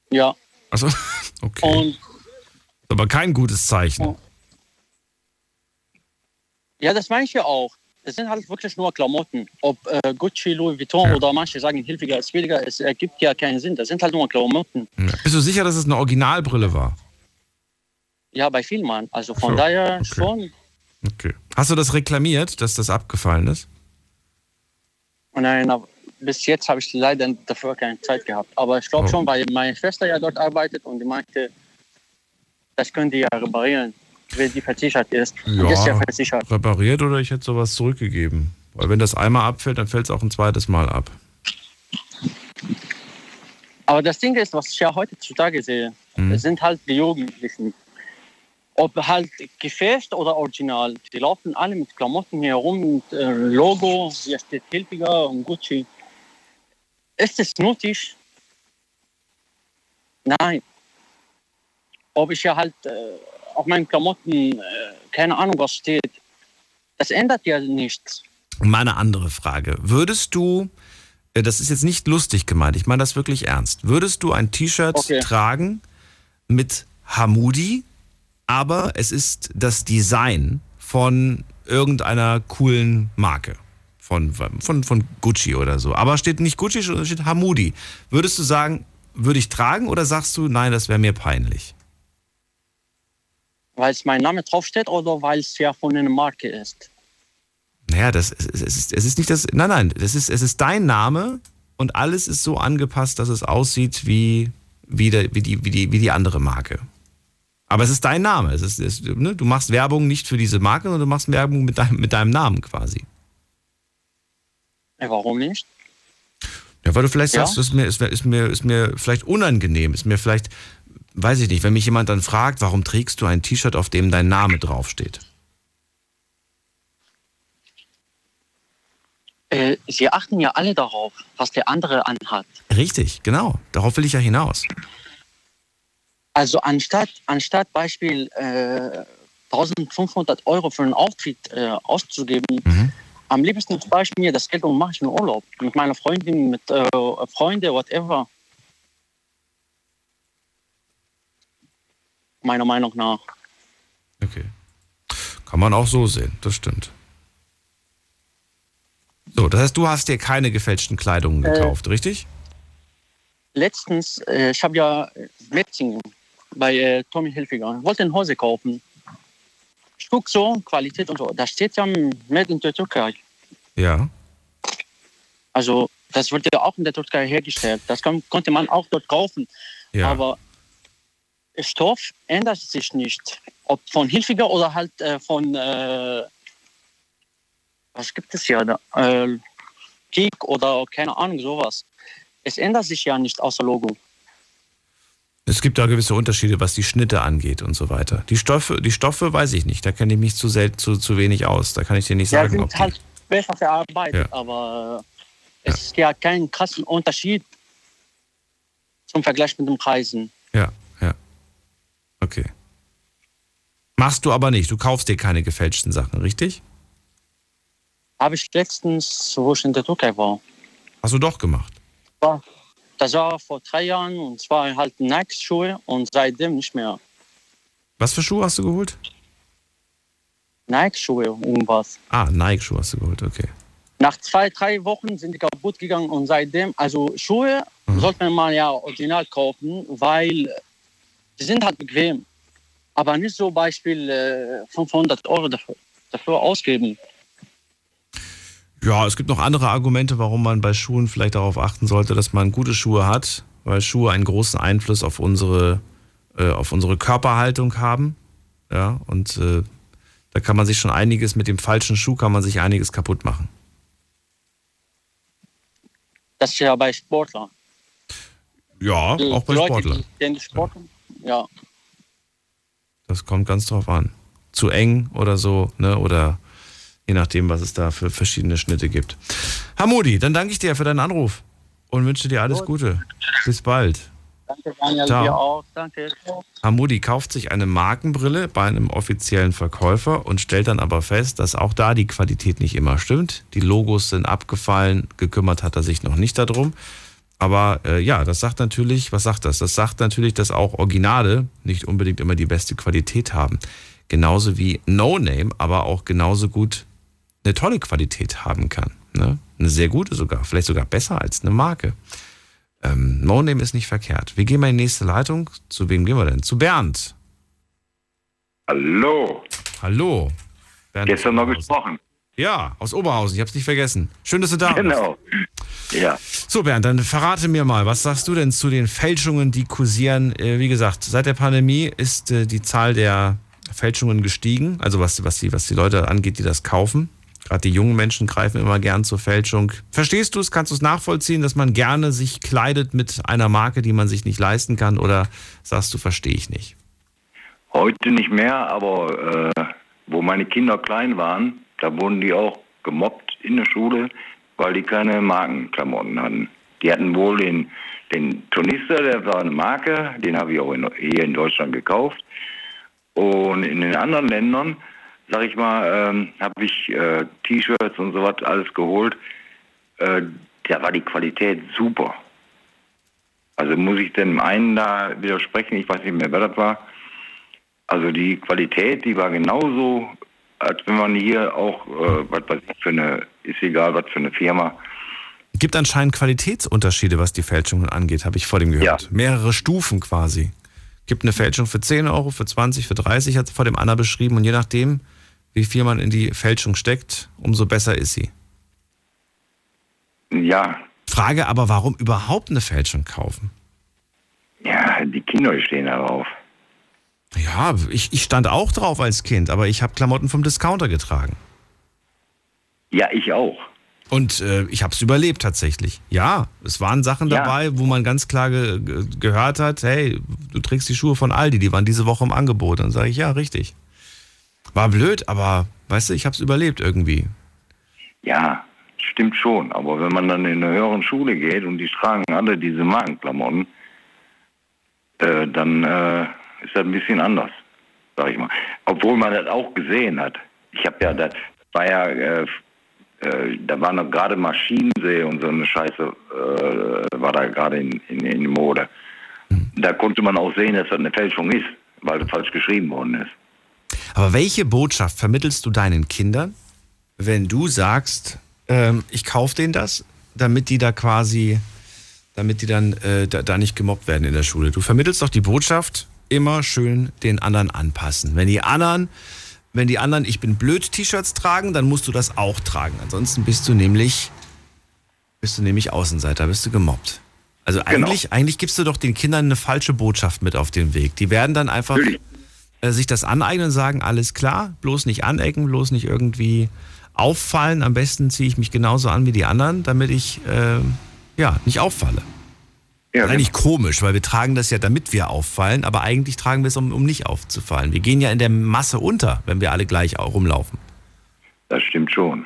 Ja. Achso, [laughs] okay. Und Aber kein gutes Zeichen. Ja, das meine ich ja auch. Das sind halt wirklich nur Klamotten. Ob äh, Gucci, Louis Vuitton oder manche sagen hilfiger ist billiger, es ergibt ja keinen Sinn. Das sind halt nur Klamotten. Ja. Bist du sicher, dass es eine Originalbrille war? Ja, bei vielen Mann. Also von So, daher okay. schon. Okay. Hast du das reklamiert, dass das abgefallen ist? Nein, aber bis jetzt habe ich leider dafür keine Zeit gehabt. Aber ich glaube Oh. schon, weil meine Schwester ja dort arbeitet und die meinte, das können die ja reparieren, wenn die versichert ist. Und die ist ja versichert. repariert oder ich hätte sowas zurückgegeben. Weil wenn das einmal abfällt, dann fällt es auch ein zweites Mal ab. Aber das Ding ist, was ich ja heutzutage sehe, Mhm. es sind halt die Jugendlichen. Ob halt gefälscht oder original, die laufen alle mit Klamotten hier rum, mit äh, Logo, hier steht Hilfiger und Gucci. Ist es nötig? Nein. Ob ich ja halt äh, auf meinen Klamotten, äh, keine Ahnung was steht, das ändert ja nichts. Mal eine andere Frage. Würdest du, äh, das ist jetzt nicht lustig gemeint, ich meine das wirklich ernst, würdest du ein T-Shirt Okay. tragen mit Hamudi, aber es ist das Design von irgendeiner coolen Marke? Von, von, von Gucci oder so. Aber steht nicht Gucci, sondern steht Hamudi. Würdest du sagen, würde ich tragen oder sagst du, nein, das wäre mir peinlich? Weil es mein Name draufsteht oder weil es ja von einer Marke ist. Naja, das, es, es, ist, es ist nicht das. Nein, nein, das ist, es ist dein Name und alles ist so angepasst, dass es aussieht wie, wie, der, wie, die, wie, die, wie die andere Marke. Aber es ist dein Name. Es ist, es, ne? Du machst Werbung nicht für diese Marke, sondern du machst Werbung mit deinem, mit deinem Namen quasi. Warum nicht? Ja, weil du vielleicht Ja. sagst, ist mir, ist, mir- ist, mir, ist mir vielleicht unangenehm, ist mir vielleicht, weiß ich nicht, wenn mich jemand dann fragt, warum trägst du ein T-Shirt, auf dem dein Name draufsteht? Äh, sie achten ja alle darauf, was der andere anhat. Richtig, genau. Darauf will ich ja hinaus. Also anstatt, anstatt Beispiel äh, 1500 Euro für ein Outfit äh, auszugeben, Mhm. am liebsten spare ich mir das Geld und mache ich einen Urlaub mit meiner Freundin, mit äh, Freunden, whatever. Meiner Meinung nach. Okay. Kann man auch so sehen, das stimmt. So, das heißt, du hast dir keine gefälschten Kleidungen Äh. gekauft, richtig? Letztens, äh, ich habe ja Metzingen bei äh, Tommy Hilfiger, wollte eine Hose kaufen. Ich guck so, Qualität und so, da steht ja Made in der Türkei. Ja. Also das wird ja auch in der Türkei hergestellt. Das kann, konnte man auch dort kaufen. Ja. Aber Stoff ändert sich nicht. Ob von Hilfiger oder halt äh, von, äh, was gibt es ja da? Äh, Geek oder keine Ahnung, sowas. Es ändert sich ja nicht außer Logo. Es gibt da gewisse Unterschiede, was die Schnitte angeht und so weiter. Die Stoffe, die Stoffe weiß ich nicht, da kenne ich mich zu, selten, zu, zu wenig aus. Da kann ich dir nicht Ja, sagen, ob sind die, halt besser verarbeitet, Ja. aber äh, es ist ja kein krassen Unterschied zum Vergleich mit den Preisen. Ja, ja. Okay. Machst du aber nicht. Du kaufst dir keine gefälschten Sachen, richtig? Habe ich letztens, wo ich in der Türkei war, Hast du doch gemacht. das war vor drei Jahren und zwar halt Nike-Schuhe und seitdem nicht mehr. Was für Schuhe hast du geholt? Nike-Schuhe, irgendwas. Ah, Nike-Schuhe hast du geholt, okay. Nach zwei, drei Wochen sind die kaputt gegangen und seitdem, also Schuhe sollte man ja original kaufen, weil die sind halt bequem. Aber nicht so Beispiel äh, 500 Euro dafür, dafür ausgeben. Ja, es gibt noch andere Argumente, warum man bei Schuhen vielleicht darauf achten sollte, dass man gute Schuhe hat, weil Schuhe einen großen Einfluss auf unsere, äh, auf unsere Körperhaltung haben. Ja, und äh, da kann man sich schon einiges, mit dem falschen Schuh kann man sich einiges kaputt machen. Das ist ja bei Sportlern. Ja, Die auch bei Leute, Sportlern. Die, die Sportlern, ja. Das kommt ganz drauf an. Zu eng oder so, ne? Oder je nachdem, was es da für verschiedene Schnitte gibt. Hamudi, dann danke ich dir für deinen Anruf und wünsche dir alles Gute. Bis bald. Danke, Daniel, Ciao. dir auch. Danke. Hamudi kauft sich eine Markenbrille bei einem offiziellen Verkäufer und stellt dann aber fest, dass auch da die Qualität nicht immer stimmt. Die Logos sind abgefallen, gekümmert hat er sich noch nicht darum. Aber äh, ja, das sagt natürlich, was sagt das? Das sagt natürlich, dass auch Originale nicht unbedingt immer die beste Qualität haben. Genauso wie No Name, aber auch genauso gut eine tolle Qualität haben kann. Ne? Eine sehr gute sogar, vielleicht sogar besser als eine Marke. Ähm, no Name ist nicht verkehrt. Wir gehen mal in die nächste Leitung. Zu wem gehen wir denn? Zu Bernd. Hallo. Hallo. Bernd Gestern noch gesprochen. Ja, aus Oberhausen. Ich hab's nicht vergessen. Schön, dass du da bist. Genau. Ja. So, Bernd, dann verrate mir mal, was sagst du denn zu den Fälschungen, die kursieren? Äh, wie gesagt, seit der Pandemie ist äh, die Zahl der Fälschungen gestiegen. Also was, was, die, was die Leute angeht, die das kaufen. Gerade die jungen Menschen greifen immer gern zur Fälschung. Verstehst du es? Kannst du es nachvollziehen, dass man gerne sich kleidet mit einer Marke, die man sich nicht leisten kann? Oder sagst du, verstehe ich nicht? Heute nicht mehr, aber äh, wo meine Kinder klein waren, da wurden die auch gemobbt in der Schule, weil die keine Markenklamotten hatten. Die hatten wohl den, den Turnister, der war eine Marke, den habe ich auch in, hier in Deutschland gekauft. Und in den anderen Ländern, sag ich mal, ähm, habe ich äh, T-Shirts und sowas alles geholt. Äh, da war die Qualität super. Also muss ich dem einen da widersprechen, ich weiß nicht mehr, wer das war. Also die Qualität, die war genauso, als wenn man hier auch, äh, was weiß ich, für eine, ist egal, was für eine Firma. Gibt anscheinend Qualitätsunterschiede, was die Fälschungen angeht, habe ich vor dem gehört. Mehrere Stufen quasi. Gibt eine Fälschung für 10 Euro, für 20, für 30, hat vor dem Anna beschrieben. Und je nachdem, wie viel man in die Fälschung steckt, umso besser ist sie. Ja. Frage aber, warum überhaupt eine Fälschung kaufen? Ja, die Kinder stehen darauf. Ja, ich, ich stand auch drauf als Kind, aber ich habe Klamotten vom Discounter getragen. Ja, ich auch. Und äh, ich habe es überlebt tatsächlich. Ja, es waren Sachen Ja. dabei, wo man ganz klar ge ge gehört hat, hey, du trägst die Schuhe von Aldi, die waren diese Woche im Angebot. Dann sage ich, ja, richtig. War blöd, aber weißt du, ich habe es überlebt irgendwie. Ja, stimmt schon. Aber wenn man dann in eine höheren Schule geht und die tragen alle diese Markenklamotten, äh, dann äh, ist das ein bisschen anders, sag ich mal. Obwohl man das auch gesehen hat. Ich habe ja, das war ja, äh, äh, da war noch gerade Maschinensee und so eine Scheiße, äh, war da gerade in, in, in Mode. Da konnte man auch sehen, dass das eine Fälschung ist, weil das falsch geschrieben worden ist. Aber welche Botschaft vermittelst du deinen Kindern, wenn du sagst, ähm, ich kaufe denen das, damit die da quasi, damit die dann äh, da, da nicht gemobbt werden in der Schule? Du vermittelst doch die Botschaft, immer schön den anderen anpassen. Wenn die anderen, wenn die anderen Ich bin blöd T-Shirts tragen, dann musst du das auch tragen. Ansonsten bist du nämlich, bist du nämlich Außenseiter, bist du gemobbt. Also eigentlich, eigentlich gibst du doch den Kindern eine falsche Botschaft mit auf den Weg. Die werden dann einfach äh, sich das aneignen und sagen, alles klar, bloß nicht anecken, bloß nicht irgendwie auffallen. Am besten ziehe ich mich genauso an wie die anderen, damit ich äh, ja nicht auffalle. Ja, ist eigentlich komisch, weil wir tragen das ja, damit wir auffallen, aber eigentlich tragen wir es, um, um nicht aufzufallen. Wir gehen ja in der Masse unter, wenn wir alle gleich auch rumlaufen. Das stimmt schon.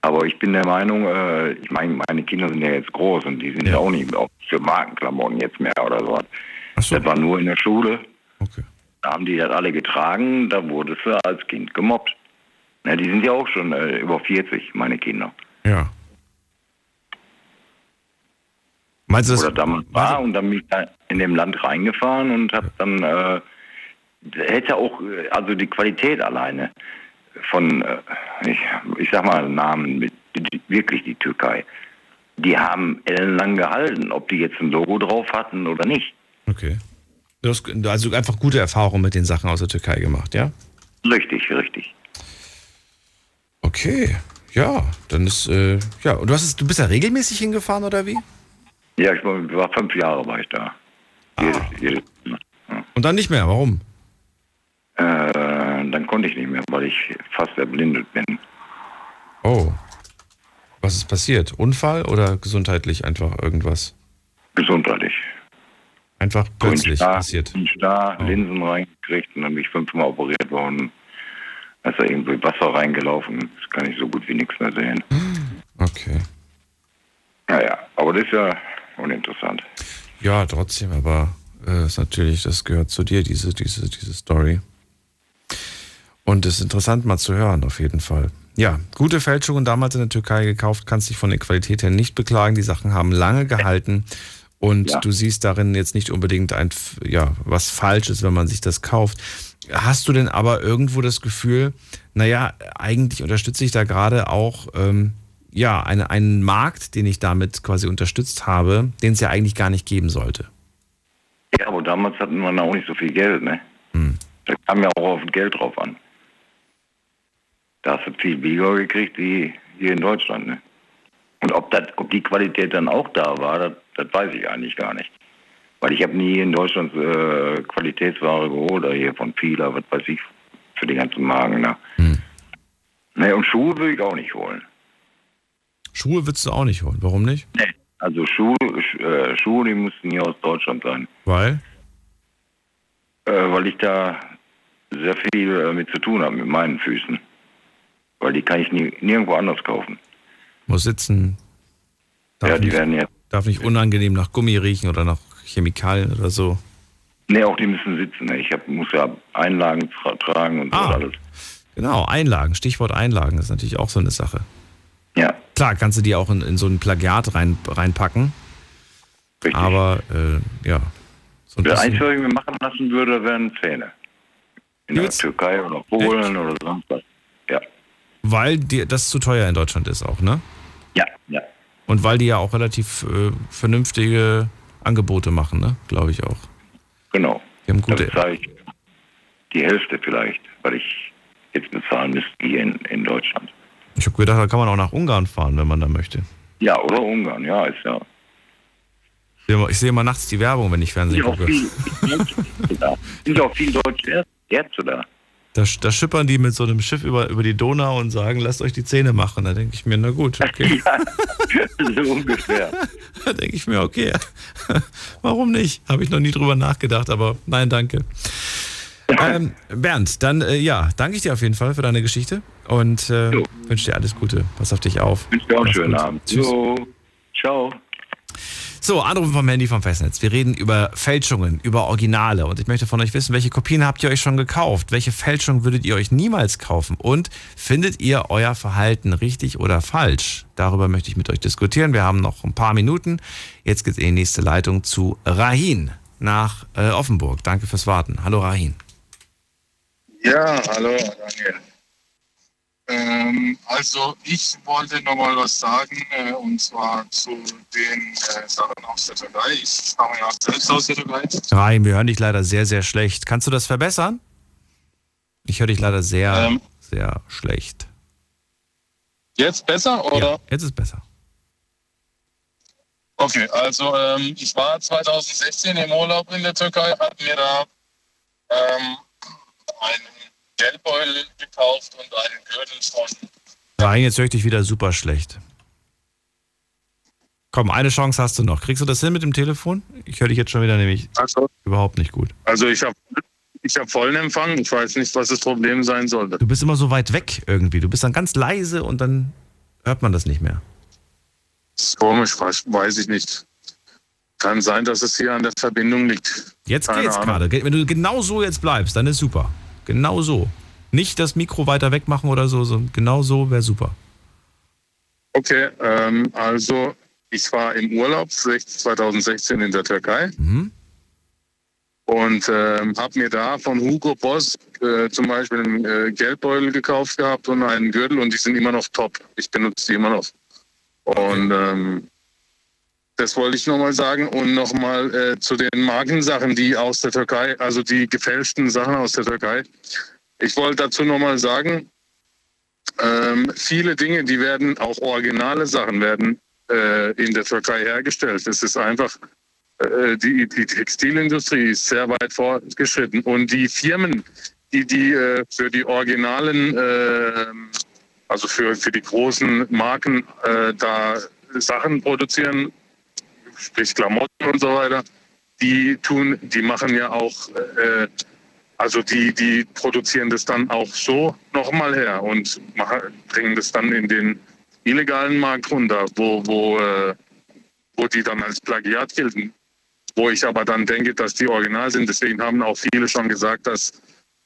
Aber ich bin der Meinung, äh, ich meine, meine Kinder sind ja jetzt groß und die sind ja, auch nicht auch für Markenklamotten jetzt mehr oder so. Das war nur in der Schule. Da haben die das alle getragen, da wurde sie als Kind gemobbt. Na, die sind ja auch schon äh, über 40, meine Kinder. Ja. Meinst du das? Oder damals war und dann bin ich da in dem Land reingefahren und habe dann, äh, hätte auch, äh, also die Qualität alleine von, äh, ich, ich sag mal Namen, mit, die, wirklich die Türkei, die haben ellenlang gehalten, ob die jetzt ein Logo drauf hatten oder nicht. Okay. Du hast also einfach gute Erfahrungen mit den Sachen aus der Türkei gemacht, ja? Richtig, richtig. Okay. Ja, dann ist, äh, ja, und du, hast es, du bist ja regelmäßig hingefahren oder wie? Ja, ich war, fünf Jahre war ich da. Jedes, jedes, Und dann nicht mehr, warum? äh, dann konnte ich nicht mehr, weil ich fast erblindet bin. Oh. Was ist passiert? Unfall oder gesundheitlich einfach irgendwas? Gesundheitlich. Einfach plötzlich Star, passiert. Oh. Star, Linsen reingekriegt und dann bin ich fünfmal operiert worden. Da ist da irgendwie Wasser reingelaufen. Das kann ich so gut wie nichts mehr sehen. Okay. Naja, aber das ist ja uninteressant. Ja, trotzdem, aber äh, ist natürlich, das gehört zu dir, diese, diese, diese Story. Und es ist interessant mal zu hören, auf jeden Fall. Ja, gute Fälschungen damals in der Türkei gekauft, kannst dich von der Qualität her nicht beklagen. Die Sachen haben lange gehalten und Ja. du siehst darin jetzt nicht unbedingt ein, ja, was Falsches, wenn man sich das kauft. Hast du denn aber irgendwo das Gefühl, naja, eigentlich unterstütze ich da gerade auch, ähm, ja, eine, einen Markt, den ich damit quasi unterstützt habe, den es ja eigentlich gar nicht geben sollte? Ja, aber damals hatten wir auch nicht so viel Geld, ne? Hm. Da kam ja auch auf das Geld drauf an. Da hast du viel billiger gekriegt wie hier in Deutschland, ne? Und ob, das, ob die Qualität dann auch da war, das, das weiß ich eigentlich gar nicht. Weil ich habe nie in Deutschland äh, Qualitätsware geholt, oder hier von Fila, was weiß ich, für die ganzen Magen. Ne? Ne, und Schuhe will ich auch nicht holen. Schuhe würdest du auch nicht holen. Warum nicht? Nee. Also Schuhe, Sch- äh, Schuhe, die mussten hier aus Deutschland sein. Weil? Äh, weil ich da sehr viel äh, mit zu tun habe, mit meinen Füßen. Weil die kann ich nie, nirgendwo anders kaufen. Muss sitzen. Darf ja, die nicht, werden ja. darf nicht unangenehm nach Gummi riechen oder nach Chemikalien oder so. Nee, auch die müssen sitzen. Ich hab, muss ja Einlagen tra tragen und so Ah. alles. Genau, Einlagen. Stichwort Einlagen ist natürlich auch so eine Sache. Ja. Klar, kannst du die auch in, in so ein Plagiat rein, reinpacken. Richtig. Aber, äh, ja. So ein Einzige, was ich mir machen lassen würde, wären Zähne. In der Türkei oder Polen oder sonst was. Ja. Weil dir das zu teuer in Deutschland ist auch, ne? Ja, ja. Und weil die ja auch relativ äh, vernünftige Angebote machen, ne? Glaube ich auch. Genau. Die haben gute. Ich die Hälfte vielleicht, weil ich jetzt bezahlen müsste hier in, in Deutschland. Ich habe gedacht, da kann man auch nach Ungarn fahren, wenn man da möchte. Ja, oder Ungarn, ja, ist ja. Ich sehe immer- nachts die Werbung, wenn ich Fernsehen Sind auch gucke. da. Sind auch viel deutsche Ärzte da. Da, da schippern die mit so einem Schiff über, über die Donau und sagen, lasst euch die Zähne machen. Da denke ich mir, na gut, okay. [laughs] so ungefähr. [laughs] Da denke ich mir, okay, [laughs] warum nicht? Habe ich noch nie drüber nachgedacht, aber nein, danke. Ähm, Bernd, dann äh, ja, danke ich dir auf jeden Fall für deine Geschichte und äh, wünsche dir alles Gute. Pass auf dich auf. Wünsche dir auch einen schönen gut. Abend. Tschüss. Jo, ciao. So, Anrufen vom Handy vom Festnetz. Wir reden über Fälschungen, über Originale. Und ich möchte von euch wissen, welche Kopien habt ihr euch schon gekauft? Welche Fälschung würdet ihr euch niemals kaufen? Und findet ihr euer Verhalten richtig oder falsch? Darüber möchte ich mit euch diskutieren. Wir haben noch ein paar Minuten. Jetzt geht's in die nächste Leitung zu Rahin nach äh, Offenburg. Danke fürs Warten. Hallo Rahin. Ja, hallo Daniel. Ähm, also ich wollte noch mal was sagen äh, und zwar zu den äh, Sachen aus der Türkei. Ich stamme ja selbst aus der Türkei. Rahin, wir hören dich leider sehr, sehr schlecht. Kannst du das verbessern? Ich höre dich leider sehr, Ähm. sehr schlecht. Jetzt besser oder? Ja, jetzt ist besser. Okay, also ähm, ich war 2016 im Urlaub in der Türkei, habe mir da ähm, einen Geldbeutel gekauft und einen Gürtel von Rahin, jetzt höre ich dich wieder super schlecht. Komm, eine Chance hast du noch. Kriegst du das hin mit dem Telefon? Ich höre dich jetzt schon wieder nämlich Also, überhaupt nicht gut. also ich habe ich hab vollen Empfang. Ich weiß nicht, was das Problem sein sollte. Du bist immer so weit weg irgendwie. Du bist dann ganz leise und dann hört man das nicht mehr. Das ist komisch, weiß, weiß ich nicht. Kann sein, dass es hier an der Verbindung liegt. Jetzt Keine geht's Ahnung. gerade. Wenn du genau so jetzt bleibst, dann ist super. Genau so. Nicht das Mikro weiter weg machen oder so, sondern genau so wäre super. Okay, ähm, also ich war im Urlaub 2016 in der Türkei Mhm. und ähm, habe mir da von Hugo Boss äh, zum Beispiel einen äh, Geldbeutel gekauft gehabt und einen Gürtel und die sind immer noch top. Ich benutze die immer noch. Und ähm, das wollte ich nochmal sagen und nochmal äh, zu den Markensachen, die aus der Türkei, also die gefälschten Sachen aus der Türkei. Ich wollte dazu nochmal sagen, ähm, viele Dinge, die werden, auch originale Sachen werden äh, in der Türkei hergestellt. Es ist einfach, äh, die, die Textilindustrie ist sehr weit fortgeschritten und die Firmen, die, die äh, für die originalen, äh, also für, für die großen Marken äh, da Sachen produzieren, sprich Klamotten und so weiter, die tun, die machen ja auch, äh, also die, die produzieren das dann auch so nochmal her und machen, bringen das dann in den illegalen Markt runter, wo, wo, äh, wo die dann als Plagiat gelten. wo ich aber dann denke, dass die original sind. Deswegen haben auch viele schon gesagt, dass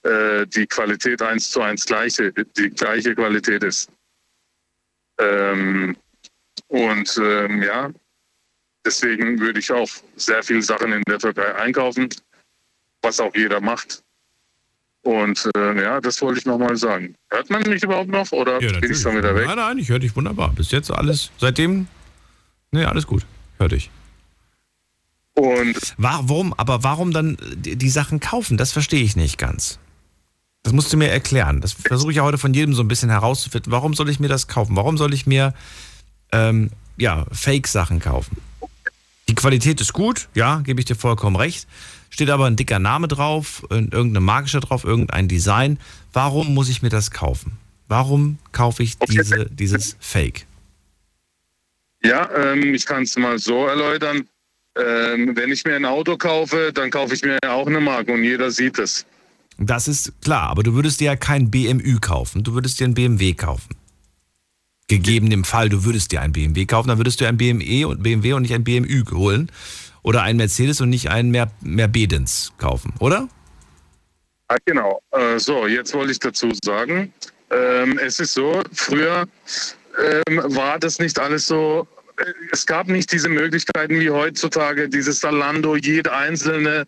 äh, die Qualität eins zu eins gleiche, die gleiche Qualität ist. Ähm, und ähm, ja, deswegen würde ich auch sehr viele Sachen in der Türkei einkaufen, was auch jeder macht. Und äh, ja, das wollte ich nochmal sagen. Hört man mich überhaupt noch oder Ja, bin ich schon wieder weg? Nein, nein, ich höre dich wunderbar. Bis jetzt alles, seitdem, nee, alles gut. Hör dich. Und warum, aber warum dann die, die Sachen kaufen? Das verstehe ich nicht ganz. Das musst du mir erklären. Das versuche ich ja heute von jedem so ein bisschen herauszufinden. Warum soll ich mir das kaufen? Warum soll ich mir ähm, ja, Fake-Sachen kaufen? Die Qualität ist gut, ja, gebe ich dir vollkommen recht. Steht aber ein dicker Name drauf, irgendeine steht drauf, irgendein Design. Warum muss ich mir das kaufen? Warum kaufe ich diese, dieses Fake? Ja, ähm, ich kann es mal so erläutern. Ähm, wenn ich mir ein Auto kaufe, dann kaufe ich mir auch eine Marke und jeder sieht es. Das ist klar, aber du würdest dir ja kein BMW kaufen, du würdest dir ein BMW kaufen. Gegeben dem Fall, du würdest dir ein BMW kaufen, dann würdest du ein BMW und BMW und nicht ein BMW holen oder ein Mercedes und nicht einen Mer Mercedes kaufen, oder? Ah, genau. Äh, so, jetzt wollte ich dazu sagen, ähm, es ist so, früher ähm, war das nicht alles so, äh, es gab nicht diese Möglichkeiten wie heutzutage, dieses Zalando, jede einzelne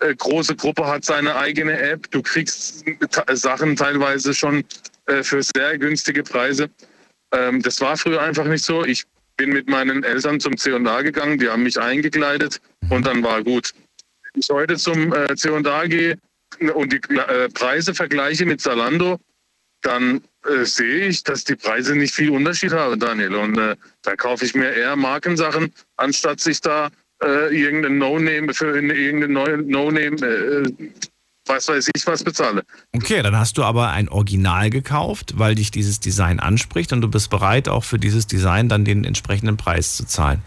äh, große Gruppe hat seine eigene App, du kriegst Sachen teilweise schon äh, für sehr günstige Preise. Ähm, das war früher einfach nicht so. Ich bin mit meinen Eltern zum C&A gegangen, die haben mich eingekleidet und dann war gut. Wenn ich heute zum äh, C&A gehe und die äh, Preise vergleiche mit Zalando, dann äh, sehe ich, dass die Preise nicht viel Unterschied haben, Daniel. Und äh, dann kaufe ich mir eher Markensachen, anstatt sich da äh, irgendein No-Name für neue No-Name, äh, was weiß ich, was bezahle. Okay, dann hast du aber ein Original gekauft, weil dich dieses Design anspricht und du bist bereit, auch für dieses Design dann den entsprechenden Preis zu zahlen.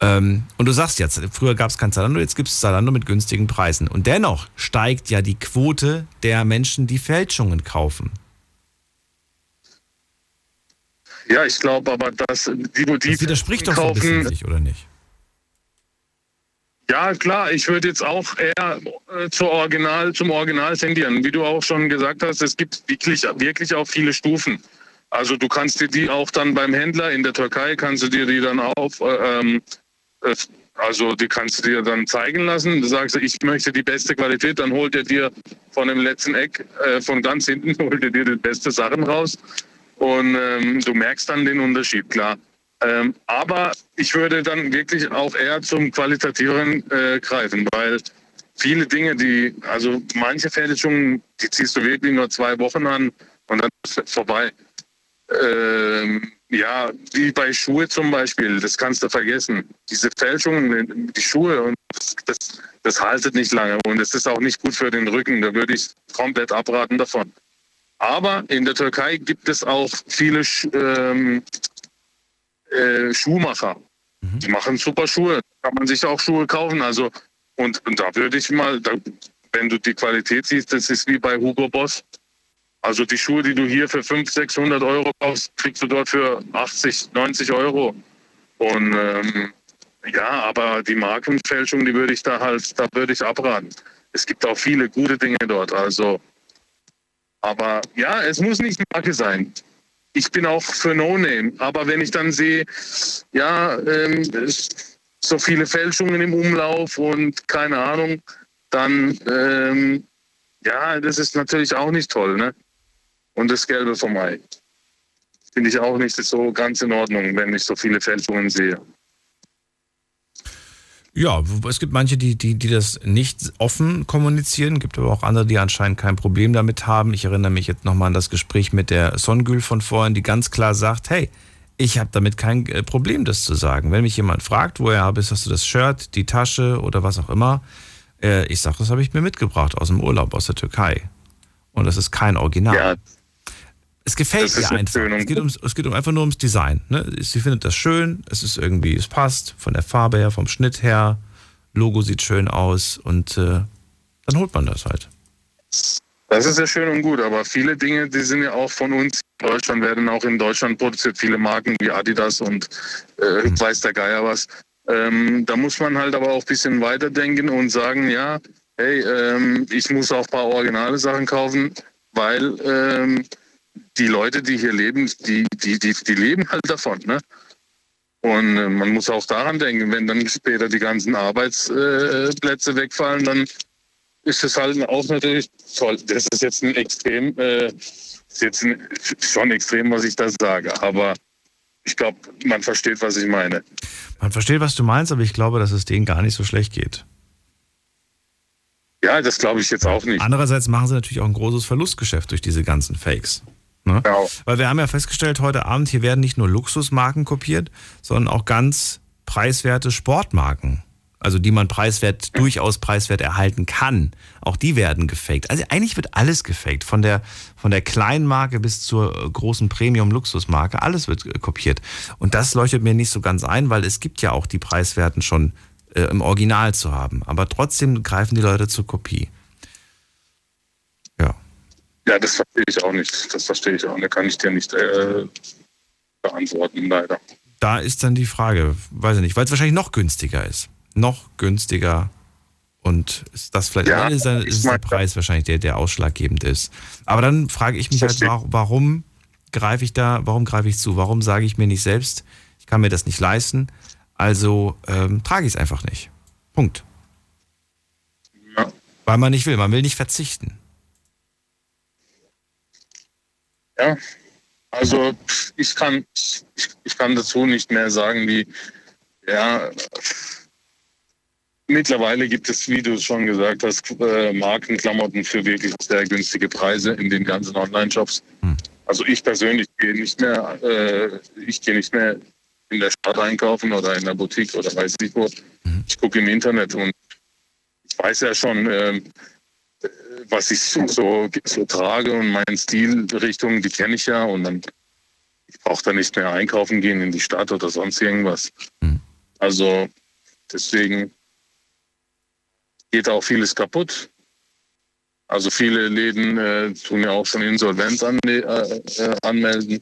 Ähm, und du sagst jetzt, früher gab es kein Zalando, jetzt gibt es Zalando mit günstigen Preisen. Und dennoch steigt ja die Quote der Menschen, die Fälschungen kaufen. Ja, ich glaube aber, dass die, die Das widerspricht doch so ein bisschen sich, oder nicht? Ja, klar, ich würde jetzt auch eher äh, zur Original, zum Original tendieren. Wie du auch schon gesagt hast, es gibt wirklich, wirklich auch viele Stufen. Also du kannst dir die auch dann beim Händler in der Türkei, kannst du dir die dann auf, äh, ähm, äh, also die kannst du dir dann zeigen lassen. Du sagst, ich möchte die beste Qualität, dann holt er dir von dem letzten Eck, äh, von ganz hinten, [laughs] holt er dir die beste Sachen raus. Und ähm, du merkst dann den Unterschied, klar. Ähm, aber ich würde dann wirklich auch eher zum Qualitativeren äh, greifen, weil viele Dinge, die, also manche Fälschungen, die ziehst du wirklich nur zwei Wochen an und dann ist es vorbei. Ähm, ja, wie bei Schuhe zum Beispiel, das kannst du vergessen. Diese Fälschungen, die Schuhe, und das, das, das haltet nicht lange und es ist auch nicht gut für den Rücken. Da würde ich komplett abraten davon. Aber in der Türkei gibt es auch viele ähm, äh, Schuhmacher. Die machen super Schuhe. Kann man sich auch Schuhe kaufen. Also und, und da würde ich mal, da, wenn du die Qualität siehst, das ist wie bei Hugo Boss. Also die Schuhe, die du hier für 500, 600 Euro kaufst, kriegst du dort für 80, 90 Euro. Und ähm, ja, aber die Markenfälschung, die würde ich da halt, da würde ich abraten. Es gibt auch viele gute Dinge dort. Also, aber ja, es muss nicht Marke sein. Ich bin auch für No Name. Aber wenn ich dann sehe, ja, ähm, so viele Fälschungen im Umlauf und keine Ahnung, dann ähm, ja, das ist natürlich auch nicht toll, ne? Und das Gelbe vom Ei. Finde ich auch nicht so ganz in Ordnung, wenn ich so viele Fälschungen sehe. Ja, es gibt manche, die, die, die das nicht offen kommunizieren, gibt aber auch andere, die anscheinend kein Problem damit haben. Ich erinnere mich jetzt nochmal an das Gespräch mit der Songül von vorhin, die ganz klar sagt, hey, ich habe damit kein äh, Problem, das zu sagen. Wenn mich jemand fragt, woher bist, hast du das Shirt, die Tasche oder was auch immer, äh, ich sage, das habe ich mir mitgebracht aus dem Urlaub, aus der Türkei. Und das ist kein Original. Es gefällt ihr einfach. Es geht, ums, es geht um einfach nur ums Design. Ne? Sie findet das schön, es ist irgendwie, es passt von der Farbe her, vom Schnitt her, Logo sieht schön aus und äh, dann holt man das halt. Das ist ja schön und gut, aber viele Dinge, die sind ja auch von uns in Deutschland, werden auch in Deutschland produziert. Viele Marken wie Adidas und äh, weiß der Geier was. Ähm, da muss man halt aber auch ein bisschen weiterdenken und sagen, ja, hey, ähm, ich muss auch ein paar originale Sachen kaufen, weil ähm, die Leute, die hier leben, die, die, die, die leben halt davon. Ne? Und äh, man muss auch daran denken, wenn dann später die ganzen Arbeitsplätze äh, wegfallen, dann ist es halt auch natürlich toll. Das ist jetzt ein extrem, äh, ist jetzt ein, schon extrem, was ich da sage. Aber ich glaube, man versteht, was ich meine. Man versteht, was du meinst, aber ich glaube, dass es denen gar nicht so schlecht geht. Ja, das glaube ich jetzt auch nicht. Andererseits machen sie natürlich auch ein großes Verlustgeschäft durch diese ganzen Fakes. Ne? Genau. Weil wir haben ja festgestellt heute Abend, hier werden nicht nur Luxusmarken kopiert, sondern auch ganz preiswerte Sportmarken. Also die man preiswert, durchaus preiswert erhalten kann. Auch die werden gefaked. Also eigentlich wird alles gefaked. Von der, von der kleinen Marke bis zur großen Premium-Luxusmarke. Alles wird kopiert. Und das leuchtet mir nicht so ganz ein, weil es gibt ja auch die preiswerten schon äh, im Original zu haben. Aber trotzdem greifen die Leute zur Kopie. Ja. Ja, das verstehe ich auch nicht. Das verstehe ich auch. Da kann ich dir nicht äh, beantworten, leider. Da ist dann die Frage, weiß ich nicht, weil es wahrscheinlich noch günstiger ist. Noch günstiger. Und ist das vielleicht Ja, ist, der, ist der Preis wahrscheinlich der, der ausschlaggebend ist. Aber dann frage ich mich halt, warum greife ich da, warum greife ich zu? Warum sage ich mir nicht selbst, ich kann mir das nicht leisten, also ähm, trage ich es einfach nicht. Punkt. Weil man nicht will, man will nicht verzichten. Ja, also ich kann, ich, ich kann dazu nicht mehr sagen, wie, ja, mittlerweile gibt es, wie du es schon gesagt hast, äh, Markenklamotten für wirklich sehr günstige Preise in den ganzen Online-Shops. Also ich persönlich gehe nicht mehr, äh, ich gehe nicht mehr in der Stadt einkaufen oder in der Boutique oder weiß nicht wo. Ich gucke im Internet und ich weiß ja schon, ähm, was ich so, so, so trage und meine Stilrichtung, die kenne ich ja und dann ich brauche da nicht mehr einkaufen gehen in die Stadt oder sonst irgendwas. Also deswegen geht auch vieles kaputt. Also viele Läden äh, tun ja auch schon Insolvenz an, äh, äh, anmelden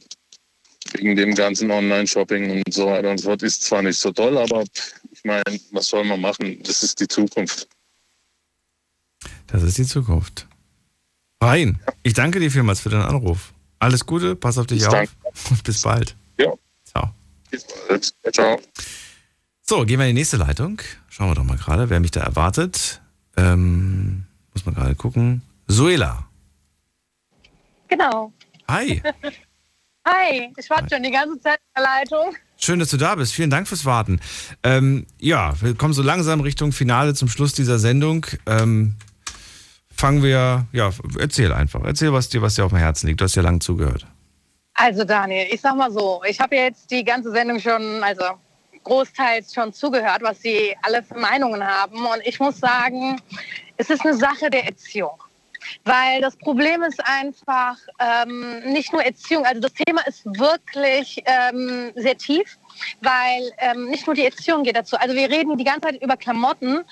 wegen dem ganzen Online-Shopping und so weiter und so fort. Ist zwar nicht so toll, aber ich meine, was soll man machen? Das ist die Zukunft. Das ist die Zukunft. Rein, ich danke dir vielmals für deinen Anruf. Alles Gute, pass auf dich Ich auf danke. und bis bald. Ja. Ciao. Bis bald. Ciao. So, gehen wir in die nächste Leitung. Schauen wir doch mal gerade, wer mich da erwartet. Ähm, muss man gerade gucken. Suela. Genau. Hi. [laughs] Hi, ich warte schon die ganze Zeit in der Leitung. Schön, dass du da bist. Vielen Dank fürs Warten. Ähm, ja, wir kommen so langsam Richtung Finale zum Schluss dieser Sendung. Ähm, fangen wir, ja, erzähl einfach. Erzähl, was dir, was dir auf dem Herzen liegt. Du hast ja lange zugehört. Also Daniel, ich sag mal so, ich habe jetzt die ganze Sendung schon, also großteils schon zugehört, was sie alle für Meinungen haben. Und ich muss sagen, es ist eine Sache der Erziehung. Weil das Problem ist einfach ähm, nicht nur Erziehung, also das Thema ist wirklich ähm, sehr tief, weil ähm, nicht nur die Erziehung geht dazu. Also wir reden die ganze Zeit über Klamotten,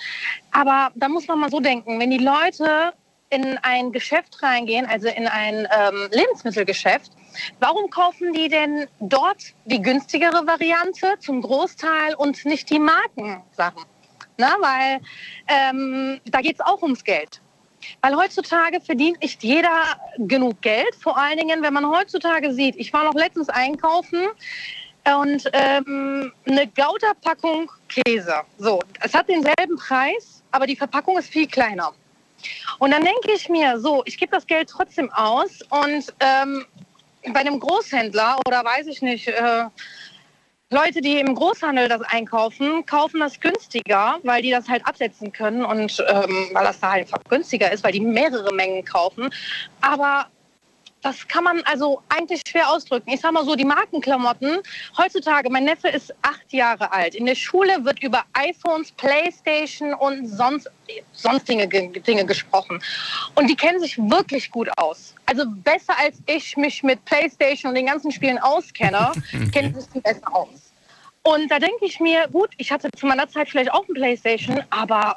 aber da muss man mal so denken, wenn die Leute in ein Geschäft reingehen, also in ein ähm, Lebensmittelgeschäft, warum kaufen die denn dort die günstigere Variante zum Großteil und nicht die Markensachen? Na, weil ähm, da geht es auch ums Geld. Weil heutzutage verdient nicht jeder genug Geld. Vor allen Dingen, wenn man heutzutage sieht, ich war noch letztens einkaufen und ähm, eine Gouda-Packung Käse. So, es hat denselben Preis, aber die Verpackung ist viel kleiner. Und dann denke ich mir, so, ich gebe das Geld trotzdem aus und ähm, bei einem Großhändler oder weiß ich nicht, äh, Leute, die im Großhandel das einkaufen, kaufen das günstiger, weil die das halt absetzen können und ähm, weil das da einfach günstiger ist, weil die mehrere Mengen kaufen. Aber das kann man also eigentlich schwer ausdrücken. Ich sag mal so, die Markenklamotten, heutzutage, mein Neffe ist acht Jahre alt. In der Schule wird über iPhones, Playstation und sonst, sonstige Ge- Dinge gesprochen. Und die kennen sich wirklich gut aus. Also besser als ich mich mit Playstation und den ganzen Spielen auskenne, [laughs] kennen sich die besser aus. Und da denke ich mir, gut, ich hatte zu meiner Zeit vielleicht auch ein Playstation, aber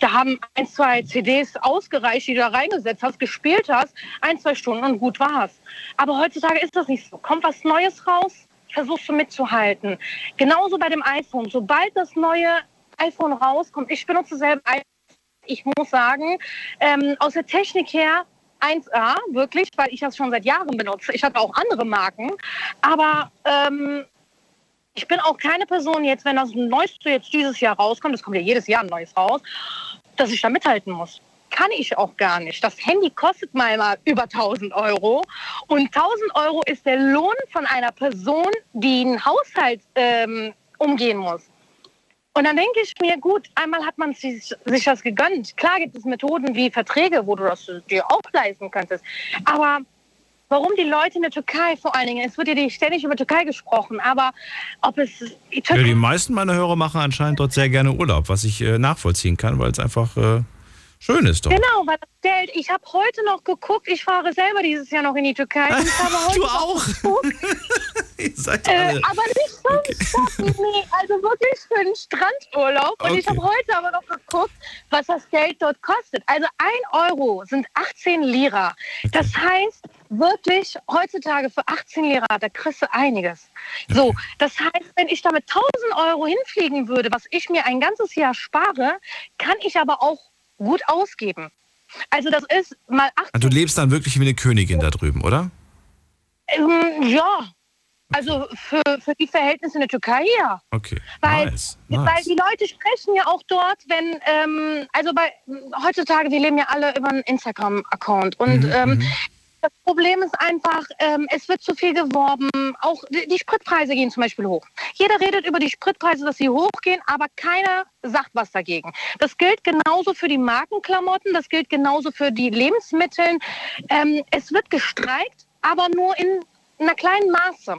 da haben ein, zwei CDs ausgereicht, die du da reingesetzt hast, gespielt hast, ein, zwei Stunden und gut war's. Aber heutzutage ist das nicht so. Kommt was Neues raus, versuchst du mitzuhalten. Genauso bei dem iPhone. Sobald das neue iPhone rauskommt, ich benutze selber iPhone, ich muss sagen, ähm, aus der Technik her 1A, wirklich, weil ich das schon seit Jahren benutze. Ich hatte auch andere Marken, aber ähm, ich bin auch keine Person jetzt, wenn das Neueste jetzt dieses Jahr rauskommt, es kommt ja jedes Jahr ein neues raus, dass ich da mithalten muss. Kann ich auch gar nicht. Das Handy kostet mal, mal über 1000 Euro und 1000 Euro ist der Lohn von einer Person, die einen Haushalt ähm, umgehen muss. Und dann denke ich mir, gut, einmal hat man sich, sich das gegönnt. Klar gibt es Methoden wie Verträge, wo du das dir auch leisten könntest. Aber warum die Leute in der Türkei vor allen Dingen, es wird ja ständig über Türkei gesprochen, aber ob es... Die, Ja, die meisten meiner Hörer machen anscheinend dort sehr gerne Urlaub, was ich äh, nachvollziehen kann, weil es einfach äh, schön ist dort. Genau, weil das Geld, ich habe heute noch geguckt, ich fahre selber dieses Jahr noch in die Türkei. Und ich [laughs] habe heute Du auch? [laughs] Ihr seid äh, alle. aber nicht so okay. nee, [laughs] also wirklich für einen Strandurlaub. Und ich Okay. habe heute aber noch geguckt, was das Geld dort kostet. Also ein Euro sind 18 Lira. Das heißt wirklich heutzutage für 18 Lira, da kriegst du einiges. So, das heißt, wenn ich damit 1000 Euro hinfliegen würde, was ich mir ein ganzes Jahr spare, kann ich aber auch gut ausgeben. Also das ist mal 18 Du lebst dann wirklich wie eine Königin da drüben, oder? Ähm, ja, also für, für die Verhältnisse in der Türkei ja. Okay. Weil, nice. weil nice. die Leute sprechen ja auch dort, wenn, ähm, also bei heutzutage, wir leben ja alle über einen Instagram-Account und Mhm, ähm, das Problem ist einfach, ähm, es wird zu viel geworben. Auch die Spritpreise gehen zum Beispiel hoch. Jeder redet über die Spritpreise, dass sie hochgehen, aber keiner sagt was dagegen. Das gilt genauso für die Markenklamotten, das gilt genauso für die Lebensmittel. Ähm, es wird gestreikt, aber nur in einer kleinen Maße.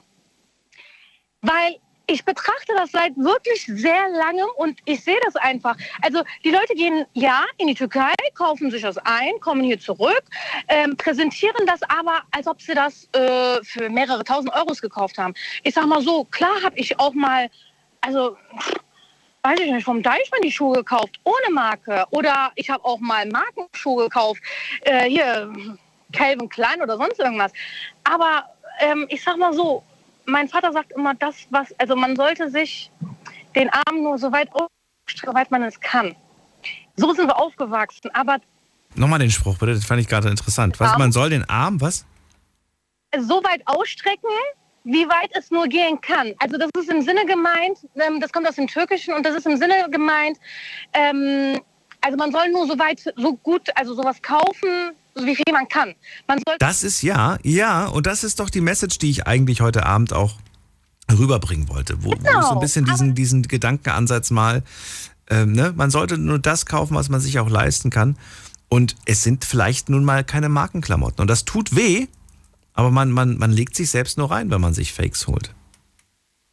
Weil ich betrachte das seit wirklich sehr langem und ich sehe das einfach. Also die Leute gehen ja in die Türkei, kaufen sich das ein, kommen hier zurück, ähm, präsentieren das aber, als ob sie das äh, für mehrere tausend Euros gekauft haben. Ich sag mal so, klar habe ich auch mal, also weiß ich nicht, vom Deichmann die Schuhe gekauft, ohne Marke. Oder ich habe auch mal Markenschuhe gekauft, äh, hier Calvin Klein oder sonst irgendwas. Aber ähm, ich sag mal so, mein Vater sagt immer das, was, also man sollte sich den Arm nur so weit ausstrecken, soweit man es kann. So sind wir aufgewachsen, aber Nochmal den Spruch, bitte, das fand ich gerade interessant. Was, man soll den Arm, was? so weit ausstrecken, wie weit es nur gehen kann. Also das ist im Sinne gemeint, ähm, das kommt aus dem Türkischen und das ist im Sinne gemeint, ähm, also man soll nur so weit, so gut, also sowas kaufen, so wie viel man kann. Man Das ist ja, ja, und das ist doch die Message, die ich eigentlich heute Abend auch rüberbringen wollte, wo, wo ich so ein Genau, bisschen diesen, diesen Gedankenansatz mal, ähm, ne, man sollte nur das kaufen, was man sich auch leisten kann. Und es sind vielleicht nun mal keine Markenklamotten. Und das tut weh, aber man, man, man legt sich selbst nur rein, wenn man sich Fakes holt.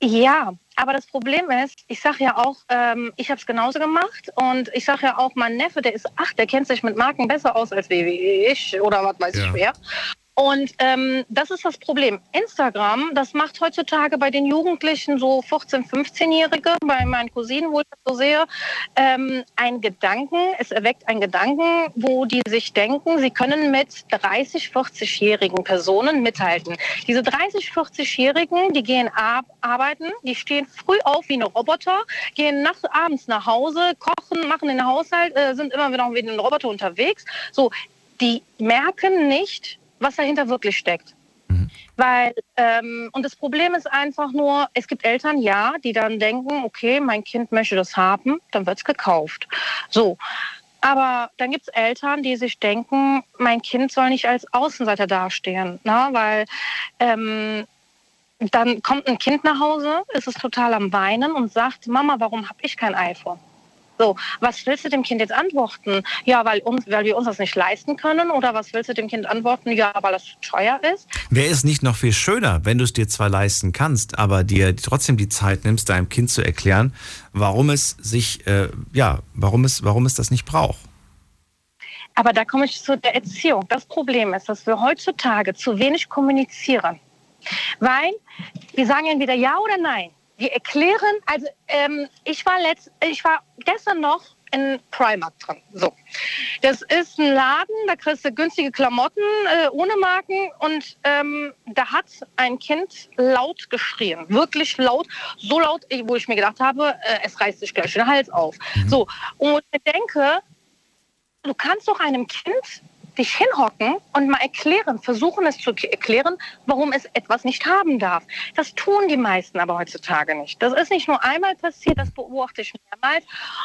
Ja, aber das Problem ist, ich sage ja auch, ähm, ich habe es genauso gemacht und ich sage ja auch, mein Neffe, der ist acht, der kennt sich mit Marken besser aus als wie ich oder was weiß ich wer. Und ähm, das ist das Problem. Instagram, das macht heutzutage bei den Jugendlichen so 14-, 15-Jährige, bei meinen Cousinen, wo ich das so sehe, ähm, einen Gedanken, es erweckt einen Gedanken, wo die sich denken, sie können mit 30-, 40-jährigen Personen mithalten. Diese 30-, 40-Jährigen, die gehen ab, arbeiten, die stehen früh auf wie eine Roboter, gehen nachts, abends nach Hause, kochen, machen den Haushalt, äh, sind immer wieder wie ein Roboter unterwegs. So, die merken nicht, was dahinter wirklich steckt. Weil, ähm, und das Problem ist einfach nur, es gibt Eltern, ja, die dann denken, okay, mein Kind möchte das haben, dann wird es gekauft. So. Aber dann gibt es Eltern, die sich denken, mein Kind soll nicht als Außenseiter dastehen. Na? Weil ähm, dann kommt ein Kind nach Hause, ist es total am Weinen und sagt, Mama, warum habe ich kein iPhone? So, was willst du dem Kind jetzt antworten? Ja, weil, uns, weil wir uns das nicht leisten können? Oder was willst du dem Kind antworten? Ja, weil das teuer ist? Wäre es nicht noch viel schöner, wenn du es dir zwar leisten kannst, aber dir trotzdem die Zeit nimmst, deinem Kind zu erklären, warum es sich, äh, ja, warum es, warum es das nicht braucht? Aber da komme ich zu der Erziehung. Das Problem ist, dass wir heutzutage zu wenig kommunizieren. Weil wir sagen entweder ja oder nein. Wir erklären, also ähm, ich war letzt, ich war gestern noch in Primark drin. So. Das ist ein Laden, da kriegst du günstige Klamotten äh, ohne Marken und ähm, da hat ein Kind laut geschrien. Wirklich laut. So laut, wo ich mir gedacht habe, äh, es reißt sich gleich den Hals auf. So. Und ich denke, du kannst doch einem Kind dich hinhocken und mal erklären, versuchen es zu erklären, warum es etwas nicht haben darf. Das tun die meisten aber heutzutage nicht. Das ist nicht nur einmal passiert, das beobachte ich mehrmals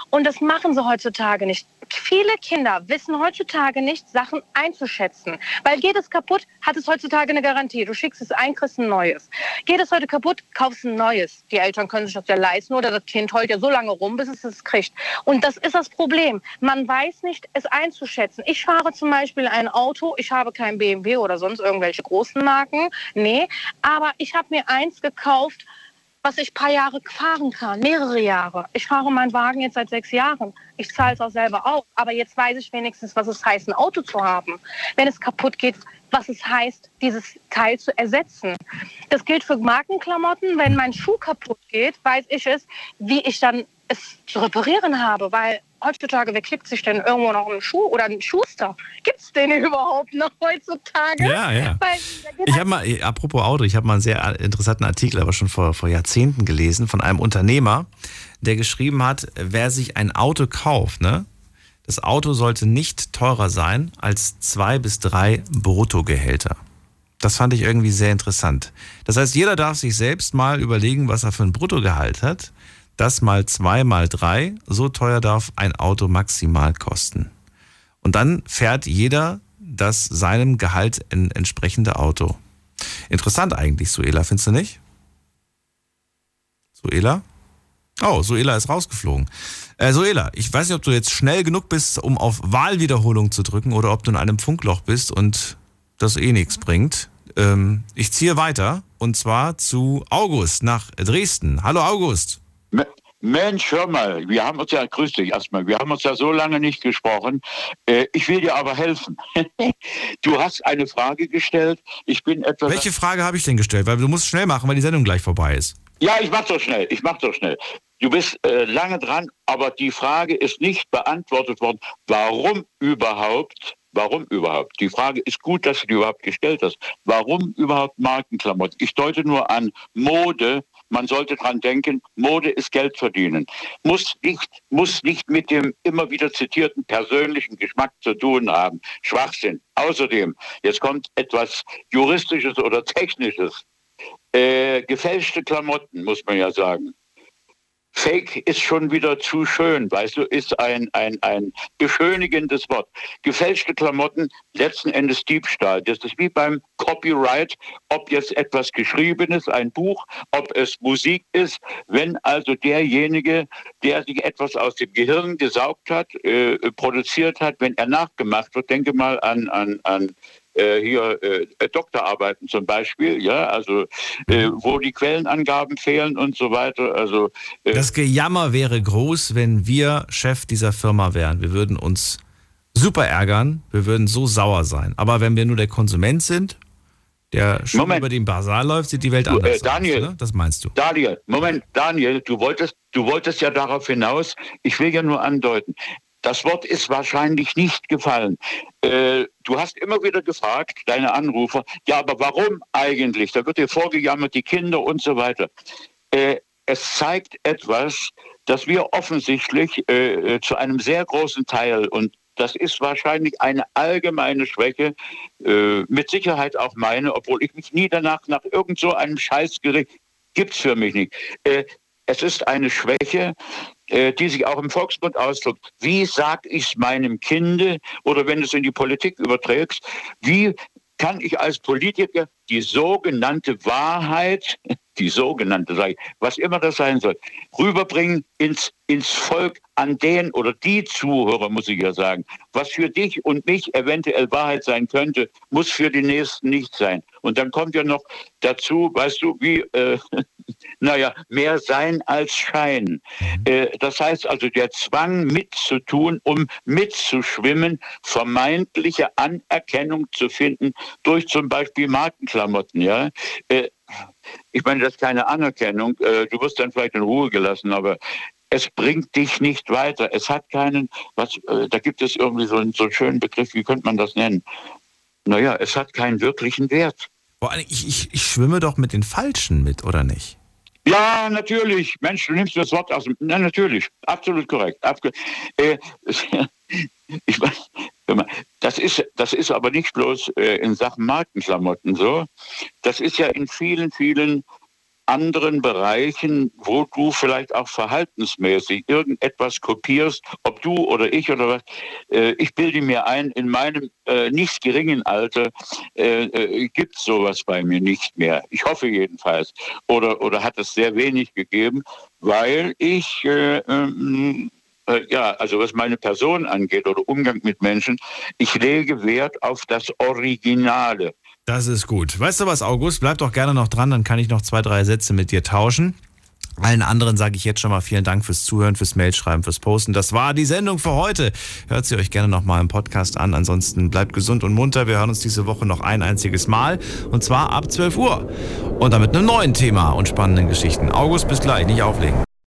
und das machen sie heutzutage nicht. Viele Kinder wissen heutzutage nicht, Sachen einzuschätzen. Weil geht es kaputt, hat es heutzutage eine Garantie. Du schickst es ein, kriegst ein neues. Geht es heute kaputt, kaufst ein neues. Die Eltern können sich das ja leisten oder das Kind heult ja so lange rum, bis es es kriegt. Und das ist das Problem. Man weiß nicht, es einzuschätzen. Ich fahre zum Beispiel ein Auto, ich habe kein BMW oder sonst irgendwelche großen Marken. Nee, aber ich habe mir eins gekauft, was ich ein paar Jahre fahren kann, mehrere Jahre. Ich fahre meinen Wagen jetzt seit sechs Jahren. Ich zahle es auch selber auf. Aber jetzt weiß ich wenigstens, was es heißt, ein Auto zu haben. Wenn es kaputt geht, was es heißt, dieses Teil zu ersetzen. Das gilt für Markenklamotten. Wenn mein Schuh kaputt geht, weiß ich es, wie ich dann es zu reparieren habe. Weil heutzutage, wer klickt sich denn irgendwo noch einen Schuh oder einen Schuster? Gibt es den [laughs] überhaupt noch heutzutage? Ja, ja. Weil, Ich habe mal, eh, apropos Auto, ich habe mal einen sehr interessanten Artikel, aber schon vor, vor Jahrzehnten gelesen, von einem Unternehmer, der geschrieben hat, wer sich ein Auto kauft, ne? Das Auto sollte nicht teurer sein als zwei bis drei Bruttogehälter. Das fand ich irgendwie sehr interessant. Das heißt, jeder darf sich selbst mal überlegen, was er für ein Bruttogehalt hat. Das mal zwei mal drei, so teuer darf ein Auto maximal kosten. Und dann fährt jeder das seinem Gehalt en- entsprechende Auto. Interessant eigentlich, Suela, findest du nicht? Suela? Oh, Suela ist rausgeflogen. Äh, Suela, ich weiß nicht, ob du jetzt schnell genug bist, um auf Wahlwiederholung zu drücken oder ob du in einem Funkloch bist und das eh nichts bringt. Ähm, ich ziehe weiter und zwar zu August nach Dresden. Hallo August. Mensch, hör mal, wir haben uns ja, grüß dich erstmal, wir haben uns ja so lange nicht gesprochen. Äh, ich will dir aber helfen. [laughs] du hast eine Frage gestellt. Ich bin etwas. Welche Frage habe ich denn gestellt? Weil du musst schnell machen, weil die Sendung gleich vorbei ist. Ja, ich mach doch schnell. Ich mach doch schnell. Du bist äh, lange dran, aber die Frage ist nicht beantwortet worden. Warum überhaupt? Warum überhaupt? Die Frage ist gut, dass du die überhaupt gestellt hast. Warum überhaupt Markenklamotten? Ich deute nur an Mode. Man sollte dran denken, Mode ist Geld verdienen. Muss nicht, muss nicht mit dem immer wieder zitierten persönlichen Geschmack zu tun haben. Schwachsinn. Außerdem, jetzt kommt etwas Juristisches oder Technisches. Äh, gefälschte Klamotten, muss man ja sagen. Fake ist schon wieder zu schön, weißt du, ist ein, ein, ein beschönigendes Wort. Gefälschte Klamotten, letzten Endes Diebstahl. Das ist wie beim Copyright, ob jetzt etwas geschrieben ist, ein Buch, ob es Musik ist. Wenn also derjenige, der sich etwas aus dem Gehirn gesaugt hat, äh, produziert hat, wenn er nachgemacht wird, denke mal an, an, an äh, hier äh, Doktorarbeiten zum Beispiel, ja, also äh, wo die Quellenangaben fehlen und so weiter. Also äh, Das Gejammer wäre groß, wenn wir Chef dieser Firma wären. Wir würden uns super ärgern, wir würden so sauer sein. Aber wenn wir nur der Konsument sind, der schon Moment. über den Basar läuft, sieht die Welt Du, anders äh, Daniel, aus. Oder? Das meinst du? Daniel, Moment, Daniel, du wolltest, du wolltest ja darauf hinaus, ich will ja nur andeuten, das Wort ist wahrscheinlich nicht gefallen. Äh, du hast immer wieder gefragt, deine Anrufer, ja, aber warum eigentlich? Da wird dir vorgejammert, die Kinder und so weiter. Äh, es zeigt etwas, dass wir offensichtlich äh, äh, zu einem sehr großen Teil und das ist wahrscheinlich eine allgemeine Schwäche, äh, mit Sicherheit auch meine, obwohl ich mich nie danach nach irgend so einem Scheißgericht gibt's für mich nicht. Äh, es ist eine Schwäche, die sich auch im Volksmund ausdrückt. Wie sag ich meinem Kinde oder wenn du es in die Politik überträgst, wie kann ich als Politiker die sogenannte Wahrheit, die sogenannte, sag ich, was immer das sein soll, rüberbringen ins, ins Volk an den oder die Zuhörer, muss ich ja sagen. Was für dich und mich eventuell Wahrheit sein könnte, muss für die Nächsten nicht sein. Und dann kommt ja noch dazu, weißt du, wie, äh, [laughs] naja, mehr sein als Schein. Äh, das heißt also, der Zwang mitzutun, um mitzuschwimmen, vermeintliche Anerkennung zu finden durch zum Beispiel Markenklamotten, ja. Äh, ich meine, das ist keine Anerkennung. Äh, du wirst dann vielleicht in Ruhe gelassen, aber es bringt dich nicht weiter. Es hat keinen, was, äh, da gibt es irgendwie so einen, so einen schönen Begriff, wie könnte man das nennen? Naja, es hat keinen wirklichen Wert. Boah, ich, ich, ich schwimme doch mit den Falschen mit, oder nicht? Ja, natürlich. Mensch, du nimmst das Wort aus dem. Na, natürlich. Absolut korrekt. Abge äh, [laughs] ich weiß, das ist, das ist aber nicht bloß äh, in Sachen Markenklamotten so. Das ist ja in vielen, vielen anderen Bereichen, wo du vielleicht auch verhaltensmäßig irgendetwas kopierst, ob du oder ich oder was. Äh, ich bilde mir ein, in meinem äh, nicht geringen Alter äh, äh gibt es sowas bei mir nicht mehr. Ich hoffe jedenfalls. Oder, oder hat es sehr wenig gegeben, weil ich äh, ähm, äh, ja, also was meine Person angeht oder Umgang mit Menschen, ich lege Wert auf das Originale. Das ist gut. Weißt du was, August? Bleib doch gerne noch dran, dann kann ich noch zwei, drei Sätze mit dir tauschen. Allen anderen sage ich jetzt schon mal vielen Dank fürs Zuhören, fürs Mailschreiben, fürs Posten. Das war die Sendung für heute. Hört sie euch gerne nochmal im Podcast an. Ansonsten bleibt gesund und munter. Wir hören uns diese Woche noch ein einziges Mal. Und zwar ab 12 Uhr. Und dann mit einem neuen Thema und spannenden Geschichten. August, bis gleich. Nicht auflegen.